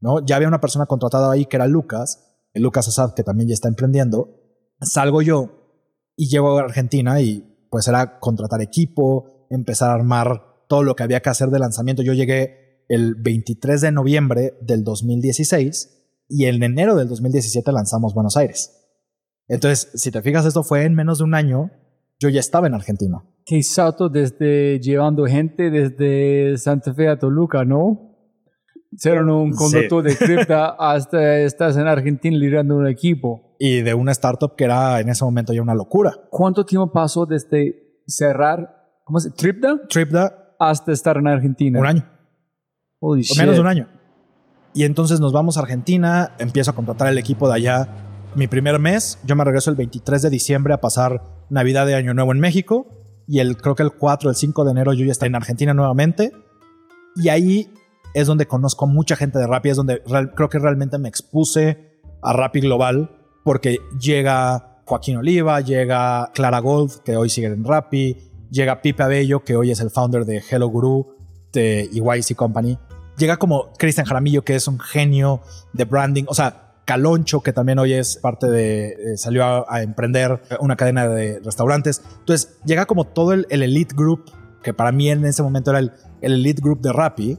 ¿no? Ya había una persona contratada ahí que era Lucas, el Lucas Asad, que también ya está emprendiendo. Salgo yo y llego a Argentina y pues era contratar equipo, empezar a armar todo lo que había que hacer de lanzamiento. Yo llegué el 23 de noviembre del 2016 y en enero del 2017 lanzamos Buenos Aires. Entonces, si te fijas, esto fue en menos de un año, yo ya estaba en Argentina. Qué salto desde llevando gente desde Santa Fe a Toluca, ¿no? Ser un conductor de cripta hasta estás en Argentina liderando un equipo. Y de una startup que era en ese momento ya una locura. ¿Cuánto tiempo pasó desde cerrar, ¿cómo se Tripda? Tripda. Hasta estar en Argentina. Un año. o menos de un año. Y entonces nos vamos a Argentina, empiezo a contratar el equipo de allá. Mi primer mes, yo me regreso el 23 de diciembre a pasar Navidad de Año Nuevo en México. Y el, creo que el 4, el 5 de enero yo ya estoy en Argentina nuevamente. Y ahí es donde conozco mucha gente de Rappi, es donde creo que realmente me expuse a Rappi Global, porque llega Joaquín Oliva, llega Clara Gold, que hoy sigue en Rappi, llega Pipe Abello, que hoy es el founder de Hello Guru, de EYC Company llega como Cristian Jaramillo, que es un genio de branding, o sea, Caloncho, que también hoy es parte de, eh, salió a, emprender una cadena de restaurantes. Entonces, llega como todo el, elite group, que para mí en ese momento era el, elite group de Rappi,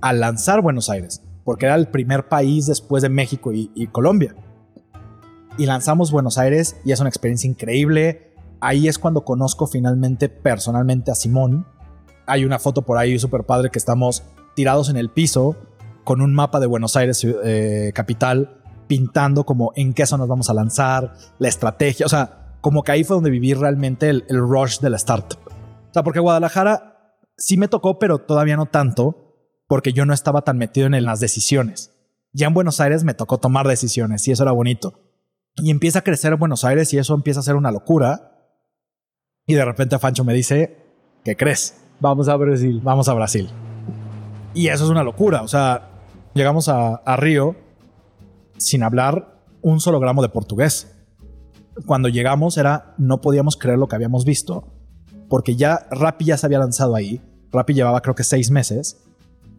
a lanzar Buenos Aires, porque era el primer país después de México y Colombia. Y lanzamos Buenos Aires y es una experiencia increíble. Ahí es cuando conozco finalmente personalmente a Simón. Hay una foto por ahí súper padre que estamos tirados en el piso con un mapa de Buenos Aires eh, capital pintando como en qué eso nos vamos a lanzar, la estrategia, o sea, como que ahí fue donde viví realmente el, rush de la startup. O sea, porque Guadalajara sí me tocó, pero todavía no tanto, porque yo no estaba tan metido en las decisiones. Ya en Buenos Aires me tocó tomar decisiones y eso era bonito. Y empieza a crecer Buenos Aires y eso empieza a ser una locura. Y de repente Fancho me dice, ¿qué crees? Vamos a Brasil. Vamos a Brasil. Y eso es una locura. O sea, llegamos a, Río sin hablar un solo gramo de portugués. Cuando llegamos era, no podíamos creer lo que habíamos visto, porque ya Rappi ya se había lanzado ahí. Rappi llevaba creo que seis meses,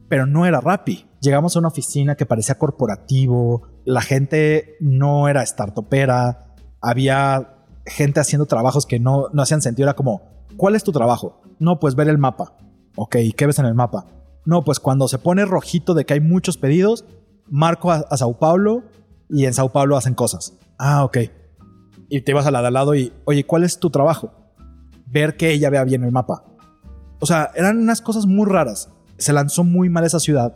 pero no era Rappi. Llegamos a una oficina que parecía corporativo, la gente no era startupera, había gente haciendo trabajos que no, no hacían sentido. Era como, ¿cuál es tu trabajo? No, pues ver el mapa. Ok, ¿qué ves en el mapa? No, pues cuando se pone rojito de que hay muchos pedidos, marco a, Sao Paulo y en Sao Paulo hacen cosas. Ah, ok. Y te vas a la de al lado y, oye, ¿cuál es tu trabajo? Ver que ella vea bien el mapa. O sea, eran unas cosas muy raras. Se lanzó muy mal esa ciudad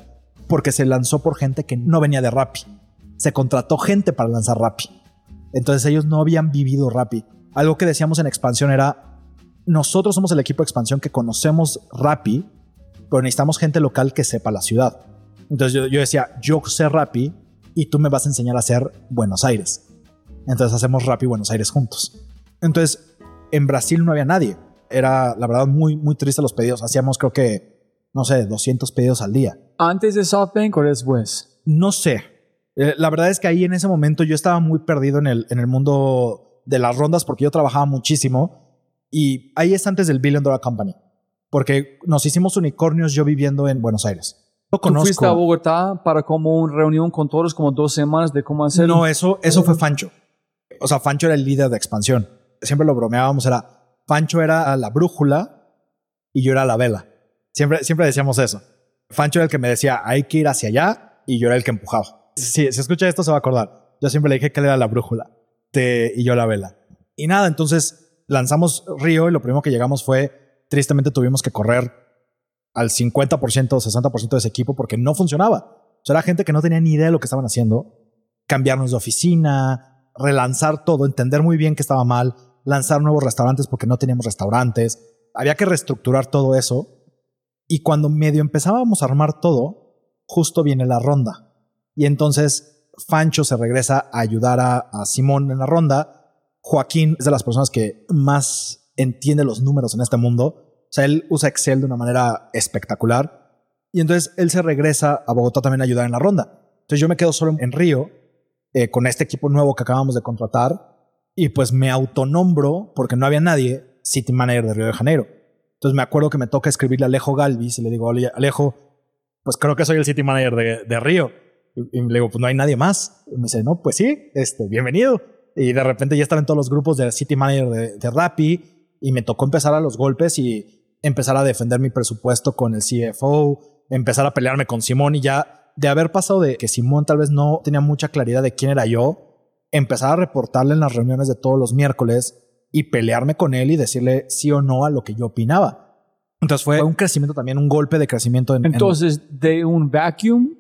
porque se lanzó por gente que no venía de Rappi. Se contrató gente para lanzar Rappi. Entonces ellos no habían vivido Rappi. Algo que decíamos en expansión era, nosotros somos el equipo de expansión que conocemos Rappi pero necesitamos gente local que sepa la ciudad. Entonces yo, yo decía, yo sé Rappi y tú me vas a enseñar a hacer Buenos Aires. Entonces hacemos Rappi Buenos Aires juntos. Entonces en Brasil no había nadie. Era la verdad muy, muy triste los pedidos. Hacíamos creo que, no sé, 200 pedidos al día. ¿Antes de SoftBank o después? No sé. Eh, la verdad es que ahí en ese momento yo estaba muy perdido en el, en el mundo de las rondas porque yo trabajaba muchísimo y ahí es antes del Billion Dollar Company porque nos hicimos unicornios yo viviendo en Buenos Aires. Lo ¿Tú fuiste a Bogotá para como una reunión con todos como dos semanas de cómo hacerlo? No, eso, eso fue Fancho. O sea, Fancho era el líder de expansión. Siempre lo bromeábamos, era Fancho era la brújula y yo era la vela. Siempre, siempre decíamos eso. Fancho era el que me decía, hay que ir hacia allá y yo era el que empujaba. Si, si escucha esto se va a acordar. Yo siempre le dije que él era la brújula y yo la vela. Y nada, entonces lanzamos Río y lo primero que llegamos fue tristemente tuvimos que correr al 50% o 60% de ese equipo porque no funcionaba. O sea, era gente que no tenía ni idea de lo que estaban haciendo. Cambiarnos de oficina, relanzar todo, entender muy bien que estaba mal, lanzar nuevos restaurantes porque no teníamos restaurantes. Había que reestructurar todo eso. Y cuando medio empezábamos a armar todo, justo viene la ronda. Y entonces Fancho se regresa a ayudar a, Simón en la ronda. Joaquín es de las personas que más entiende los números en este mundo. O sea, él usa Excel de una manera espectacular. Y entonces él se regresa a Bogotá también a ayudar en la ronda. Entonces yo me quedo solo en Río eh, con este equipo nuevo que acabamos de contratar y pues me autonombro porque no había nadie City Manager de Río de Janeiro. Entonces me acuerdo que me toca escribirle a Alejo Galvis y le digo, Alejo, pues creo que soy el City Manager de Río. Y, le digo, pues no hay nadie más. Y me dice, no, pues sí, este, bienvenido. Y de repente ya están en todos los grupos de City Manager de, de Rappi y me tocó empezar a los golpes y empezar a defender mi presupuesto con el CFO, empezar a pelearme con Simón y ya de haber pasado de que Simón tal vez no tenía mucha claridad de quién era yo, empezar a reportarle en las reuniones de todos los miércoles y pelearme con él y decirle sí o no a lo que yo opinaba. Entonces fue un crecimiento también, un golpe de crecimiento. En, Entonces, de un vacuum,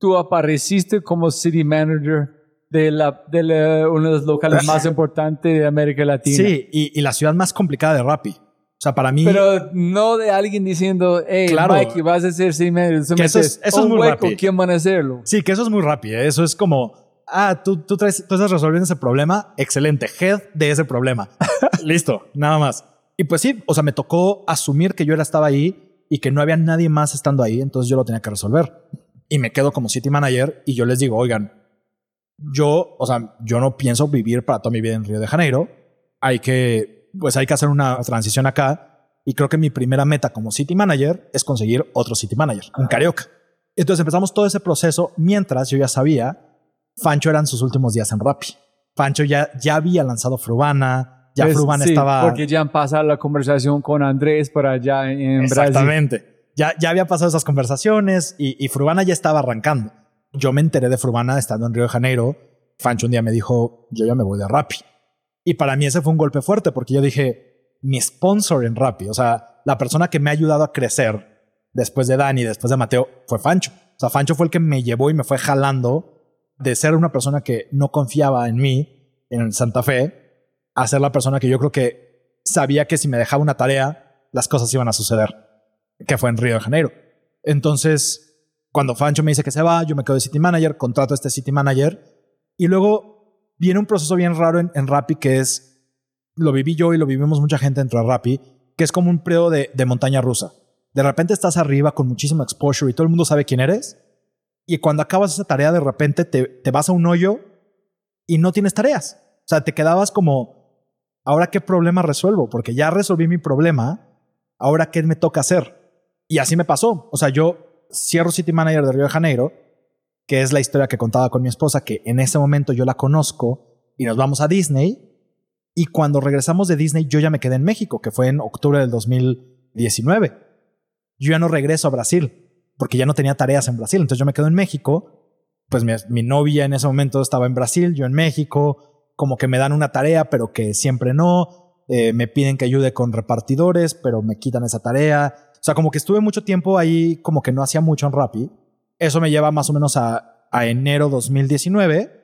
tú apareciste como city manager de, la, de uno de los locales más importantes de América Latina. Sí, y, y, la ciudad más complicada de Rappi. O sea, para mí. Pero no de alguien diciendo, hey, claro, Mikey, vas a ser sí, que eso es, eso es muy hueco, ¿quién van a hacerlo? Sí, que eso es muy rápido. ¿eh? Eso es como, ah, tú, tú, traes, tú estás resolviendo ese problema. Excelente. Head de ese problema. Listo, nada más. Y pues sí, o sea, me tocó asumir que yo era, estaba ahí y que no había nadie más estando ahí, entonces yo lo tenía que resolver. Y me quedo como city manager y yo les digo, oigan, yo, o sea, yo no pienso vivir para toda mi vida en Río de Janeiro. Hay que, pues hay que hacer una transición acá. Y creo que mi primera meta como city manager es conseguir otro city manager, un carioca. Entonces empezamos todo ese proceso mientras yo ya sabía, Fancho eran sus últimos días en Rappi. Fancho ya, ya había lanzado Frubana, ya pues, Frubana estaba... Porque ya han pasado la conversación con Andrés para allá en Brasil. Exactamente. Ya, ya había pasado esas conversaciones y, y Frubana ya estaba arrancando yo me enteré de Frubana estando en Río de Janeiro. Fancho un día me dijo, yo ya me voy de Rappi. Y para mí ese fue un golpe fuerte porque yo dije, mi sponsor en Rappi, o sea, la persona que me ha ayudado a crecer después de Dani, después de Mateo, fue Fancho. O sea, Fancho fue el que me llevó y me fue jalando de ser una persona que no confiaba en mí, en Santa Fe, a ser la persona que yo creo que sabía que si me dejaba una tarea, las cosas iban a suceder, que fue en Río de Janeiro. Entonces, cuando Fancho me dice que se va, yo me quedo de City Manager, contrato a este City Manager y luego viene un proceso bien raro en, en Rappi que es, lo viví yo y lo vivimos mucha gente dentro de Rappi, que es como un periodo de, de montaña rusa. De repente estás arriba con muchísimo exposure y todo el mundo sabe quién eres. Y cuando acabas esa tarea, de repente te, te vas a un hoyo y no tienes tareas. O sea, te quedabas como, ¿ahora qué problema resuelvo? Porque ya resolví mi problema, ¿ahora qué me toca hacer? Y así me pasó. O sea, yo cierro City Manager de Río de Janeiro, que es la historia que contaba con mi esposa, que en ese momento yo la conozco y nos vamos a Disney. Y cuando regresamos de Disney, yo ya me quedé en México, que fue en octubre del 2019. Yo ya no regreso a Brasil, porque ya no tenía tareas en Brasil. Entonces yo me quedo en México. Pues mi, novia en ese momento estaba en Brasil, yo en México. Como que me dan una tarea, pero que siempre no. Eh, me piden que ayude con repartidores, pero me quitan esa tarea o sea, como que estuve mucho tiempo ahí, como que no hacía mucho en Rappi. Eso me lleva más o menos a, a enero 2019.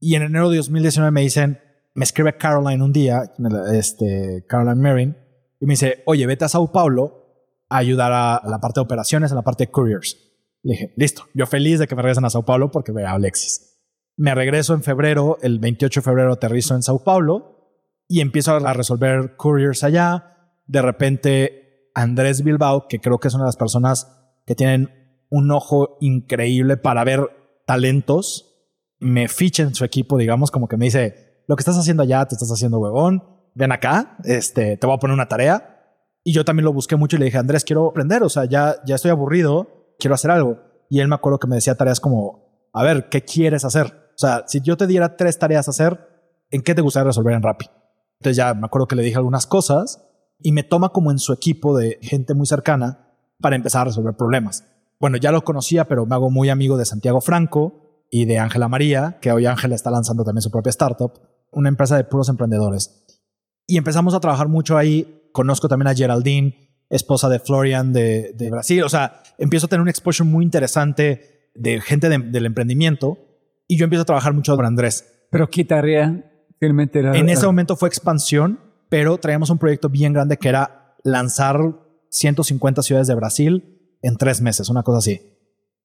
Y en enero de 2019 me dicen, me escribe Caroline un día, este, Caroline Marin, y me dice, oye, vete a Sao Paulo a ayudar a, la parte de operaciones, a la parte de couriers. Le dije, listo, yo feliz de que me regresen a Sao Paulo porque vea a Alexis. Me regreso en febrero, el 28 de febrero aterrizo en Sao Paulo y empiezo a resolver couriers allá. De repente, Andrés Bilbao, que creo que es una de las personas que tienen un ojo increíble para ver talentos, me ficha en su equipo, digamos, como que me dice, lo que estás haciendo allá, te estás haciendo huevón, ven acá, este, te voy a poner una tarea. Y yo también lo busqué mucho y le dije, Andrés, quiero aprender, o sea, ya, ya estoy aburrido, quiero hacer algo. Y él me acuerdo que me decía tareas como, a ver, ¿qué quieres hacer? O sea, si yo te diera tres tareas a hacer, ¿en qué te gustaría resolver en Rappi? Entonces ya me acuerdo que le dije algunas cosas y me toma como en su equipo de gente muy cercana para empezar a resolver problemas. Bueno, ya lo conocía, pero me hago muy amigo de Santiago Franco y de Ángela María, que hoy Ángela está lanzando también su propia startup, una empresa de puros emprendedores. Y empezamos a trabajar mucho ahí. Conozco también a Geraldine, esposa de Florian de, de Brasil. O sea, empiezo a tener un exposure muy interesante de gente de- del emprendimiento y yo empiezo a trabajar mucho con Andrés. Pero qué tarea finalmente era. En ese momento fue expansión, pero traíamos un proyecto bien grande que era lanzar 150 ciudades de Brasil en tres meses, una cosa así.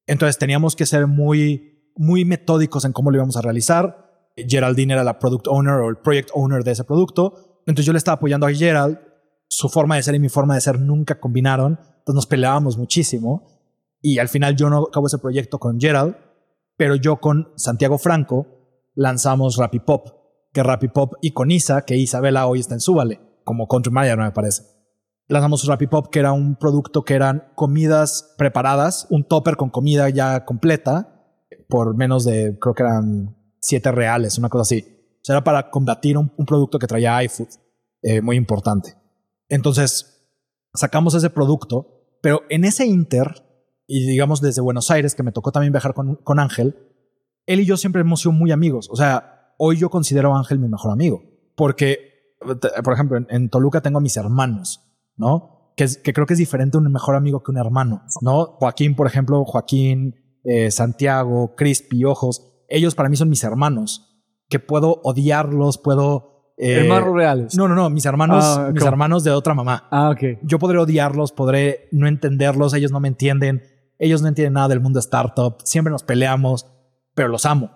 Entonces teníamos que ser muy, muy metódicos en cómo lo íbamos a realizar. Geraldine era la product owner o el project owner de ese producto. Entonces yo le estaba apoyando a Gerald. Su forma de ser y mi forma de ser nunca combinaron. Entonces nos peleábamos muchísimo. Y al final yo no acabo ese proyecto con Gerald, pero yo con Santiago Franco lanzamos Rapipop, que Rapipop y con Isa, que Isabela hoy está en Súbale, como country manager me parece. Lanzamos Rapipop, que era un producto que eran comidas preparadas, un topper con comida ya completa, por menos de, creo que eran siete reales, una cosa así. O sea, era para combatir un, un producto que traía iFood, eh, muy importante. Entonces, sacamos ese producto, pero en ese inter, y digamos desde Buenos Aires, que me tocó también viajar con, con Ángel, él y yo siempre hemos sido muy amigos. O sea, hoy yo considero a Ángel mi mejor amigo. Porque, por ejemplo, en, en Toluca tengo a mis hermanos, ¿no? Que, es- que creo que es diferente un mejor amigo que un hermano, ¿no? Joaquín, por ejemplo, Joaquín, eh, Santiago, Crispy, Ojos, ellos para mí son mis hermanos, que puedo odiarlos, puedo... eh, Hermanos reales. No, no, no, mis hermanos, Ah, mis hermanos de otra mamá. Ah, ok. Yo podré odiarlos, podré no entenderlos, ellos no me entienden, ellos no entienden nada del mundo startup, siempre nos peleamos, pero los amo.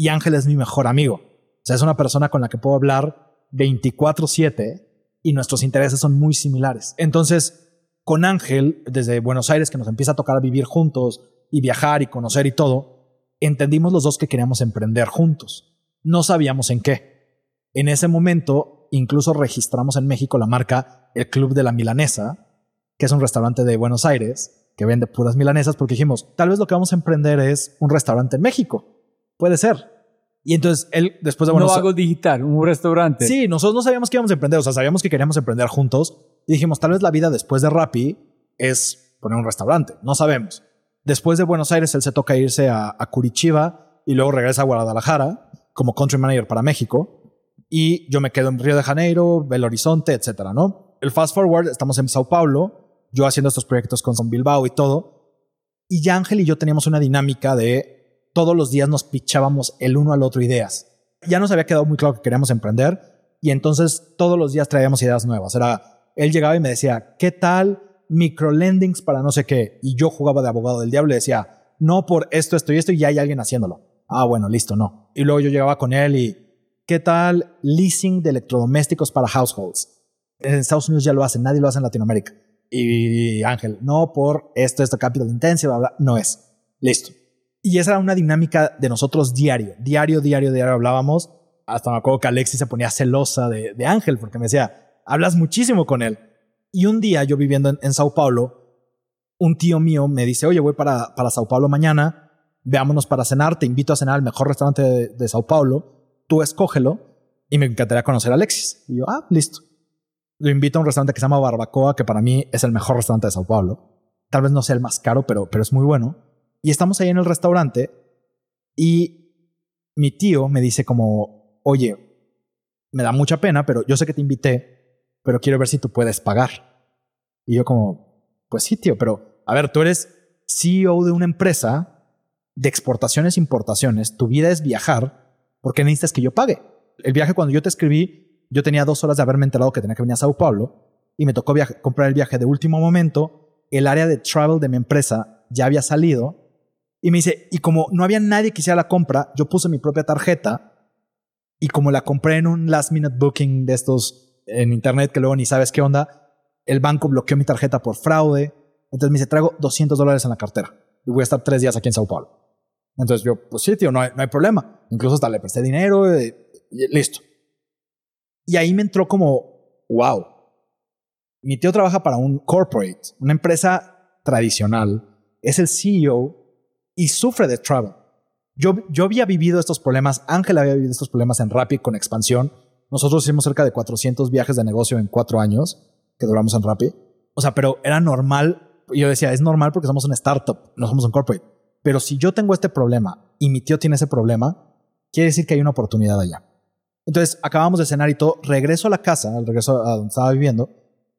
Y Ángel es mi mejor amigo. O sea, es una persona con la que puedo hablar 24/7 y nuestros intereses son muy similares. Entonces, con Ángel, desde Buenos Aires, que nos empieza a tocar vivir juntos y viajar y conocer y todo, entendimos los dos que queríamos emprender juntos. No sabíamos en qué. En ese momento, incluso registramos en México la marca El Club de la Milanesa, que es un restaurante de Buenos Aires que vende puras milanesas, porque dijimos, tal vez lo que vamos a emprender es un restaurante en México. Puede ser. Y entonces él, después de no Buenos algo digital, un restaurante. Sí, nosotros no sabíamos que íbamos a emprender, o sea, sabíamos que queríamos emprender juntos y dijimos, tal vez la vida después de Rappi es poner un restaurante, no sabemos. Después de Buenos Aires, él se toca irse a, a Curitiba y luego regresa a Guadalajara como country manager para México y yo me quedo en Río de Janeiro, Belo Horizonte, etcétera, ¿no? El fast forward, estamos en Sao Paulo, yo haciendo estos proyectos con Son Bilbao y todo, y ya Ángel y yo teníamos una dinámica de todos los días nos pichábamos el uno al otro ideas. Ya nos había quedado muy claro que queríamos emprender y entonces todos los días traíamos ideas nuevas. Era, él llegaba y me decía, ¿qué tal microlendings para no sé qué? Y yo jugaba de abogado del diablo y decía, no por esto, esto y esto y ya hay alguien haciéndolo. Ah, bueno, listo, no. Y luego yo llegaba con él y, ¿qué tal leasing de electrodomésticos para households? En Estados Unidos ya lo hacen, nadie lo hace en Latinoamérica. Y Ángel, no por esto, esto, capital intensive, bla, bla, no es. Listo. Y esa era una dinámica de nosotros diario, diario, diario, diario hablábamos. Hasta me acuerdo que Alexis se ponía celosa de, de Ángel porque me decía, hablas muchísimo con él. Y un día yo viviendo en, Sao Paulo, un tío mío me dice, oye, voy para, para Sao Paulo mañana, veámonos para cenar, te invito a cenar al mejor restaurante de, de Sao Paulo, tú escógelo y me encantaría conocer a Alexis. Y yo, ah, listo. Lo invito a un restaurante que se llama Barbacoa, que para mí es el mejor restaurante de Sao Paulo. Tal vez no sea el más caro, pero, pero es muy bueno. Y estamos ahí en el restaurante y mi tío me dice como, oye, me da mucha pena, pero yo sé que te invité, pero quiero ver si tú puedes pagar. Y yo como, pues sí, tío, pero a ver, tú eres CEO de una empresa de exportaciones e importaciones, tu vida es viajar, ¿por qué necesitas que yo pague? El viaje cuando yo te escribí, yo tenía dos horas de haberme enterado que tenía que venir a Sao Paulo y me tocó comprar el viaje de último momento. El área de travel de mi empresa ya había salido Y me dice, y como no había nadie que hiciera la compra, yo puse mi propia tarjeta y como la compré en un last minute booking de estos en internet que luego ni sabes qué onda, el banco bloqueó mi tarjeta por fraude. Entonces me dice, traigo 200 dólares en la cartera y voy a estar tres días aquí en Sao Paulo. Entonces yo, pues sí, tío, no hay, no hay problema. Incluso hasta le presté dinero y, y listo. Y ahí me entró como, wow. Mi tío trabaja para un corporate, una empresa tradicional. Es el CEO y sufre de travel. Yo, yo había vivido estos problemas, Ángel había vivido estos problemas en Rappi con expansión. Nosotros hicimos cerca de 400 viajes de negocio en cuatro años que duramos en Rappi. O sea, pero era normal. Yo decía, es normal porque somos una startup, no somos un corporate. Pero si yo tengo este problema y mi tío tiene ese problema, quiere decir que hay una oportunidad allá. Entonces acabamos de cenar y todo. Regreso a la casa, al regreso a donde estaba viviendo,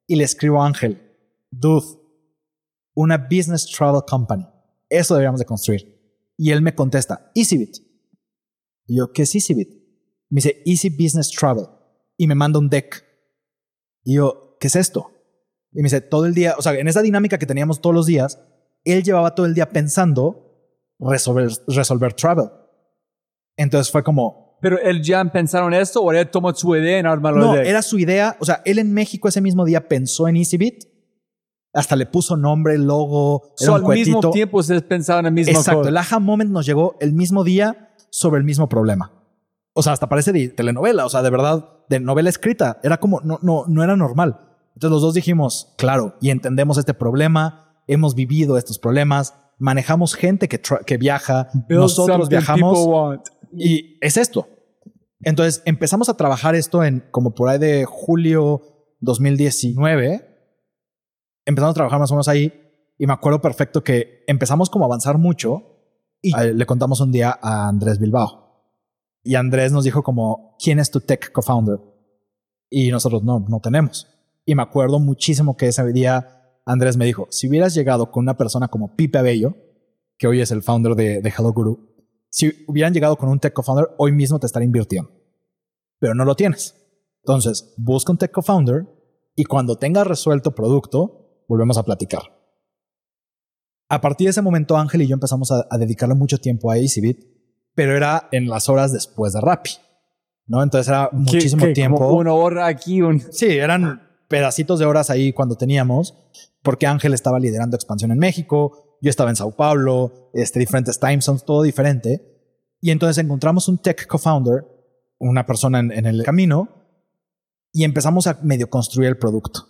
y le escribo a Ángel, dude, una business travel company. Eso deberíamos de construir. Y él me contesta, EasyBit. Y yo, ¿qué es EasyBit? Me dice, Easy Business Travel. Y me manda un deck. Y yo, ¿qué es esto? Y me dice, todo el día, o sea, en esa dinámica que teníamos todos los días, él llevaba todo el día pensando resolver, resolver travel. Entonces fue como... ¿Pero él ya pensaron esto o él tomó su idea en armarlo No, de era su idea. O sea, él en México ese mismo día pensó en EasyBit. Hasta le puso nombre, logo, era So, un al mismo tiempo ustedes pensaban en el mismo Exacto, cosa. el aha moment nos llegó el mismo día sobre el mismo problema. O sea, hasta parece de telenovela, o sea, de verdad, de novela escrita. Era como, no, no, no era normal. Entonces los dos dijimos, claro, y entendemos este problema, hemos vivido estos problemas, manejamos gente que, que viaja, Build nosotros viajamos y es esto. Entonces empezamos a trabajar esto en como por ahí de julio 2019. Empezamos a trabajar más o menos ahí y me acuerdo perfecto que empezamos como a avanzar mucho y eh, le contamos un día a Andrés Bilbao. Y Andrés nos dijo como, ¿quién es tu tech co-founder? Y nosotros no, no tenemos. Y me acuerdo muchísimo que ese día Andrés me dijo, si hubieras llegado con una persona como Pipe Abello, que hoy es el founder de, de Hello Guru, si hubieran llegado con un tech co-founder, hoy mismo te estaría invirtiendo. Pero no lo tienes. Entonces, busca un tech co-founder y cuando tengas resuelto producto, volvemos a platicar. A partir de ese momento, Ángel y yo empezamos a, a dedicarle mucho tiempo a EasyBit, pero era en las horas después de Rappi. ¿no? Entonces era ¿Qué- muchísimo qué? tiempo. Como una hora aquí, un... Sí, eran pedacitos de horas ahí cuando teníamos, porque Ángel estaba liderando expansión en México, yo estaba en Sao Paulo, este, diferentes time zones, todo diferente. Y entonces encontramos un tech co-founder, una persona en, en el camino, y empezamos a medio construir el producto.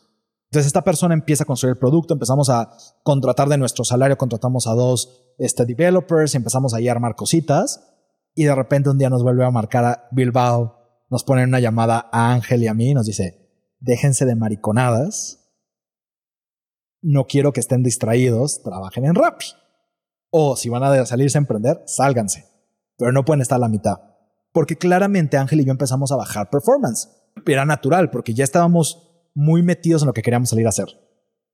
Entonces esta persona empieza a construir el producto, empezamos a contratar de nuestro salario, contratamos a dos este, developers, empezamos ahí a armar cositas, y de repente un día nos vuelve a marcar a Bilbao, nos ponen una llamada a Ángel y a mí, nos dice, déjense de mariconadas, no quiero que estén distraídos, trabajen en Rappi. O si van a salirse a emprender, sálganse. Pero no pueden estar a la mitad. Porque claramente Ángel y yo empezamos a bajar performance. Era natural, porque ya estábamos muy metidos en lo que queríamos salir a hacer.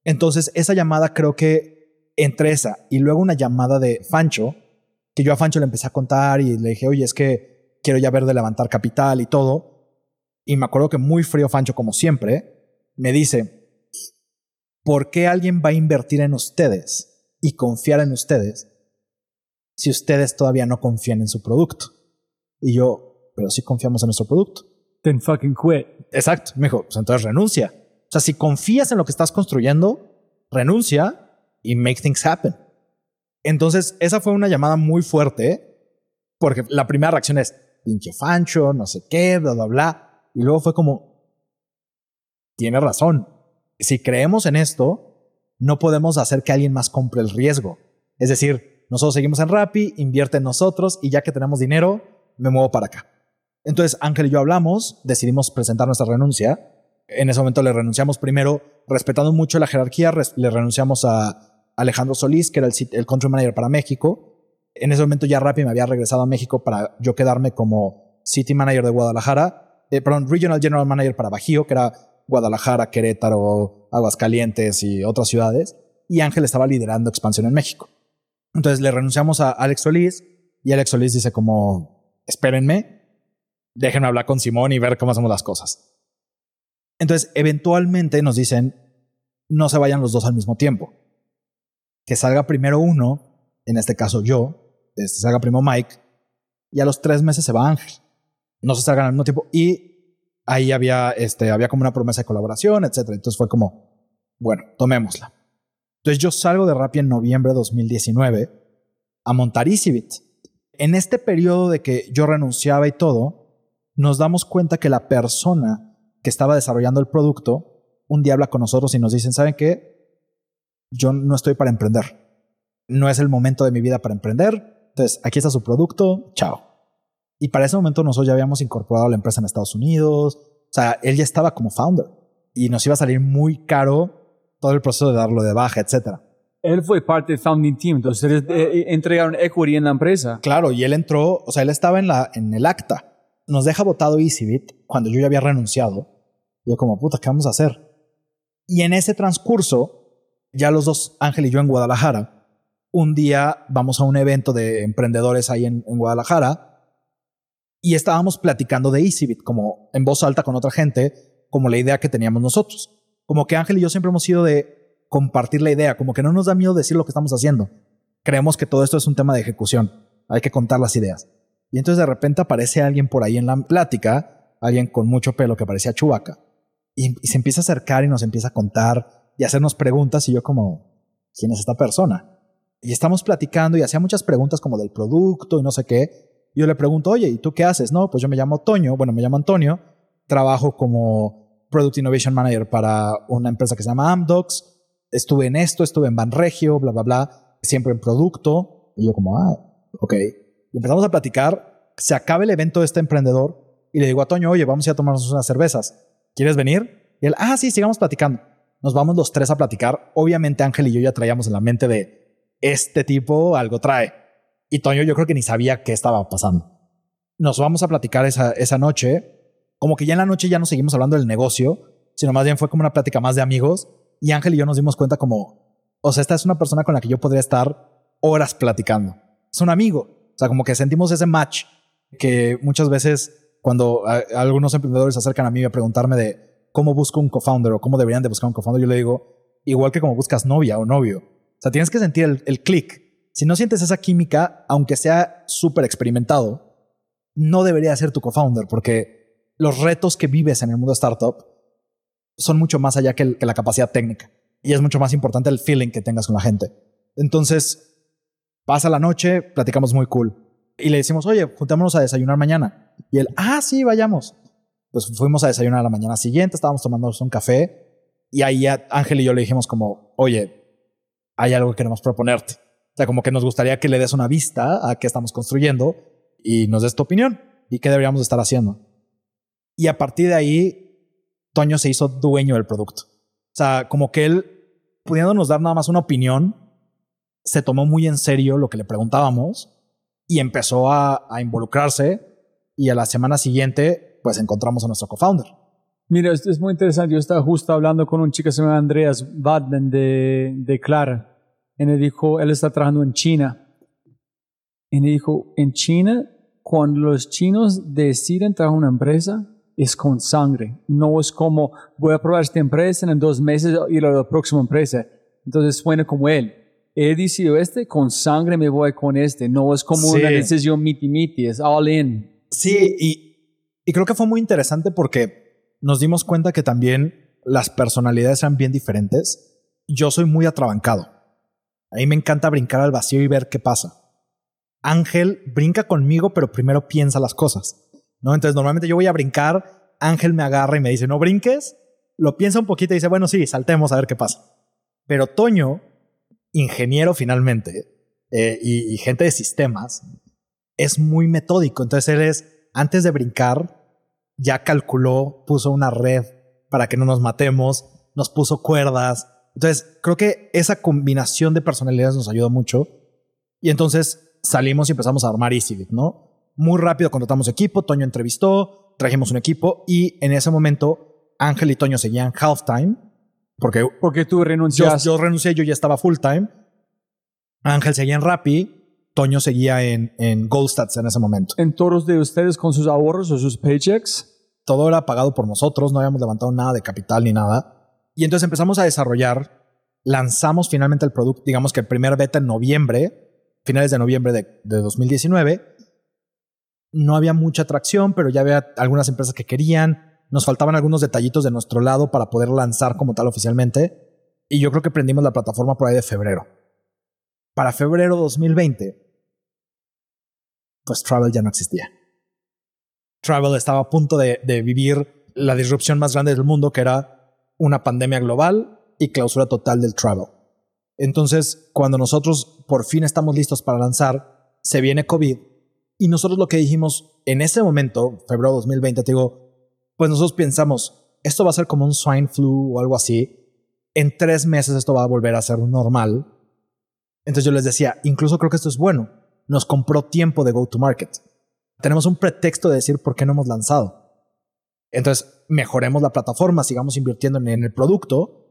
Entonces, esa llamada creo que entre esa y luego una llamada de Fancho, que yo a Fancho le empecé a contar y le dije, oye, es que quiero ya ver de levantar capital y todo. Y me acuerdo que muy frío Fancho, como siempre, me dice, ¿por qué alguien va a invertir en ustedes y confiar en ustedes si ustedes todavía no confían en su producto? Y yo, pero sí confiamos en nuestro producto. Then fucking quit. Exacto. Me dijo, pues entonces renuncia. O sea, si confías en lo que estás construyendo, renuncia y make things happen. Entonces, esa fue una llamada muy fuerte, porque la primera reacción es, pinche Fancho, no sé qué, bla, bla, bla. Y luego fue como, tiene razón. Si creemos en esto, no podemos hacer que alguien más compre el riesgo. Es decir, nosotros seguimos en Rappi, invierte en nosotros y ya que tenemos dinero, me muevo para acá. Entonces Ángel y yo hablamos, decidimos presentar nuestra renuncia. En ese momento le renunciamos primero, respetando mucho la jerarquía, le renunciamos a Alejandro Solís, que era el, el country manager para México. En ese momento ya Rappi me había regresado a México para yo quedarme como city manager de Guadalajara, eh, perdón, regional general manager para Bajío, que era Guadalajara, Querétaro, Aguascalientes y otras ciudades. Y Ángel estaba liderando expansión en México. Entonces le renunciamos a Alex Solís y Alex Solís dice como, espérenme, déjenme hablar con Simón y ver cómo hacemos las cosas. Entonces, eventualmente nos dicen, no se vayan los dos al mismo tiempo. Que salga primero uno en este caso yo, este, salga primo Mike, y a los tres meses se va Ángel. No se salgan al mismo tiempo. Y ahí había, este, había como una promesa de colaboración, etcétera. Entonces fue como, bueno, tomémosla. Entonces yo salgo de Rappi en noviembre de 2019 a montar EasyBit. En este periodo de que yo renunciaba y todo, nos damos cuenta que la persona que estaba desarrollando el producto un día habla con nosotros y nos dicen, ¿saben qué? Yo no estoy para emprender. No es el momento de mi vida para emprender. Entonces, aquí está su producto, chao. Y para ese momento nosotros ya habíamos incorporado la empresa en Estados Unidos. O sea, él ya estaba como founder y nos iba a salir muy caro todo el proceso de darlo de baja, etcétera. Él fue parte del founding team, entonces ustedes eh, entregaron equity en la empresa. Claro, y él entró, o sea, él estaba en, la, en el acta. Nos deja votado EasyBit cuando yo ya había renunciado. Yo como, puta, ¿qué vamos a hacer? Y en ese transcurso, ya los dos, Ángel y yo en Guadalajara, un día vamos a un evento de emprendedores ahí en, Guadalajara y estábamos platicando de EasyBit, como en voz alta con otra gente, como la idea que teníamos nosotros. Como que Ángel y yo siempre hemos sido de compartir la idea, como que no nos da miedo decir lo que estamos haciendo. Creemos que todo esto es un tema de ejecución, hay que contar las ideas. Y entonces de repente aparece alguien por ahí en la plática, alguien con mucho pelo que parecía Chubaca, y, se empieza a acercar y nos empieza a contar y hacernos preguntas y yo como, ¿quién es esta persona? Y estamos platicando y hacía muchas preguntas como del producto y no sé qué. Y yo le pregunto, oye, ¿y tú qué haces? No, pues yo me llamo Toño, bueno, me llamo Antonio, trabajo como Product Innovation Manager para una empresa que se llama Amdocs, estuve en esto, estuve en Banregio, bla, bla, bla, siempre en producto. Y yo como, ah, ok. Empezamos a platicar, se acaba el evento de este emprendedor y le digo a Toño, oye, vamos a ir a tomarnos unas cervezas. ¿Quieres venir? Y él, ah, sí, sigamos platicando. Nos vamos los tres a platicar. Obviamente Ángel y yo ya traíamos en la mente de este tipo algo trae. Y Toño yo creo que ni sabía qué estaba pasando. Nos vamos a platicar esa, esa noche. Como que ya en la noche ya no seguimos hablando del negocio, sino más bien fue como una plática más de amigos. Y Ángel y yo nos dimos cuenta como, o sea, esta es una persona con la que yo podría estar horas platicando. Es un amigo. O sea, como que sentimos ese match que muchas veces cuando algunos emprendedores se acercan a mí a preguntarme de cómo busco un co-founder o cómo deberían de buscar un co-founder, yo le digo, igual que como buscas novia o novio. O sea, tienes que sentir el, el click. Si no sientes esa química, aunque sea súper experimentado, no debería ser tu co-founder porque los retos que vives en el mundo startup son mucho más allá que la capacidad técnica. Y es mucho más importante el feeling que tengas con la gente. Entonces, pasa la noche, platicamos muy cool. Y le decimos, oye, juntémonos a desayunar mañana. Y él, ah, sí, vayamos. Pues fuimos a desayunar la mañana siguiente, estábamos tomándonos un café. Y ahí Ángel y yo le dijimos como, oye, hay algo que queremos proponerte. O sea, como que nos gustaría que le des una vista a qué estamos construyendo y nos des tu opinión y qué deberíamos estar haciendo. Y a partir de ahí, Toño se hizo dueño del producto. O sea, como que él, pudiéndonos dar nada más una opinión, se tomó muy en serio lo que le preguntábamos y empezó a, a involucrarse. Y a la semana siguiente, pues encontramos a nuestro co-founder. Mira, esto es muy interesante. Yo estaba justo hablando con un chico que se llama Andreas Wadman de, de Clara. Y me dijo, él está trabajando en China. Y me dijo, en China, cuando los chinos deciden trabajar en una empresa, es con sangre. No es como, voy a probar esta empresa, en dos meses a la próxima empresa. Entonces suena como él. He decidido este, con sangre me voy con este. No es como Sí. una decisión miti-miti, es all in. Sí, y, y creo que fue muy interesante porque nos dimos cuenta que también las personalidades eran bien diferentes. Yo soy muy atrabancado. A mí me encanta brincar al vacío y ver qué pasa. Ángel brinca conmigo, pero primero piensa las cosas. ¿no? Entonces, normalmente yo voy a brincar, Ángel me agarra y me dice, no brinques. Lo piensa un poquito y dice, bueno, sí, saltemos a ver qué pasa. Pero Toño, ingeniero finalmente, eh, y, y gente de sistemas, es muy metódico. Entonces él es, antes de brincar, ya calculó, puso una red para que no nos matemos, nos puso cuerdas. Entonces creo que esa combinación de personalidades nos ayudó mucho. Y entonces salimos y empezamos a armar EasyBit, ¿no? Muy rápido contratamos equipo, Toño entrevistó, trajimos un equipo y en ese momento Ángel y Toño seguían halftime porque Porque tú yo, renunciaste. yo renuncié, yo ya estaba full time. Ángel seguía en Rappi, Toño seguía en, en Goldstats en ese momento. en todos de ustedes con sus ahorros o sus paychecks. Todo era pagado por nosotros, no habíamos levantado nada de capital ni nada. Y entonces empezamos a desarrollar, lanzamos finalmente el producto, digamos que el primer beta en noviembre, finales de noviembre de, de 2019. No había mucha atracción, pero ya había algunas empresas que querían. Nos faltaban algunos detallitos de nuestro lado para poder lanzar como tal oficialmente. Y yo creo que prendimos la plataforma por ahí de febrero. Para febrero 2020, pues Travel ya no existía. Travel estaba a punto de, de vivir la disrupción más grande del mundo, que era una pandemia global y clausura total del travel. Entonces, cuando nosotros por fin estamos listos para lanzar, se viene COVID y nosotros lo que dijimos en ese momento, febrero 2020, te digo, pues nosotros pensamos, esto va a ser como un swine flu o algo así. En tres meses esto va a volver a ser normal. Entonces yo les decía, incluso creo que esto es bueno. Nos compró tiempo de go to market. Tenemos un pretexto de decir por qué no hemos lanzado. Entonces, mejoremos la plataforma, sigamos invirtiendo en el producto.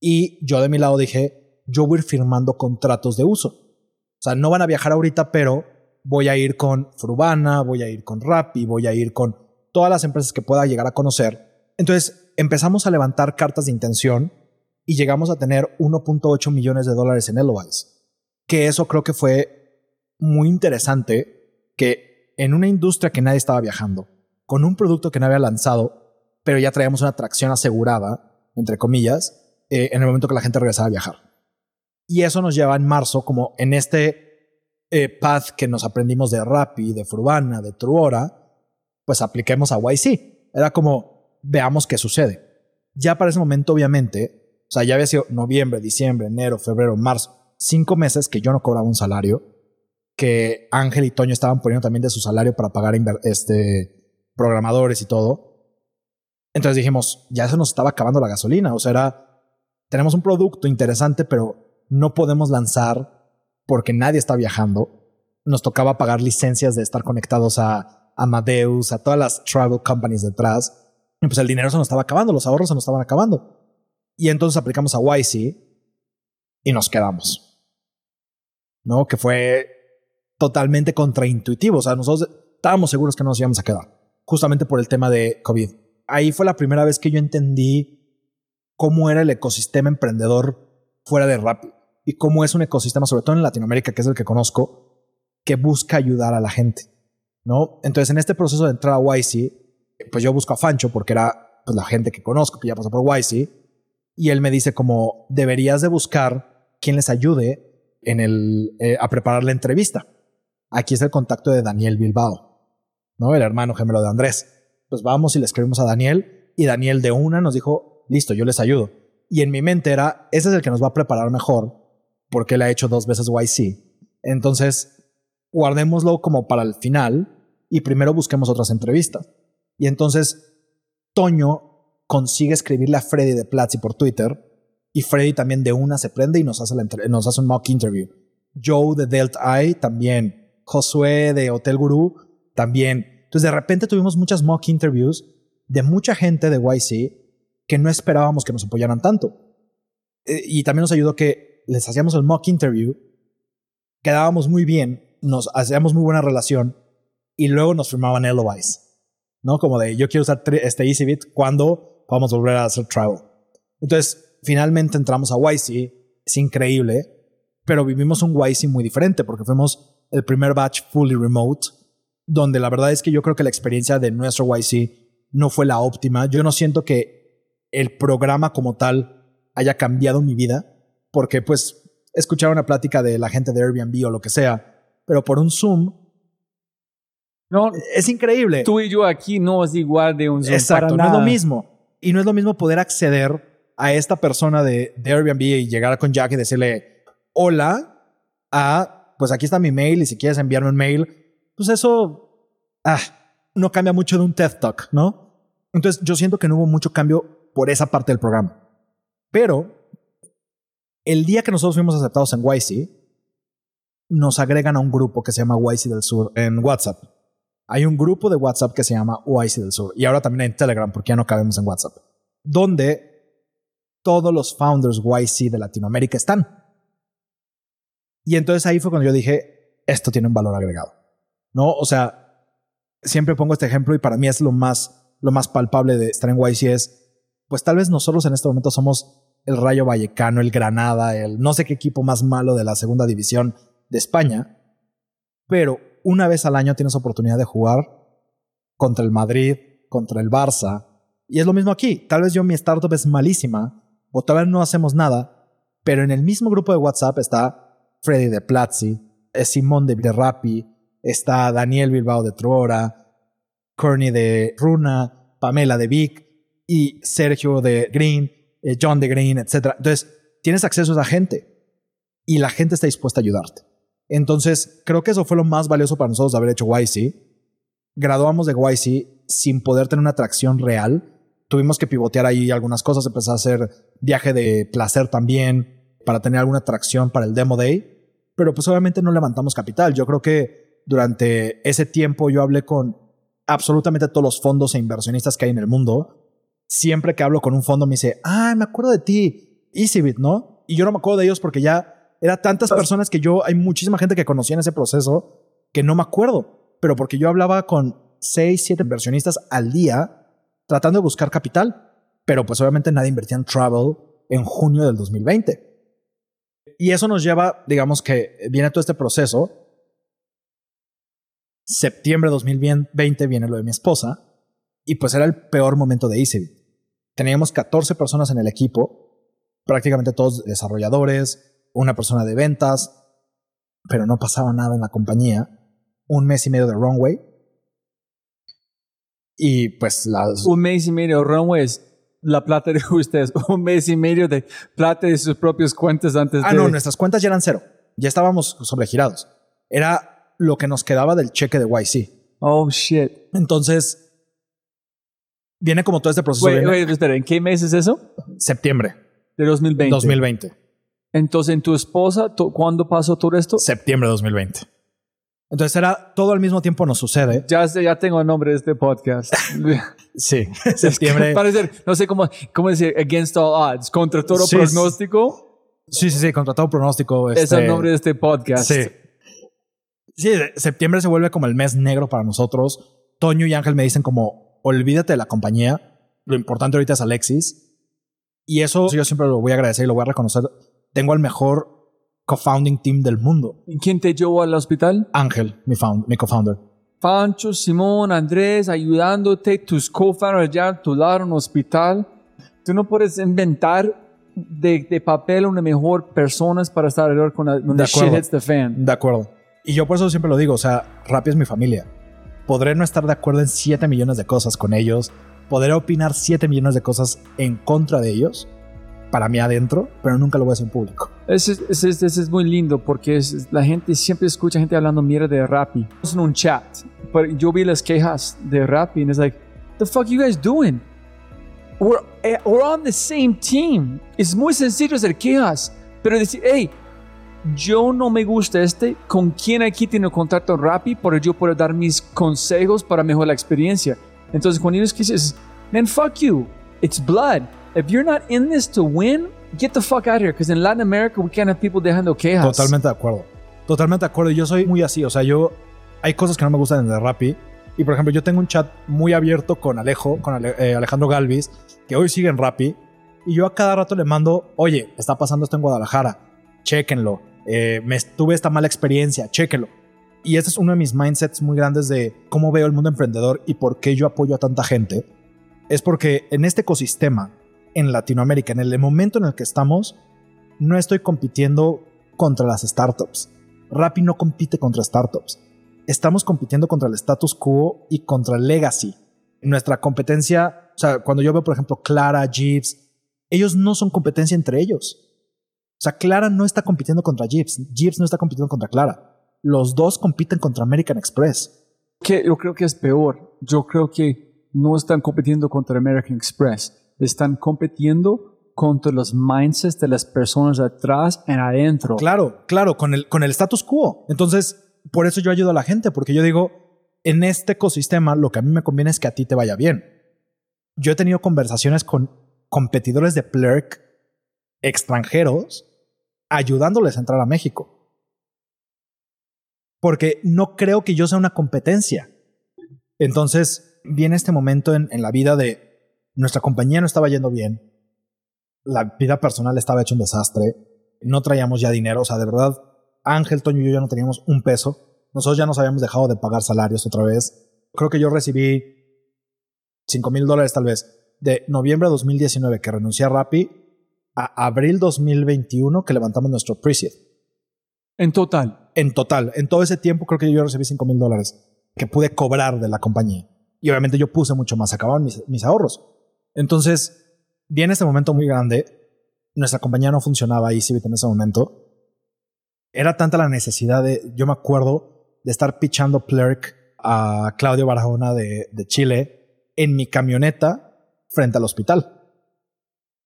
Y yo de mi lado dije, yo voy a ir firmando contratos de uso. O sea, no van a viajar ahorita, pero voy a ir con Frubana, voy a ir con Rappi, voy a ir con todas las empresas que pueda llegar a conocer. Entonces, empezamos a levantar cartas de intención y llegamos a tener 1.8 millones de dólares en LOIs. Que eso creo que fue muy interesante, que en una industria que nadie estaba viajando, con un producto que no había lanzado, pero ya traíamos una atracción asegurada, entre comillas, eh, en el momento que la gente regresaba a viajar. Y eso nos lleva en marzo como en este eh, path que nos aprendimos de Rappi, de Frubana, de Truora, pues apliquemos a YC. Era como, veamos qué sucede. Ya para ese momento, obviamente, o sea, ya había sido noviembre, diciembre, enero, febrero, marzo, cinco meses que yo no cobraba un salario, que Ángel y Toño estaban poniendo también de su salario para pagar este, programadores y todo. Entonces dijimos, ya se nos estaba acabando la gasolina. O sea, era, tenemos un producto interesante, pero no podemos lanzar porque nadie está viajando. Nos tocaba pagar licencias de estar conectados a Amadeus, a todas las travel companies detrás. Pues el dinero se nos estaba acabando, los ahorros se nos estaban acabando. Y entonces aplicamos a YC y nos quedamos. ¿No? Que fue totalmente contraintuitivo. O sea, nosotros estábamos seguros que no nos íbamos a quedar justamente por el tema de COVID. Ahí fue la primera vez que yo entendí cómo era el ecosistema emprendedor fuera de Rappi y cómo es un ecosistema, sobre todo en Latinoamérica, que es el que conozco, que busca ayudar a la gente, ¿no? Entonces, en este proceso de entrar a YC, pues yo busco a Fancho porque era pues, la gente que conozco, que ya pasó por YC, y él me dice como, deberías de buscar quien les ayude eh, a preparar la entrevista. Aquí es el contacto de Daniel Bilbao. ¿no? El hermano gemelo de Andrés. Pues vamos y le escribimos a Daniel y Daniel de una nos dijo, listo, yo les ayudo. Y en mi mente era, ese es el que nos va a preparar mejor porque él ha hecho dos veces YC. Entonces, guardémoslo como para el final y primero busquemos otras entrevistas. Y entonces, Toño consigue escribirle a Freddy de Platzi por Twitter y Freddy también de una se prende y nos hace, nos hace un mock interview. Joe de Delta Eye también. Josué de Hotel Guru también. Entonces de repente tuvimos muchas mock interviews de mucha gente de YC que no esperábamos que nos apoyaran tanto. Eh, y también nos ayudó que les hacíamos el mock interview, quedábamos muy bien, nos hacíamos muy buena relación y luego nos firmaban LOIs. ¿No? Como de yo quiero usar este EasyBit cuando vamos a volver a hacer travel. Entonces, finalmente entramos a YC, es increíble, pero vivimos un YC muy diferente porque fuimos el primer batch fully remote donde la verdad es que yo creo que la experiencia de nuestro YC no fue la óptima. Yo no siento que el programa como tal haya cambiado mi vida, porque pues escuchar una plática de la gente de Airbnb o lo que sea, pero por un Zoom no, es increíble. Tú y yo aquí no es igual de un Zoom. Exacto, no es lo mismo. Y no es lo mismo poder acceder a esta persona de, de Airbnb y llegar con Jack y decirle hola a, pues aquí está mi mail y si quieres enviarme un mail, pues eso ah, no cambia mucho de un TED Talk, ¿no? Entonces yo siento que no hubo mucho cambio por esa parte del programa. Pero el día que nosotros fuimos aceptados en YC, nos agregan a un grupo que se llama YC del Sur en WhatsApp. Hay un grupo de WhatsApp que se llama YC del Sur y ahora también en Telegram porque ya no cabemos en WhatsApp, donde todos los founders YC de Latinoamérica están. Y entonces ahí fue cuando yo dije, esto tiene un valor agregado. ¿no? O sea, siempre pongo este ejemplo y para mí es lo más, lo más palpable de estar en YC es, pues tal vez nosotros en este momento somos el Rayo Vallecano, el Granada, el no sé qué equipo más malo de la segunda división de España, pero una vez al año tienes oportunidad de jugar contra el Madrid, contra el Barça. Y es lo mismo aquí. Tal vez yo mi startup es malísima o tal vez no hacemos nada, pero en el mismo grupo de WhatsApp está Freddy de Platzi, es Simón de Rappi, está Daniel Bilbao de Truora, Courtney de Runa, Pamela de Vic y Sergio de Green, eh, John de Green, etc. Entonces, tienes acceso a esa gente y la gente está dispuesta a ayudarte. Entonces, creo que eso fue lo más valioso para nosotros de haber hecho YC. Graduamos de YC sin poder tener una atracción real. Tuvimos que pivotear ahí algunas cosas, empezar a hacer viaje de placer también para tener alguna atracción para el Demo Day. Pero pues obviamente no levantamos capital. Yo creo que durante ese tiempo yo hablé con absolutamente todos los fondos e inversionistas que hay en el mundo. Siempre que hablo con un fondo me dice, ah, me acuerdo de ti, EasyBit, ¿no? Y yo no me acuerdo de ellos porque ya era tantas personas que yo, hay muchísima gente que conocía en ese proceso que no me acuerdo, pero porque yo hablaba con seis, siete inversionistas al día tratando de buscar capital, pero pues obviamente nadie invertía en travel en junio del 2020. Y eso nos lleva, digamos que viene todo este proceso. Septiembre de 2020 viene lo de mi esposa y pues era el peor momento de EasyBit. Teníamos 14 personas en el equipo, prácticamente todos desarrolladores, una persona de ventas, pero no pasaba nada en la compañía. Un mes y medio de runway. Y pues las... Un mes y medio de runway es la plata de ustedes. Un mes y medio de plata de sus propias cuentas antes ah, de... Ah, no, nuestras cuentas ya eran cero. Ya estábamos sobregirados. Era lo que nos quedaba del cheque de YC. Oh, shit. Entonces, viene como todo este proceso. Wait, wait, espera, ¿en qué mes es eso? Septiembre. De 2020. 2020. Entonces, ¿en tu esposa, cuándo pasó todo esto? Septiembre de 2020. Entonces era todo al mismo tiempo nos sucede. Ya sé, ya tengo el nombre de este podcast. sí, septiembre. Parece, no sé cómo, cómo decir, against all odds, contra todo pronóstico. Sí, sí, sí, contra todo pronóstico. Es el este, nombre de este podcast. Sí. Sí, septiembre se vuelve como el mes negro para nosotros. Toño y Ángel me dicen como, olvídate de la compañía. Lo importante ahorita es Alexis. Y eso yo siempre lo voy a agradecer y lo voy a reconocer tengo al mejor co-founding team del mundo. ¿Quién te llevó al hospital? Ángel, mi, found, mi co-founder. Pancho, Simón, Andrés, ayudándote, tus co-founders ya a tu lado en un hospital. Tú no puedes inventar de, de papel una mejor personas para estar alrededor con donde shit hits the fan. De acuerdo. Y yo por eso siempre lo digo, o sea, Rappi es mi familia. Podré no estar de acuerdo en 7 millones de cosas con ellos, podré opinar 7 millones de cosas en contra de ellos, para mí adentro, pero nunca lo voy a hacer en público. Ese, es muy lindo porque la gente siempre escucha gente hablando mierda de Rappi. En un chat, pero yo vi las quejas de Rappi y es like, the fuck you guys doing? We're, eh, we're on the same team. Es muy sencillo hacer quejas, pero decir, hey, yo no me gusta este, ¿con quién aquí tiene contacto Rappi? Pero yo puedo dar mis consejos para mejorar la experiencia. Entonces, cuando ellos dicen, man, fuck you, it's blood if you're not in this to win, get the fuck out of here. Because in Latin America, we can't have people dejando quejas. Totalmente de acuerdo. Totalmente de acuerdo. Yo soy muy así. O sea, yo. Hay cosas que no me gustan de Rappi. Y por ejemplo, yo tengo un chat muy abierto con Alejo, con eh, Alejandro Galvis, que hoy sigue en Rappi. Y yo a cada rato le mando, oye, está pasando esto en Guadalajara. Chéquenlo. Eh, me tuve esta mala experiencia. Chéquenlo. Y este es uno de mis mindsets muy grandes de cómo veo el mundo emprendedor y por qué yo apoyo a tanta gente. Es porque en este ecosistema en Latinoamérica, en el momento en el que estamos, no estoy compitiendo contra las startups. Rappi no compite contra startups. Estamos compitiendo contra el status quo y contra el legacy. Nuestra competencia, o sea, cuando yo veo, por ejemplo, Clara, Jeeps, ellos no son competencia entre ellos. O sea, Clara no está compitiendo contra Jeeps, Jeeps no está compitiendo contra Clara. Los dos compiten contra American Express. Que yo creo que es peor. Yo creo que no están compitiendo contra American Express están compitiendo contra los mindsets de las personas atrás en adentro. Claro, claro, con el, con el status quo. Entonces, por eso yo ayudo a la gente, porque yo digo, en este ecosistema lo que a mí me conviene es que a ti te vaya bien. Yo he tenido conversaciones con competidores de Plurk extranjeros ayudándoles a entrar a México. Porque no creo que yo sea una competencia. Entonces, viene este momento en, en la vida de, nuestra compañía no estaba yendo bien, la vida personal estaba hecho un desastre, no traíamos ya dinero, o sea, de verdad, Ángel, Toño y yo ya no teníamos un peso. Nosotros ya nos habíamos dejado de pagar salarios otra vez. Creo que yo recibí 5 mil dólares tal vez de noviembre de 2019 que renuncié a Rappi a abril 2021 que levantamos nuestro pre En total. En total. En todo ese tiempo creo que yo recibí 5 mil dólares que pude cobrar de la compañía. Y obviamente yo puse mucho más, acababan mis, mis ahorros. Entonces, viene este momento muy grande. Nuestra compañía no funcionaba ahí, en ese momento. Era tanta la necesidad de, yo me acuerdo de estar pitchando Plurk a Claudio Barahona de, de Chile en mi camioneta frente al hospital.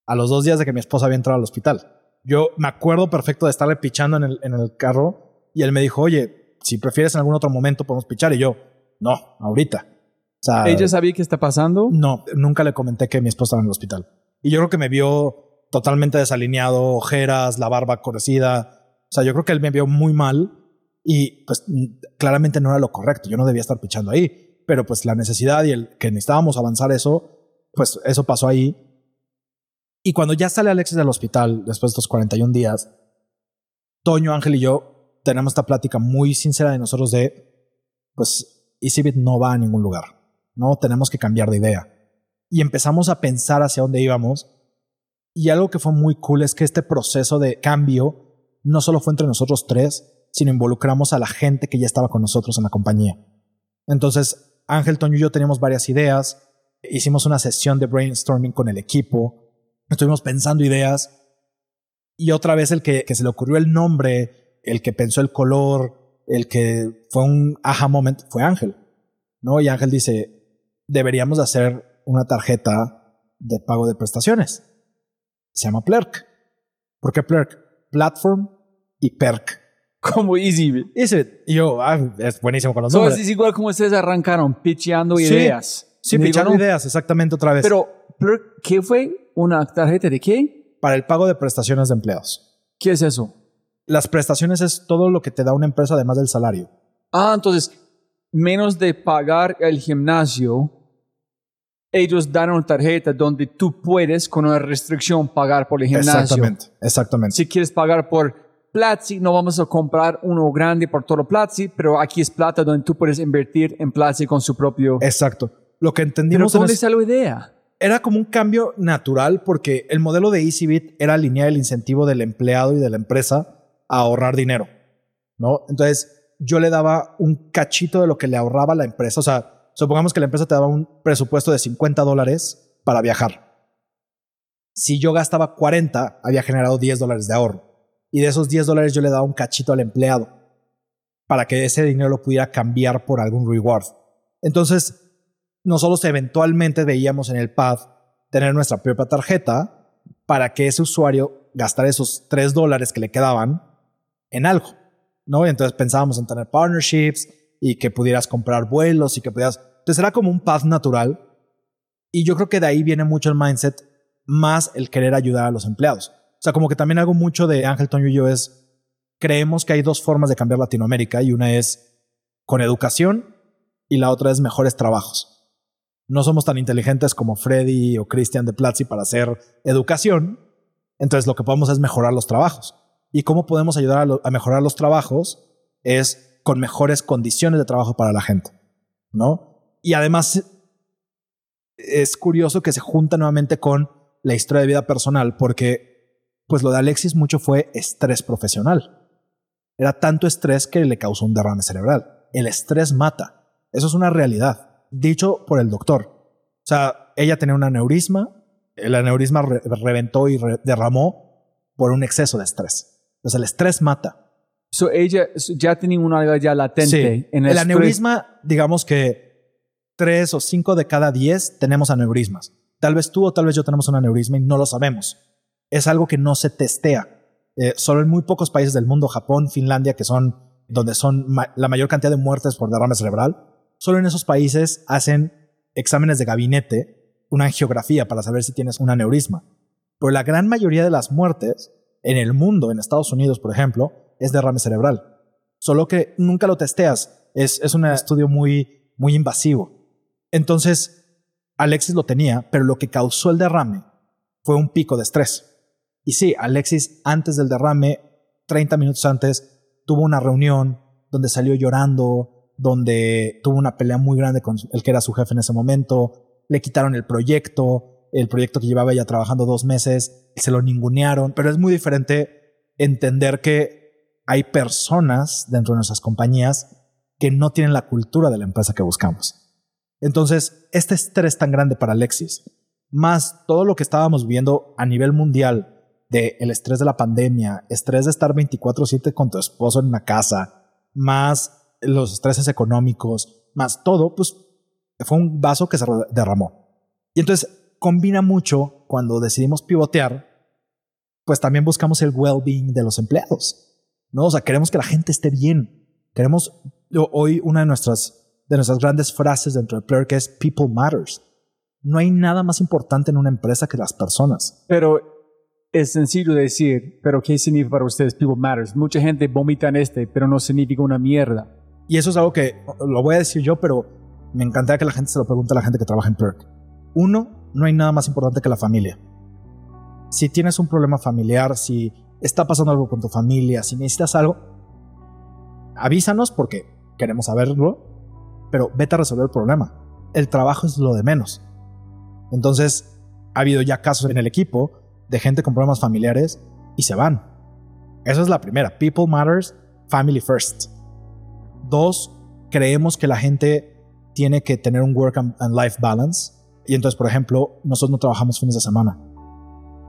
A los dos días de que mi esposa había entrado al hospital. Yo me acuerdo perfecto de estarle pichando en el, en el carro y él me dijo, oye, si prefieres en algún otro momento podemos pichar. Y yo, no, ahorita. O sea, ¿Ella sabía qué está pasando? No, nunca le comenté que mi esposa estaba en el hospital. Y yo creo que me vio totalmente desalineado, ojeras, la barba correcida. O sea, yo creo que él me vio muy mal y pues claramente no era lo correcto. Yo no debía estar pichando ahí. Pero pues la necesidad y el que necesitábamos avanzar eso, pues eso pasó ahí. Y cuando ya sale Alexis del hospital, después de estos 41 días, Toño, Ángel y yo tenemos esta plática muy sincera de nosotros de, pues, EasyBit no va a ningún lugar. No tenemos que cambiar de idea. Y empezamos a pensar hacia dónde íbamos. Y algo que fue muy cool es que este proceso de cambio no solo fue entre nosotros tres, sino involucramos a la gente que ya estaba con nosotros en la compañía. Entonces, Ángel, Toño y yo teníamos varias ideas, hicimos una sesión de brainstorming con el equipo, estuvimos pensando ideas y otra vez el que, que se le ocurrió el nombre, el que pensó el color, el que fue un aha moment fue Ángel. ¿no? Y Ángel dice, deberíamos hacer una tarjeta de pago de prestaciones. Se llama Plurk. ¿Por qué Plurk? Platform y Perk. Como Easy. Easy. Y yo, ah, es buenísimo con los nombres. es igual como ustedes arrancaron, pitcheando ideas. Sí, pitchando ideas, exactamente otra vez. Pero, ¿qué fue? ¿Una tarjeta de qué? Para el pago de prestaciones de empleados. ¿Qué es eso? Las prestaciones es todo lo que te da una empresa además del salario. Ah, entonces, menos de pagar el gimnasio, ellos dan una tarjeta donde tú puedes, con una restricción, pagar por el gimnasio. Exactamente, exactamente. Si quieres pagar por Platzi, no vamos a comprar uno grande por todo Platzi, pero aquí es plata donde tú puedes invertir en Platzi con su propio... Exacto. Lo que entendimos... ¿Pero dónde está la idea? Era como un cambio natural porque el modelo de EasyBit era alinear el incentivo del empleado y de la empresa a ahorrar dinero, ¿no? Entonces, yo le daba un cachito de lo que le ahorraba la empresa. O sea, supongamos que la empresa te daba un presupuesto de 50 dólares para viajar. Si yo gastaba 40, había generado 10 dólares de ahorro. Y de esos 10 dólares yo le daba un cachito al empleado para que ese dinero lo pudiera cambiar por algún reward. Entonces, nosotros eventualmente veíamos en el pad tener nuestra propia tarjeta para que ese usuario gastara esos 3 dólares que le quedaban en algo, ¿no? Entonces pensábamos en tener partnerships y que pudieras comprar vuelos y que pudieras... Entonces era como un path natural y yo creo que de ahí viene mucho el mindset más el querer ayudar a los empleados. O sea, como que también algo mucho de Ángel Toño y yo es, creemos que hay dos formas de cambiar Latinoamérica y una es con educación y la otra es mejores trabajos. No somos tan inteligentes como Freddy o Christian de Platzi para hacer educación, entonces lo que podemos es mejorar los trabajos. ¿Y cómo podemos ayudar a, a mejorar los trabajos? Es con mejores condiciones de trabajo para la gente, ¿no? Y además es curioso que se junta nuevamente con la historia de vida personal porque pues lo de Alexis mucho fue estrés profesional. Era tanto estrés que le causó un derrame cerebral. El estrés mata. Eso es una realidad, dicho por el doctor. O sea, ella tenía un aneurisma, el aneurisma reventó y derramó por un exceso de estrés. Entonces el estrés mata. So ella ya tenía una ya latente en el, el aneurisma, digamos que tres o cinco de cada diez tenemos aneurismas. Tal vez tú o tal vez yo tenemos un aneurisma y no lo sabemos. Es algo que no se testea. Eh, solo en muy pocos países del mundo, Japón, Finlandia, que son donde son la mayor cantidad de muertes por derrame cerebral, solo en esos países hacen exámenes de gabinete, una angiografía para saber si tienes un aneurisma. Pero la gran mayoría de las muertes en el mundo, en Estados Unidos, por ejemplo, es derrame cerebral. Solo que nunca lo testeas. Es, es un estudio muy, muy invasivo. Entonces, Alexis lo tenía, pero lo que causó el derrame fue un pico de estrés. Y sí, Alexis antes del derrame, 30 minutos antes, tuvo una reunión donde salió llorando, donde tuvo una pelea muy grande con el que era su jefe en ese momento, le quitaron el proyecto, el proyecto que llevaba ya trabajando dos meses, se lo ningunearon, pero es muy diferente entender que hay personas dentro de nuestras compañías que no tienen la cultura de la empresa que buscamos. Entonces, este estrés tan grande para Alexis, más todo lo que estábamos viendo a nivel mundial de el estrés de la pandemia, estrés de estar 24/7 con tu esposo en una casa, más los estreses económicos, más todo, pues fue un vaso que se derramó. Y entonces combina mucho cuando decidimos pivotear, pues también buscamos el well-being de los empleados, ¿no? O sea, queremos que la gente esté bien. Queremos, hoy una de nuestras, de nuestras grandes frases dentro de Plurk es People Matters. No hay nada más importante en una empresa que las personas. Pero es sencillo decir, pero ¿qué significa para ustedes People Matters? Mucha gente vomita en este, pero no significa una mierda. Y eso es algo que lo voy a decir yo, pero me encantaría que la gente se lo pregunte a la gente que trabaja en Perk. Uno, no hay nada más importante que la familia. Si tienes un problema familiar, si está pasando algo con tu familia, si necesitas algo, avísanos porque queremos saberlo, pero vete a resolver el problema. El trabajo es lo de menos. Entonces, ha habido ya casos en el equipo de gente con problemas familiares y se van. Esa es la primera. People matters, family first. Dos, creemos que la gente tiene que tener un work and life balance. Y entonces, por ejemplo, nosotros no trabajamos fines de semana.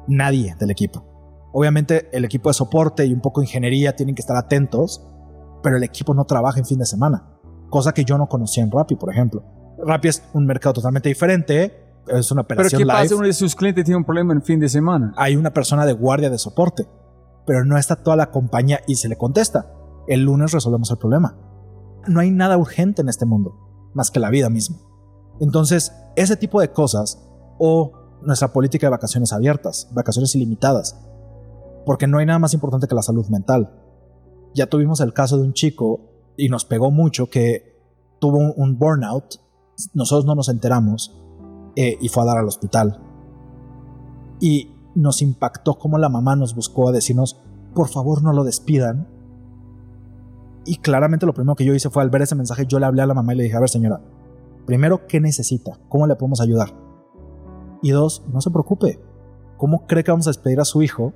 Nadie del equipo. Obviamente el equipo de soporte y un poco de ingeniería tienen que estar atentos, pero el equipo no trabaja en fin de semana. Cosa que yo no conocía en Rappi, por ejemplo. Rappi es un mercado totalmente diferente es una operación Pero ¿qué pasa live. uno de sus clientes tiene un problema en fin de semana? Hay una persona de guardia de soporte, pero no está toda la compañía y se le contesta. El lunes resolvemos el problema. No hay nada urgente en este mundo, más que la vida misma. Entonces, ese tipo de cosas, o nuestra política de vacaciones abiertas, vacaciones ilimitadas, porque no hay nada más importante que la salud mental. Ya tuvimos el caso de un chico, y nos pegó mucho, que tuvo un burnout, nosotros no nos enteramos, eh, y fue a dar al hospital. Y nos impactó como la mamá nos buscó a decirnos, por favor no lo despidan. Y claramente lo primero que yo hice fue al ver ese mensaje, yo le hablé a la mamá y le dije, a ver señora, primero, ¿qué necesita? ¿Cómo le podemos ayudar? Y dos, no se preocupe, ¿cómo cree que vamos a despedir a su hijo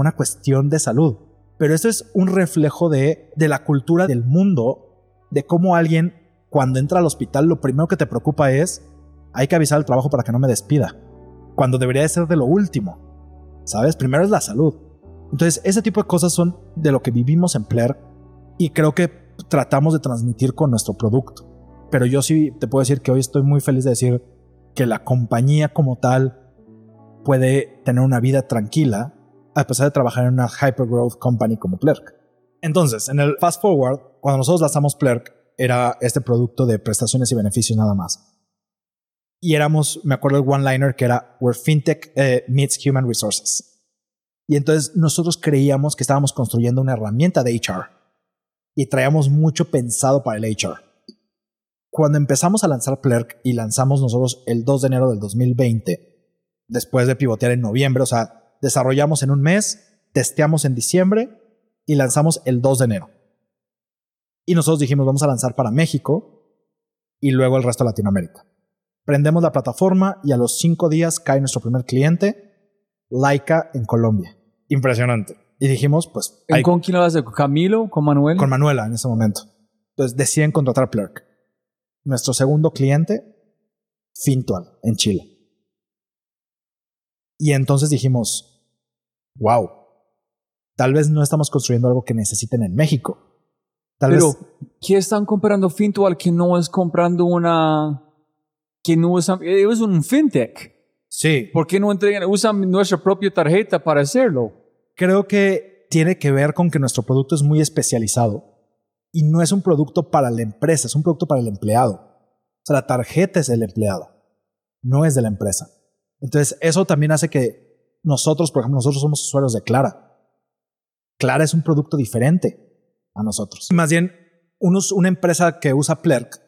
una cuestión de salud? Pero esto es un reflejo de, de la cultura del mundo, de cómo alguien cuando entra al hospital lo primero que te preocupa es hay que avisar al trabajo para que no me despida, cuando debería de ser de lo último. ¿Sabes? Primero es la salud. Entonces, ese tipo de cosas son de lo que vivimos en Player y creo que tratamos de transmitir con nuestro producto. Pero yo sí te puedo decir que hoy estoy muy feliz de decir que la compañía como tal puede tener una vida tranquila a pesar de trabajar en una hypergrowth company como Plerk. Entonces, en el fast forward, cuando nosotros lanzamos Plerk, era este producto de prestaciones y beneficios nada más y éramos, me acuerdo el one-liner que era Where FinTech eh, meets Human Resources. Y entonces nosotros creíamos que estábamos construyendo una herramienta de HR y traíamos mucho pensado para el HR. Cuando empezamos a lanzar Plerk y lanzamos nosotros el 2 de enero del 2020, después de pivotear en noviembre, o sea, desarrollamos en un mes, testeamos en diciembre y lanzamos el 2 de enero. Y nosotros dijimos, vamos a lanzar para México y luego el resto de Latinoamérica. Prendemos la plataforma y a los cinco días cae nuestro primer cliente, Laika en Colombia. Impresionante. Y dijimos, pues... ¿Con quién lo hace? ¿Con Camilo? ¿Con Manuel? Con Manuela en ese momento. Entonces deciden contratar Plurk. Nuestro segundo cliente, Fintual, en Chile. Y entonces dijimos, wow, tal vez no estamos construyendo algo que necesiten en México. Tal Pero, vez... ¿qué están comprando Fintual que no es comprando una que no usan, es un fintech. Sí. ¿Por qué no entregan, usan nuestra propia tarjeta para hacerlo? Creo que tiene que ver con que nuestro producto es muy especializado y no es un producto para la empresa, es un producto para el empleado. O sea, la tarjeta es del empleado, no es de la empresa. Entonces, eso también hace que nosotros, por ejemplo, nosotros somos usuarios de Clara. Clara es un producto diferente a nosotros. Más bien, una empresa que usa Plerk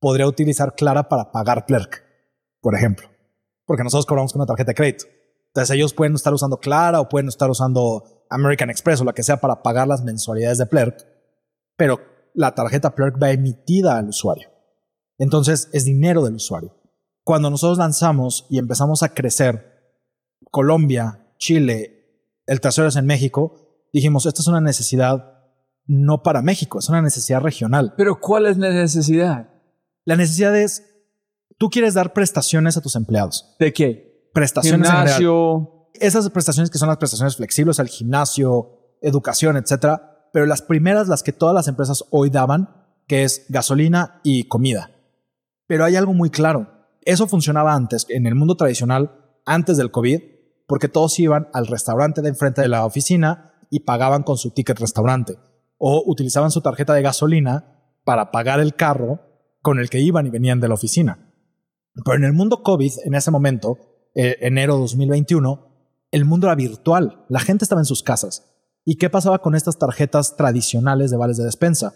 podría utilizar Clara para pagar Plerk, por ejemplo, porque nosotros cobramos con una tarjeta de crédito. Entonces ellos pueden estar usando Clara o pueden estar usando American Express o la que sea para pagar las mensualidades de Plurk, pero la tarjeta Plurk va emitida al usuario. Entonces es dinero del usuario. Cuando nosotros lanzamos y empezamos a crecer, Colombia, Chile, el tercero es en México, dijimos, esta es una necesidad no para México, es una necesidad regional. Pero ¿cuál es la necesidad? La necesidad es, tú quieres dar prestaciones a tus empleados. ¿De qué? Prestaciones en. Gimnasio. Esas prestaciones que son las prestaciones flexibles al gimnasio, educación, etcétera, pero las primeras, las que todas las empresas hoy daban, que es gasolina y comida. Pero hay algo muy claro. Eso funcionaba antes, en el mundo tradicional, antes del COVID, porque todos iban al restaurante de enfrente de la oficina y pagaban con su ticket restaurante. O utilizaban su tarjeta de gasolina para pagar el carro con el que iban y venían de la oficina. Pero en el mundo COVID, en ese momento, eh, enero 2021, el mundo era virtual. La gente estaba en sus casas. ¿Y qué pasaba con estas tarjetas tradicionales de vales de despensa?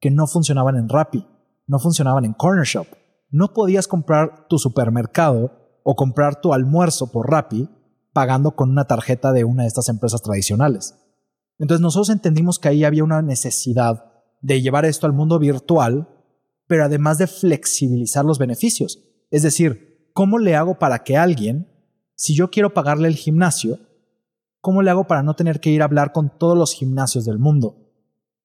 Que no funcionaban en Rappi, no funcionaban en Corner Shop. No podías comprar tu supermercado o comprar tu almuerzo por Rappi pagando con una tarjeta de una de estas empresas tradicionales. Entonces nosotros entendimos que ahí había una necesidad de llevar esto al mundo virtual, pero además de flexibilizar los beneficios. Es decir, ¿cómo le hago para que alguien, si yo quiero pagarle el gimnasio, ¿cómo le hago para no tener que ir a hablar con todos los gimnasios del mundo?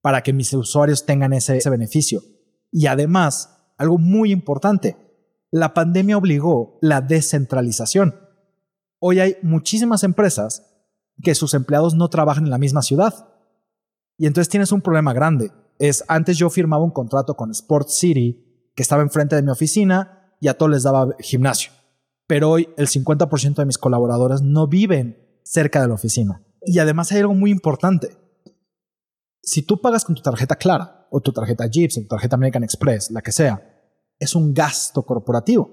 Para que mis usuarios tengan ese, ese beneficio. Y además, algo muy importante, la pandemia obligó la descentralización. Hoy hay muchísimas empresas que sus empleados no trabajan en la misma ciudad. Y entonces tienes un problema grande. Es antes yo firmaba un contrato con Sport City que estaba enfrente de mi oficina y a todos les daba gimnasio. Pero hoy el 50% de mis colaboradores no viven cerca de la oficina. Y además hay algo muy importante. Si tú pagas con tu tarjeta Clara o tu tarjeta Jeeps o tu tarjeta American Express, la que sea, es un gasto corporativo.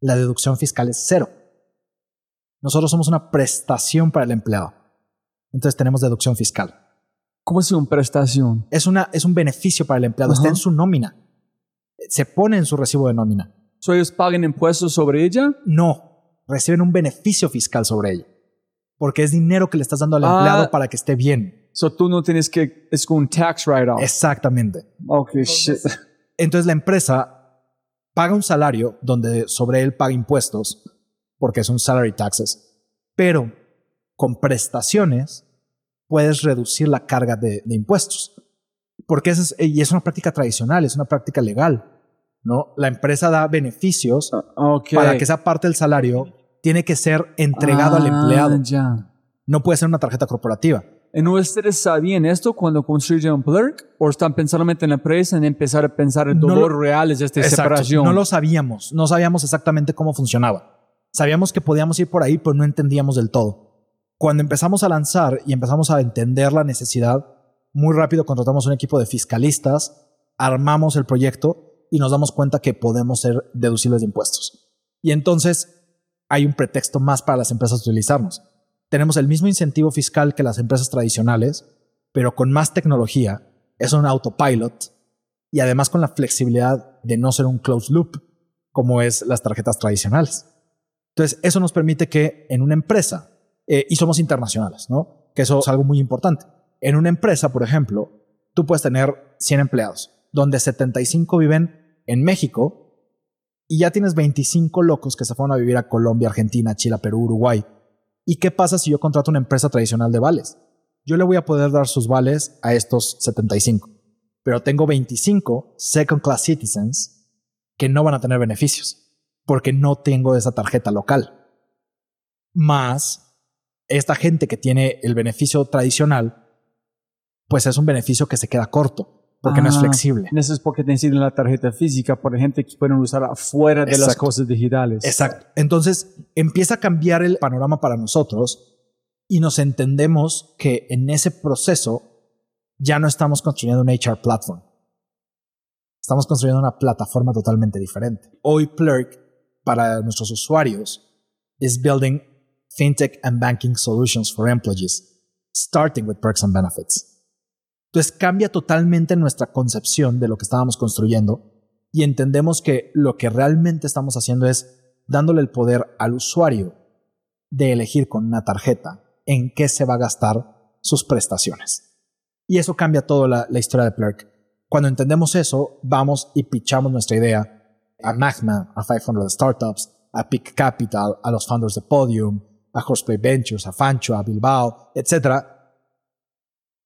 La deducción fiscal es cero. Nosotros somos una prestación para el empleado. Entonces tenemos deducción fiscal. ¿Cómo es una prestación? Es, una, es un beneficio para el empleado. Está en su nómina. Se pone en su recibo de nómina. ¿So ellos pagan impuestos sobre ella? No. Reciben un beneficio fiscal sobre ella. Porque es dinero que le estás dando al empleado Ah. para que esté bien. So tú no tienes que... Es un tax write-off. Exactamente. Ok, shit. Entonces la empresa paga un salario donde sobre él paga impuestos, porque son salary taxes, pero con prestaciones puedes reducir la carga de, de impuestos. Porque es, y es una práctica tradicional, es una práctica legal. ¿no? La empresa da beneficios Ok. para que esa parte del salario tiene que ser entregado al Ah, empleado. ya. No puede ser una tarjeta corporativa. ¿Y no ustedes sabían esto cuando construyeron Plurk? ¿O están pensando en la empresa en empezar a pensar en No dolor lo- reales de esta Exacto. separación? No lo sabíamos, no sabíamos exactamente cómo funcionaba. Sabíamos que podíamos ir por ahí, pero no entendíamos del todo. Cuando empezamos a lanzar y empezamos a entender la necesidad, muy rápido contratamos un equipo de fiscalistas, armamos el proyecto y nos damos cuenta que podemos ser deducibles de impuestos. Y entonces hay un pretexto más para las empresas utilizarnos. Tenemos el mismo incentivo fiscal que las empresas tradicionales, pero con más tecnología, es un autopilot y además con la flexibilidad de no ser un closed loop, como es las tarjetas tradicionales. Entonces, eso nos permite que en una empresa, eh, y somos internacionales. Que eso es algo muy importante. En una empresa, por ejemplo, tú puedes tener 100 empleados, donde 75 viven en México y ya tienes 25 locos que se fueron a vivir a Colombia, Argentina, Chile, Perú, Uruguay. ¿Y qué pasa si yo contrato una empresa tradicional de vales? Yo le voy a poder dar sus vales a estos 75, pero tengo 25 second class citizens que no van a tener beneficios porque no tengo esa tarjeta local. Más esta gente que tiene el beneficio tradicional, pues es un beneficio que se queda corto porque no es Ah, flexible. Eso es porque necesitan la tarjeta física por gente que pueden usar afuera de las Exacto. cosas digitales. Exacto. Entonces empieza a cambiar el panorama para nosotros y nos entendemos que en ese proceso ya no estamos construyendo un HR platform. Estamos construyendo una plataforma totalmente diferente. Hoy Plurk, para nuestros usuarios, is building fintech and banking solutions for employees, starting with perks and benefits. Entonces cambia totalmente nuestra concepción de lo que estábamos construyendo y entendemos que lo que realmente estamos haciendo es dándole el poder al usuario de elegir con una tarjeta en qué se va a gastar sus prestaciones. Y eso cambia toda la, historia de Plurk. Cuando entendemos eso, vamos y pichamos nuestra idea a Magma, a 500 Startups, a Peak Capital, a los founders de Podium, a Horseplay Ventures, a Fancho, a Bilbao, etc.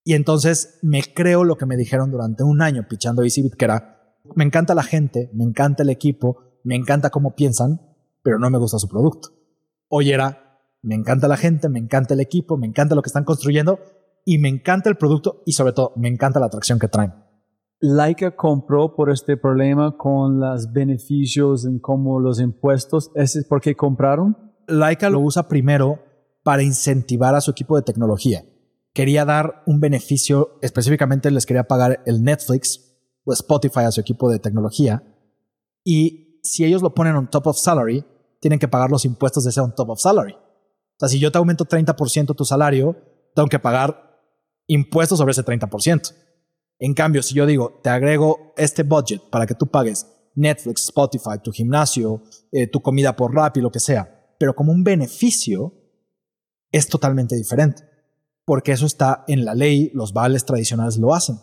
Y entonces me creo lo que me dijeron durante un año pichando EasyBit, que era, me encanta la gente, me encanta el equipo, me encanta cómo piensan, pero no me gusta su producto. Hoy era, me encanta la gente, me encanta el equipo, me encanta lo que están construyendo y me encanta el producto y sobre todo me encanta la atracción que traen. Laika compró por este problema con los beneficios en como los impuestos. ¿Ese es por qué compraron? Laika lo usa primero para incentivar a su equipo de tecnología. Quería dar un beneficio, específicamente les quería pagar el Netflix o Spotify a su equipo de tecnología. Y si ellos lo ponen on top of salary, tienen que pagar los impuestos de ese on top of salary. O sea, si yo te aumento 30% tu salario, tengo que pagar impuestos sobre ese 30%. En cambio, si yo digo, te agrego este budget para que tú pagues Netflix, Spotify, tu gimnasio, eh, tu comida por rap y lo que sea, pero como un beneficio, es totalmente diferente. Porque eso está en la ley, los vales tradicionales lo hacen.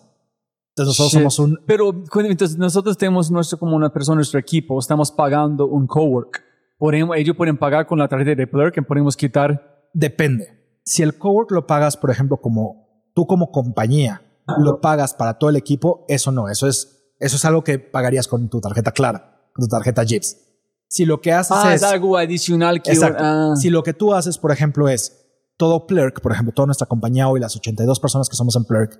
Entonces nosotros somos un... Pero entonces nosotros tenemos nuestro, como una persona, nuestro equipo, estamos pagando un cowork. Podemos, ellos pueden pagar con la tarjeta de Plurk que podemos quitar. Depende. Si el cowork lo pagas, por ejemplo, como tú como compañía, lo pagas para todo el equipo, eso no, eso es, eso es algo que pagarías con tu tarjeta clara, con tu tarjeta Jeeps. Si lo que haces Ah, es... es algo adicional que... Exacto. ah. Si lo que tú haces, por ejemplo, es todo Plurk, por ejemplo, toda nuestra compañía hoy, las 82 personas que somos en Plurk,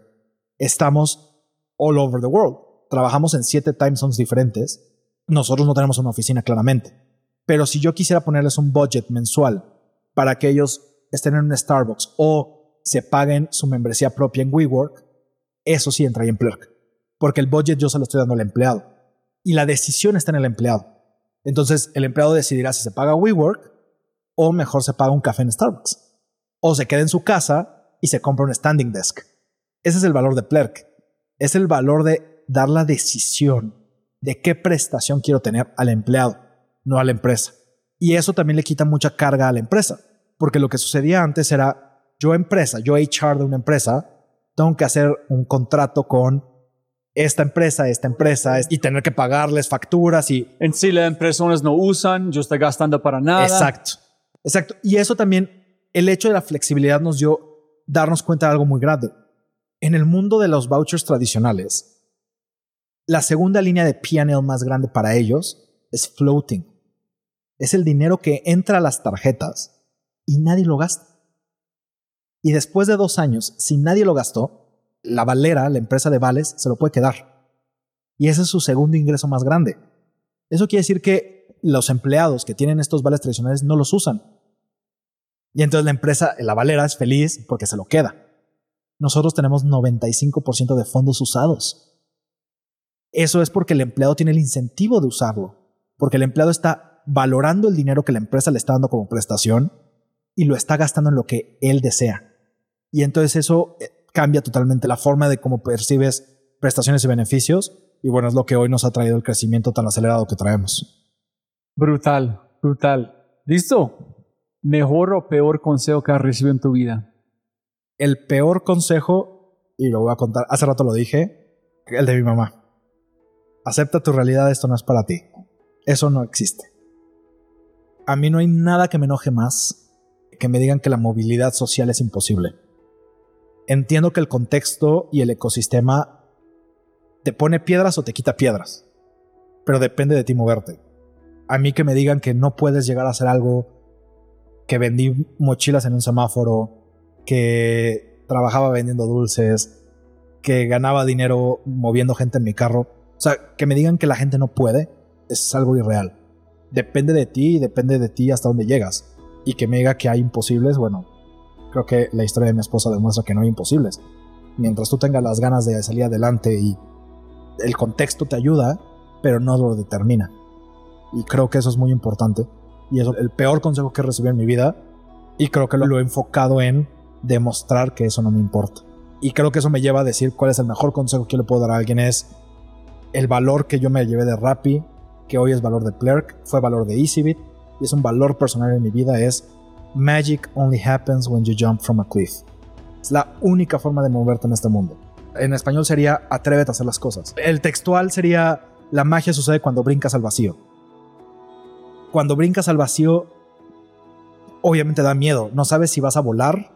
estamos all over the world. Trabajamos en siete time zones diferentes. Nosotros no tenemos una oficina claramente. Pero si yo quisiera ponerles un budget mensual para que ellos estén en un Starbucks o se paguen su membresía propia en WeWork, eso sí entra ahí en Plurk. Porque el budget yo se lo estoy dando al empleado. Y la decisión está en el empleado. Entonces el empleado decidirá si se paga WeWork o mejor se paga un café en Starbucks. O se queda en su casa y se compra un standing desk. Ese es el valor de Plurk. Es el valor de dar la decisión de qué prestación quiero tener al empleado, no a la empresa. Y eso también le quita mucha carga a la empresa. Porque lo que sucedía antes era, yo empresa, yo HR de una empresa, tengo que hacer un contrato con esta empresa, esta empresa, y tener que pagarles facturas y En sí las personas no usan, yo estoy gastando para nada. Exacto. Exacto. Y eso también, el hecho de la flexibilidad nos dio darnos cuenta de algo muy grande. En el mundo de los vouchers tradicionales, la segunda línea de PNL más grande para ellos es floating. Es el dinero que entra a las tarjetas y nadie lo gasta. Y después de dos años, si nadie lo gastó, la valera, la empresa de vales, se lo puede quedar. Y ese es su segundo ingreso más grande. Eso quiere decir que los empleados que tienen estos vales tradicionales no los usan. Y entonces la empresa, la valera, es feliz porque se lo queda. Nosotros tenemos 95% de fondos usados. Eso es porque el empleado tiene el incentivo de usarlo, porque el empleado está valorando el dinero que la empresa le está dando como prestación y lo está gastando en lo que él desea. Y entonces eso eh, cambia totalmente la forma de cómo percibes prestaciones y beneficios. Y bueno, es lo que hoy nos ha traído el crecimiento tan acelerado que traemos. Brutal, brutal. ¿Listo? ¿Mejor o peor consejo que has recibido en tu vida? El peor consejo, y lo voy a contar, hace rato lo dije, el de mi mamá. Acepta tu realidad, esto no es para ti. Eso no existe. A mí no hay nada que me enoje más que me digan que la movilidad social es imposible. Entiendo que el contexto y el ecosistema te pone piedras o te quita piedras, pero depende de ti moverte. A mí que me digan que no puedes llegar a hacer algo, que vendí mochilas en un semáforo, que trabajaba vendiendo dulces, que ganaba dinero moviendo gente en mi carro. O sea, que me digan que la gente no puede es algo irreal. Depende de ti y depende de ti hasta dónde llegas. Y que me diga que hay imposibles, bueno, creo que la historia de mi esposa demuestra que no hay imposibles. Mientras tú tengas las ganas de salir adelante y el contexto te ayuda, pero no lo determina. Y creo que eso es muy importante. Y es el peor consejo que recibí en mi vida. Y creo que lo he enfocado en demostrar que eso no me importa. Y creo que eso me lleva a decir cuál es el mejor consejo que yo le puedo dar a alguien es el valor que yo me llevé de Rappi, que hoy es valor de Plurk, fue valor de EasyBit, y es un valor personal en mi vida, es Magic only happens when you jump from a cliff. Es la única forma de moverte en este mundo. En español sería atrévete a hacer las cosas. El textual sería la magia sucede cuando brincas al vacío. Cuando brincas al vacío, obviamente da miedo. No sabes si vas a volar,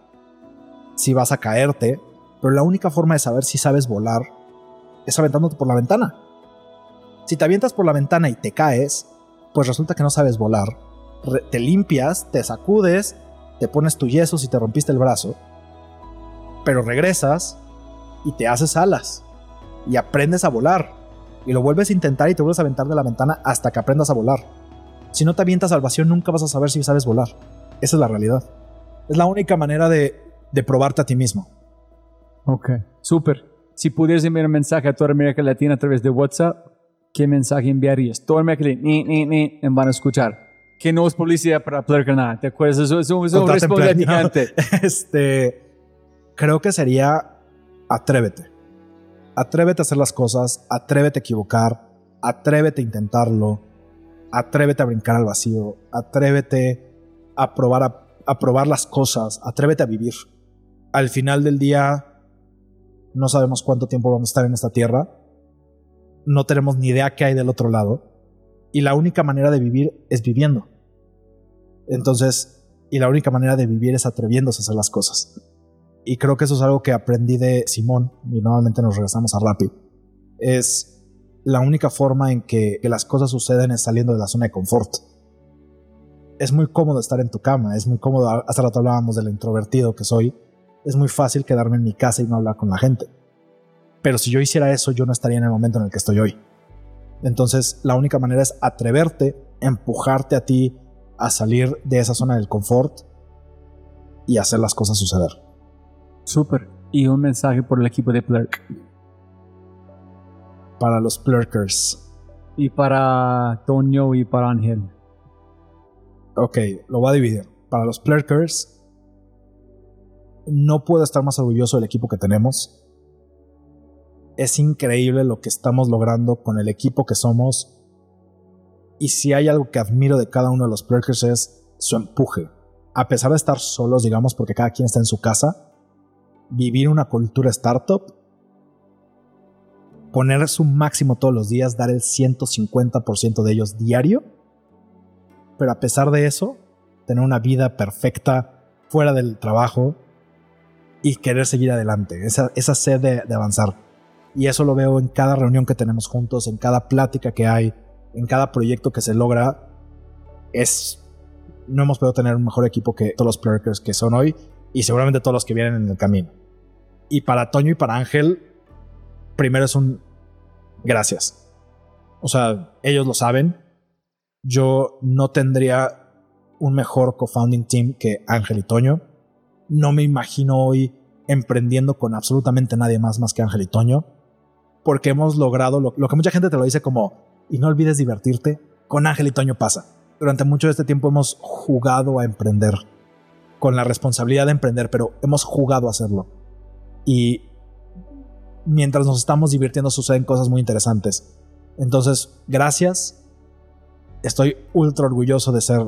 si vas a caerte, pero la única forma de saber si sabes volar es aventándote por la ventana. Si te avientas por la ventana y te caes, pues resulta que no sabes volar. te limpias, te sacudes, te pones tu yeso si te rompiste el brazo, pero regresas y te haces alas y aprendes a volar y lo vuelves a intentar y te vuelves a aventar de la ventana hasta que aprendas a volar. Si no te avientas al vacío nunca vas a saber si sabes volar. Esa es la realidad. Es la única manera de, de probarte a ti mismo. Ok, súper. Si pudieras enviar un mensaje a toda América Latina a través de WhatsApp, ¿qué mensaje enviarías? Toda América Latina ni, ni, ni, van a escuchar. Que no es publicidad para Plurk nada. ¿Te acuerdas? Eso es un, un gigante. Este, creo que sería atrévete. Atrévete a hacer las cosas, atrévete a equivocar, atrévete a intentarlo, atrévete a brincar al vacío, atrévete a probar, a probar las cosas, atrévete a vivir. Al final del día, no sabemos cuánto tiempo vamos a estar en esta tierra, no tenemos ni idea qué hay del otro lado, y la única manera de vivir es viviendo. Entonces, y la única manera de vivir es atreviéndose a hacer las cosas. Y creo que eso es algo que aprendí de Simón, y nuevamente nos regresamos a Rapid. Es la única forma en que, las cosas suceden es saliendo de la zona de confort. Es muy cómodo estar en tu cama, es muy cómodo, hace rato hablábamos del introvertido que soy, es muy fácil quedarme en mi casa y no hablar con la gente. Pero si yo hiciera eso, yo no estaría en el momento en el que estoy hoy. Entonces, la única manera es atreverte, empujarte a ti a salir de esa zona del confort y hacer las cosas suceder. Súper. Y un mensaje por el equipo de Plurk. Para los Plurkers. Y para Toño y para Ángel. Ok, lo voy a dividir. Para los Plurkers, no puedo estar más orgulloso del equipo que tenemos. Es increíble lo que estamos logrando con el equipo que somos. Y si hay algo que admiro de cada uno de los Plurkers es su empuje. A pesar de estar solos, digamos, porque cada quien está en su casa, vivir una cultura startup, poner su máximo todos los días, dar el 150% de ellos diario, pero a pesar de eso, tener una vida perfecta fuera del trabajo, y querer seguir adelante, esa, esa sed de, avanzar. Y eso lo veo en cada reunión que tenemos juntos, en cada plática que hay, en cada proyecto que se logra. Es. No hemos podido tener un mejor equipo que todos los players que son hoy y seguramente todos los que vienen en el camino. Y para Toño y para Ángel, primero es un gracias. O sea, ellos lo saben. Yo no tendría un mejor co-founding team que Ángel y Toño no me imagino hoy emprendiendo con absolutamente nadie más más que Ángel y Toño, porque hemos logrado lo, que mucha gente te lo dice como, y no olvides divertirte, con Ángel y Toño pasa. Durante mucho de este tiempo hemos jugado a emprender, con la responsabilidad de emprender, pero hemos jugado a hacerlo. Y mientras nos estamos divirtiendo suceden cosas muy interesantes. Entonces, gracias. Estoy ultra orgulloso de ser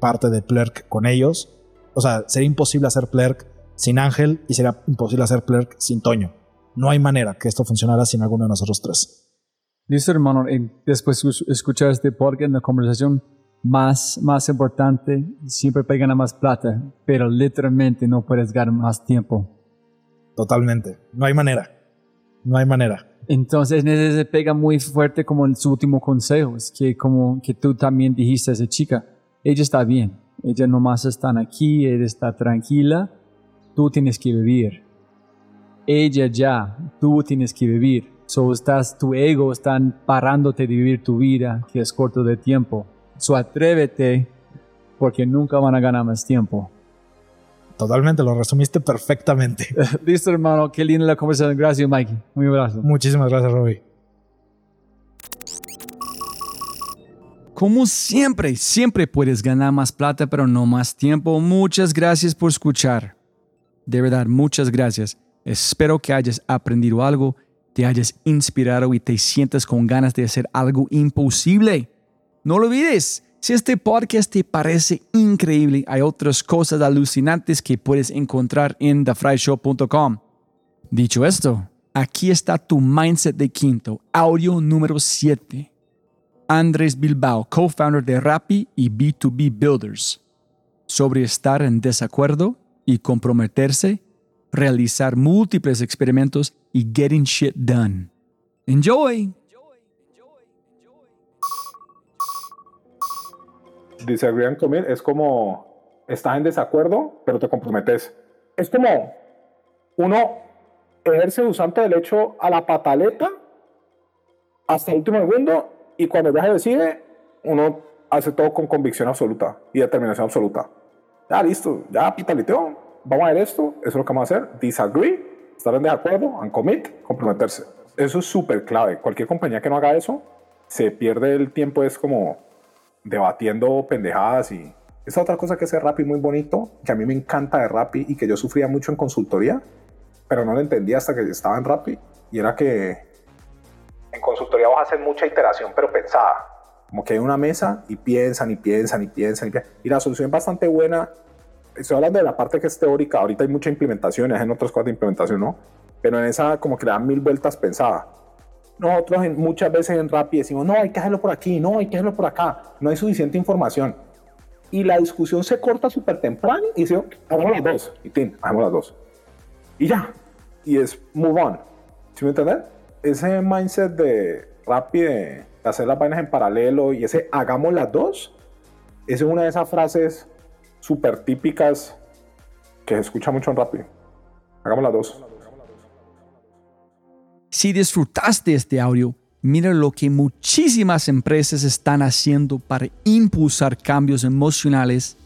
parte de Plurk con ellos o sea, sería imposible hacer Plurk sin Ángel y sería imposible hacer Plurk sin Toño. No hay manera que esto funcionara sin alguno de nosotros tres. Listo, hermano. después de escuchar este podcast, la conversación más, más importante, siempre puedes ganar más plata, pero literalmente no puedes ganar más tiempo. Totalmente. No hay manera. No hay manera. Entonces, se pega muy fuerte como en su último consejo, es que como que tú también dijiste a esa chica, ella está bien, ella nomás están aquí, ella está tranquila, tú tienes que vivir. Ella ya, tú tienes que vivir. So estás, tu ego están parándote de vivir tu vida, que es corto de tiempo. So atrévete, porque nunca van a ganar más tiempo. Totalmente, lo resumiste perfectamente. Listo, hermano. Qué linda la conversación. Gracias, Mikey. Muy abrazo. Muchísimas gracias, Robbie. Como siempre, siempre puedes ganar más plata, pero no más tiempo. Muchas gracias por escuchar. De verdad, muchas gracias. Espero que hayas aprendido algo, te hayas inspirado y te sientas con ganas de hacer algo imposible. No lo olvides. Si este podcast te parece increíble, hay otras cosas alucinantes que puedes encontrar en thefryshow.com. Dicho esto, aquí está tu mindset de quinto, audio número 7. Andrés Bilbao, co-founder de Rappi y B2B Builders, sobre estar en desacuerdo y comprometerse, realizar múltiples experimentos y getting shit done. Enjoy! Disagree and commit es como estás en desacuerdo, pero te comprometes. Es como uno ejerce un santo derecho a la pataleta hasta el último segundo y cuando ya se decide, uno hace todo con convicción absoluta y determinación absoluta. Ya listo, ya pataleteó, vamos a ver esto, eso es lo que vamos a hacer. Disagree, estar en desacuerdo, and commit, comprometerse. Eso es súper clave. Cualquier compañía que no haga eso, se pierde el tiempo, es como debatiendo pendejadas y esa otra cosa que es Rappi muy bonito, que a mí me encanta de Rappi y que yo sufría mucho en consultoría, pero no lo entendía hasta que estaba en Rappi, y era que en consultoría vas a hacer mucha iteración, pero pensada. Como que hay una mesa y piensan y piensan y piensan y piensan. Y la solución es bastante buena. Estoy hablando de la parte que es teórica. Ahorita hay mucha implementación, en otras cosas de implementación, ¿no? Pero en esa como que le dan mil vueltas pensada. Nosotros muchas veces en Rappi decimos, no, hay que hacerlo por aquí, no, hay que hacerlo por acá. No hay suficiente información. Y la discusión se corta súper temprano y dice, hagamos las dos. Y tin, hagamos las dos. Y ya. Y es move on. ¿Sí me entienden? Ese mindset de Rappi de hacer las vainas en paralelo y ese hagamos las dos, esa es una de esas frases súper típicas que se escucha mucho en Rappi. Hagamos las dos. Si disfrutaste este audio, mira lo que muchísimas empresas están haciendo para impulsar cambios emocionales,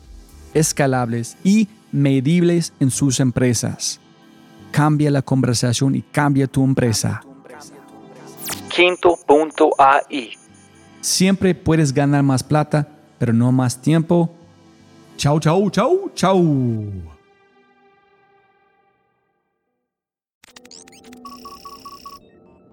escalables y medibles en sus empresas. Cambia la conversación y cambia tu empresa. Quinto.ai. Siempre puedes ganar más plata, pero no más tiempo. Chau, chau, chau, chau.